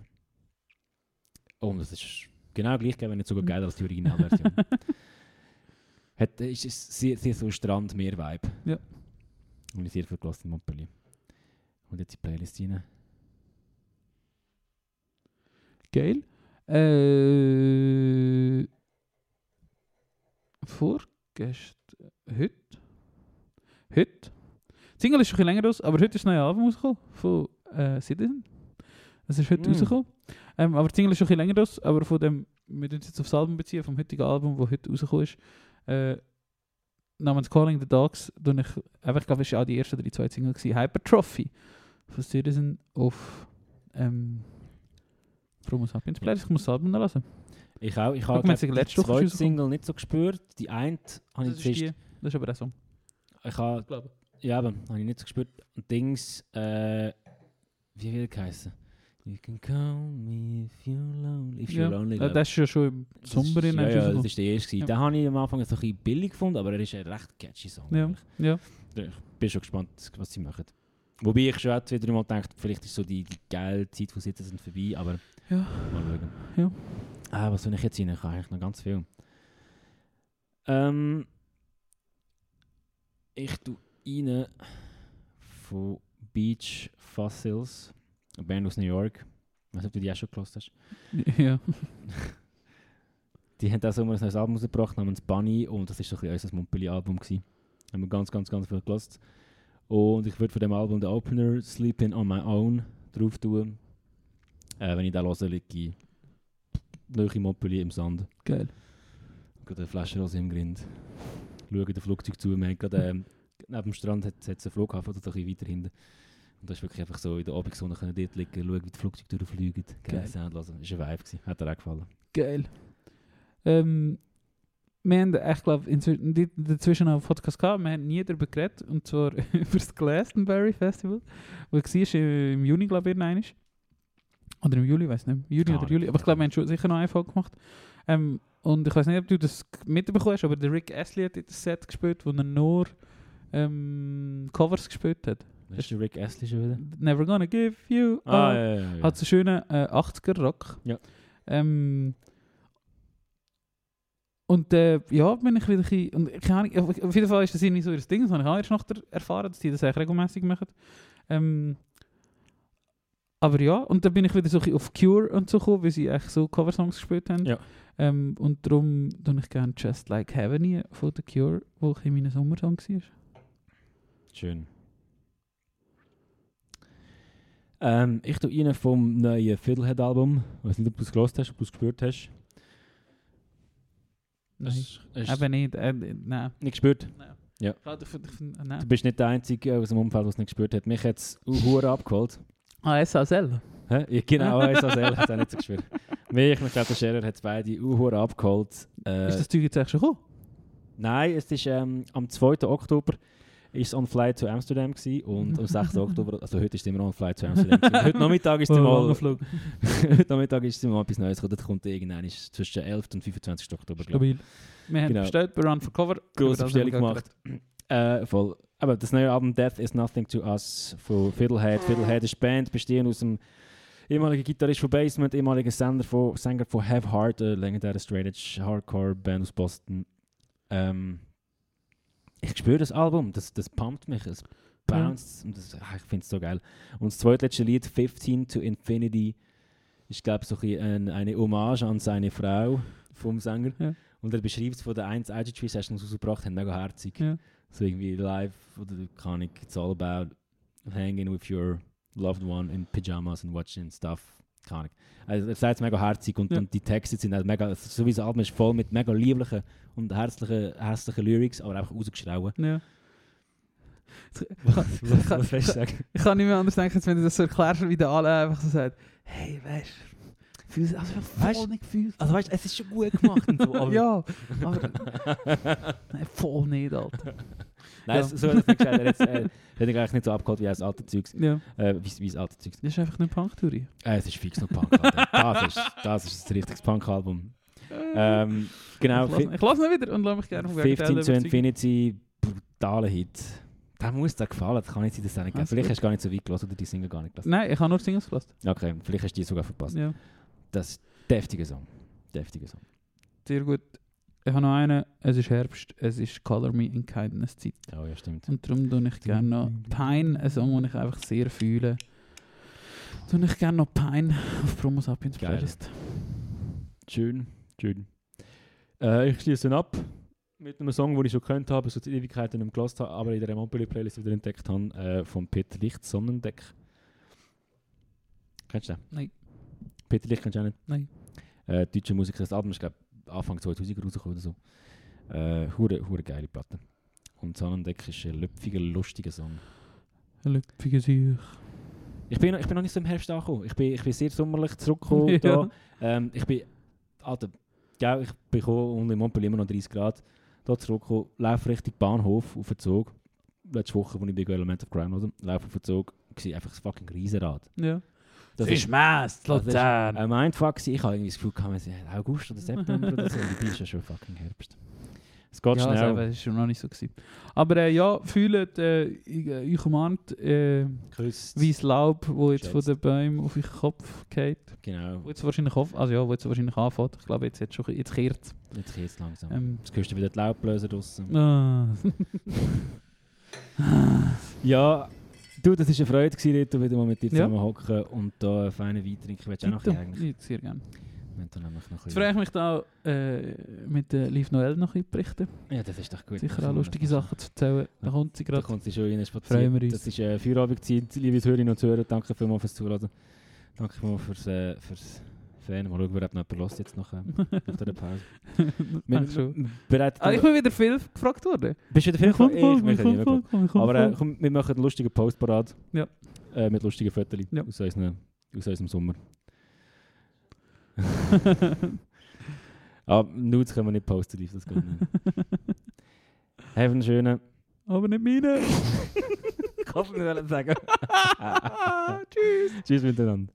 Und es ist genau gleich, wenn nicht sogar geiler als die Originalversion. hat, ist, ist sehr, sehr so Strand-Meer-Vibe. Ja. Und ich sehr viel gelassen in Montpellier. Und jetzt die Playlist rein. Geil. Äh, vorgestern, heute, heute, die Single ist schon ein länger aus, aber heute ist ein neues Album rausgekommen von äh, Citizen. Das ist heute Mm. rausgekommen. Ähm, aber die Single ist schon ein länger aus, aber von dem, wir tun es jetzt aufs Album beziehen, vom heutigen Album, das heute rausgekommen ist, äh, namens Calling the Dogs, tue ich, einfach, ich glaube, war auch die erste oder die zweite Single, gewesen, Hypertrophy von Citizen auf ähm, Promo Sapiens Playlist. Ich muss das Album noch hören. Ich auch. Ich habe die zweite. Single nicht so gespürt. Die eine habe ich zuerst... das ist aber der Song. Ich habe... Ja, aber habe ich nicht so gespürt. Und Dings... Äh, wie will er heißen? You can call me if you're lonely. If Ja, you're lonely. äh, glaub das ist ja schon im Sommer in ja, ja, das ist der erste. Ja. Den habe ich am Anfang so ein bisschen billig gefunden, aber er ist ein recht catchy Song. Ja, ja. Ich bin schon gespannt, was sie machen. Wobei ich schon auch drei Mal gedacht, vielleicht ist so die, die geile Zeit von Citizen vorbei, aber Ja. mal schauen. Ja. Ah, was soll ich jetzt rein? Ich habe eigentlich noch ganz viel. Ähm, ich tue rein von Beach Fossils, eine Band aus New York. Ich weiß nicht, ob du die auch schon gehört hast. ja. Die haben auch so ein neues Album rausgebracht namens Bunny und das ist so ein bisschen unser Montpellier-Album gewesen. Haben wir ganz, ganz, ganz viel gelassen. Und ich würde von dem Album den Opener Sleeping on My Own drauf tun. Äh, wenn ich den höre, liege ich in Montpellier im Sand. Geil. Gerade eine Flasche Rose im Grind. Schaue den Flugzeug zu. Wir haben gerade, ähm, neben dem Strand hat es einen Flughafen, oder ein bisschen weiter hinten. Und da ist wirklich einfach so in der Abendsonne können dort liegen, schauen, wie die Flugzeuge durchfliegen. Geil Geil. Sound hören. Das war ein Vibe. Gewesen. Hat dir auch gefallen. Geil. Ähm, wir haben, ich glaube, dazwischen auch einen Podcast gehabt. Wir haben nie darüber geredet. Und zwar über das Glastonbury Festival. Wo ich war im Juni, glaube ich, irgendwann. Oder im Juli, weiß nicht. Juni Keine oder Juli. Aber ich glaube, wir haben schon sicher noch eine Folge gemacht. Ähm, und ich weiß nicht, ob du das mitbekommen hast, aber der Rick Astley hat das Set gespielt, wo er nur ähm, Covers gespielt hat. Das ist der Rick Astley schon wieder. Never gonna give you Ah, ja, ja, ja. Hat so schönen äh, 80er-Rock. Ja. Ähm, und äh, ja, bin ich wieder ein bisschen, und keine Ahnung, auf, jeden Fall ist das irgendwie so ihr Ding, das habe ich auch erst noch erfahren, dass die das eigentlich regelmäßig machen. Ähm, aber ja, und dann bin ich wieder so ein bisschen auf Cure und so gekommen, weil sie eigentlich so Coversongs gespielt haben. Ja. Ähm, und darum tue ich gerne Just Like Heaven von The Cure, wo ich in meinem Sommersong war. Schön. Ähm, ich tue rein vom neuen Fiddlehead-Album. Ich weiß nicht, ob du es gehört hast, ob du es gespürt hast. Nein, es ist eben nicht. Äh, nein. nicht gespürt. nein. Ja. Du bist nicht der Einzige aus dem Umfeld, der es nicht gespürt hat. Mich hat es Hure abgeholt. Ah, SASL. Hä? Ja, genau, ich habe es auch nicht so gespürt. Mich, ich glaube, der Scherer hat es beide Hure abgeholt. Äh, Ist das Zeug jetzt eigentlich schon gekommen? Nein, es ist ähm, am 2. Oktober ist on Flight zu Amsterdam gewesen und am 6. Oktober, also heute ist immer on Flight zu Amsterdam. heute Nachmittag ist es mal, Flug. heute Nachmittag ist es mal etwas Neues gekommen. Das kommt irgendwann ist zwischen 11. und 25. Oktober. Stabil. Wir haben Genau. bestellt bei Run for Cover. Wir Bestellung gemacht. Äh, voll. Aber das neue Album Death is Nothing to Us von Fiddlehead. Fiddlehead ist Band, bestehend aus dem ehemaligen Gitarrist von Basement, ehemaligen Sänger von, Sänger von Have Heart, eine legendäre Straight Edge Hardcore Band aus Boston. Ähm, ich spüre das Album, das, das pumpt mich, es bounce und das, ah, ich finde es so geil. Und das zweitletzte Lied, 15 to Infinity, ist glaube ich so ein eine Hommage an seine Frau vom Sänger. Ja. Und er beschreibt es von der 1 IG3 Sessions, rausgebracht haben, mega herzig. Ja. So irgendwie live oder keine Ahnung, it's all about hanging with your loved one in pyjamas and watching stuff. Keine Ahnung. Also er es mega herzig und, Ja. und die Texte sind halt mega, so wie das Album ist voll mit mega lieblichen und herzlichen, herzlichen Lyrics, aber einfach rausgeschrauen. Ja. Was, was, was willst du sagen? Ich kann nicht mehr anders denken, als wenn du das so erklärst, wie der alle einfach so sagt, hey, weißt du, fühlst also voll Weißt- nicht gefühlt. Also weißt es ist schon gut gemacht so, aber... ja, aber nein, voll nicht, Alter. Nein, Ja. so so hat er nicht. Er hat es- äh, er hat eigentlich nicht so abgeholt wie das alte Zeugs. Ja, Äh, wie, wie das alte Zeugs. das ist einfach eine Punk-Theorie. Äh, es ist fix noch Punk, Alter. das, ist, das ist ein richtiges Punk-Album. Ähm, genau, ich lasse ihn wieder und lasse mich gerne vom 15 Gegenteil to überzeugen. Infinity, brutaler Hit. Der muss dir gefallen, das kann nicht sein, dass er nicht Vielleicht gut. hast du gar nicht so weit gelassen oder die Single gar nicht gelassen. Nein, ich habe nur Singles gelassen. Okay, vielleicht hast du die sogar verpasst. Ja, Das ist ein deftiger Song. Deftiger Song. sehr gut. Ich habe noch einen, es ist Herbst, es ist Color Me in Kindness Zeit. Oh ja, stimmt. Und darum tue ich gerne noch Pine, ein Song, den ich einfach sehr fühle. Tue ich gerne noch Pine auf Promo Sapiens Geil. Playlist. Schön, schön. Äh, ich schließe ab mit einem Song, den ich schon gehört habe, so die Ewigkeiten nicht gehört habe, aber in der Montpellier-Playlist wieder entdeckt habe, äh, von Peter Licht, Sonnendeck. Kennst du den? Nein. Peter Licht kennst du auch nicht? Nein. Äh, deutscher Musiker, das Album ist glaube Anfang 2000 rausgekommen oder so. Äh, hure, hure geile Platte. Und Sonnendeck ist ein lüpfiger, lustiger Song. Lüpfige Sicht. Ich bin, ich bin noch nicht so im Herbst angekommen. Ich bin, ich bin sehr sommerlich zurückgekommen. Ja. Ähm, ich bin, Alter, gell, ich bin gekommen und in Montpellier immer noch 30 Grad. Da zurückgekommen, laufe Richtung Bahnhof auf den Zug. Letzte Woche, als ich bei Element of Crime oder laufe auf den Zug, war einfach ein fucking Riesenrad. Ja. Das ist Mess, das Luzern. ein Mindfuck. Ich habe irgendwie das Gefühl, gehabt, wir sind August oder September oder so. Dabei ist ja schon fucking Herbst. Es geht ja, schnell. also, das war noch nicht so. Gewesen. Aber äh, ja, fühlt äh, ich- euch umarmt äh, wie das Laub, wo jetzt von Schätzt. den Bäumen auf euren Kopf geht. Genau. Wo jetzt wahrscheinlich also ja, wo jetzt wahrscheinlich anfängt. Ich glaube, jetzt, jetzt, schon, jetzt kehrt es. Jetzt geht es langsam. Ähm, Jetzt hörst du wieder die Laubbläser draussen. ah. Ja, du, das war eine Freude, gewesen, Rito, wieder mal mit dir Ja. zusammen hocken und da einen feinen Wein trinken. Willst du auch noch ein bisschen eigentlich? Ja, sehr gerne. Da Jetzt freue ich mich da äh, mit der Liv Noel noch ein berichten. Ja, das ist doch gut. Sicher Da auch lustige Sachen zu erzählen. Da kommt sie Da gerade. kommt sie schon rein, spazieren. Freuen wir uns. Das ist äh, Feierabendzeit, liebe Hörerinnen und Hörer. Danke vielmals fürs Zuhören. Danke vielmals fürs, äh, fürs Fan. Mal schauen, wer hat noch jemand jetzt nach, nach dieser Pause. Wir- Ach schon. Ah, ich bin wieder viel gefragt worden. Bist du wieder viel komm Ich ich nicht komm ich komm Aber äh, komm, wir machen einen lustigen Post parat. Ja. Äh, mit lustigen Fotos Ja. aus, unseren, aus unserem Sommer. Aber Nudes können wir nicht posten, lief das geht nicht. Have einen schönen. Aber nicht meine. Ich hoffe, wir wollen sagen. Tschüss. Tschüss miteinander.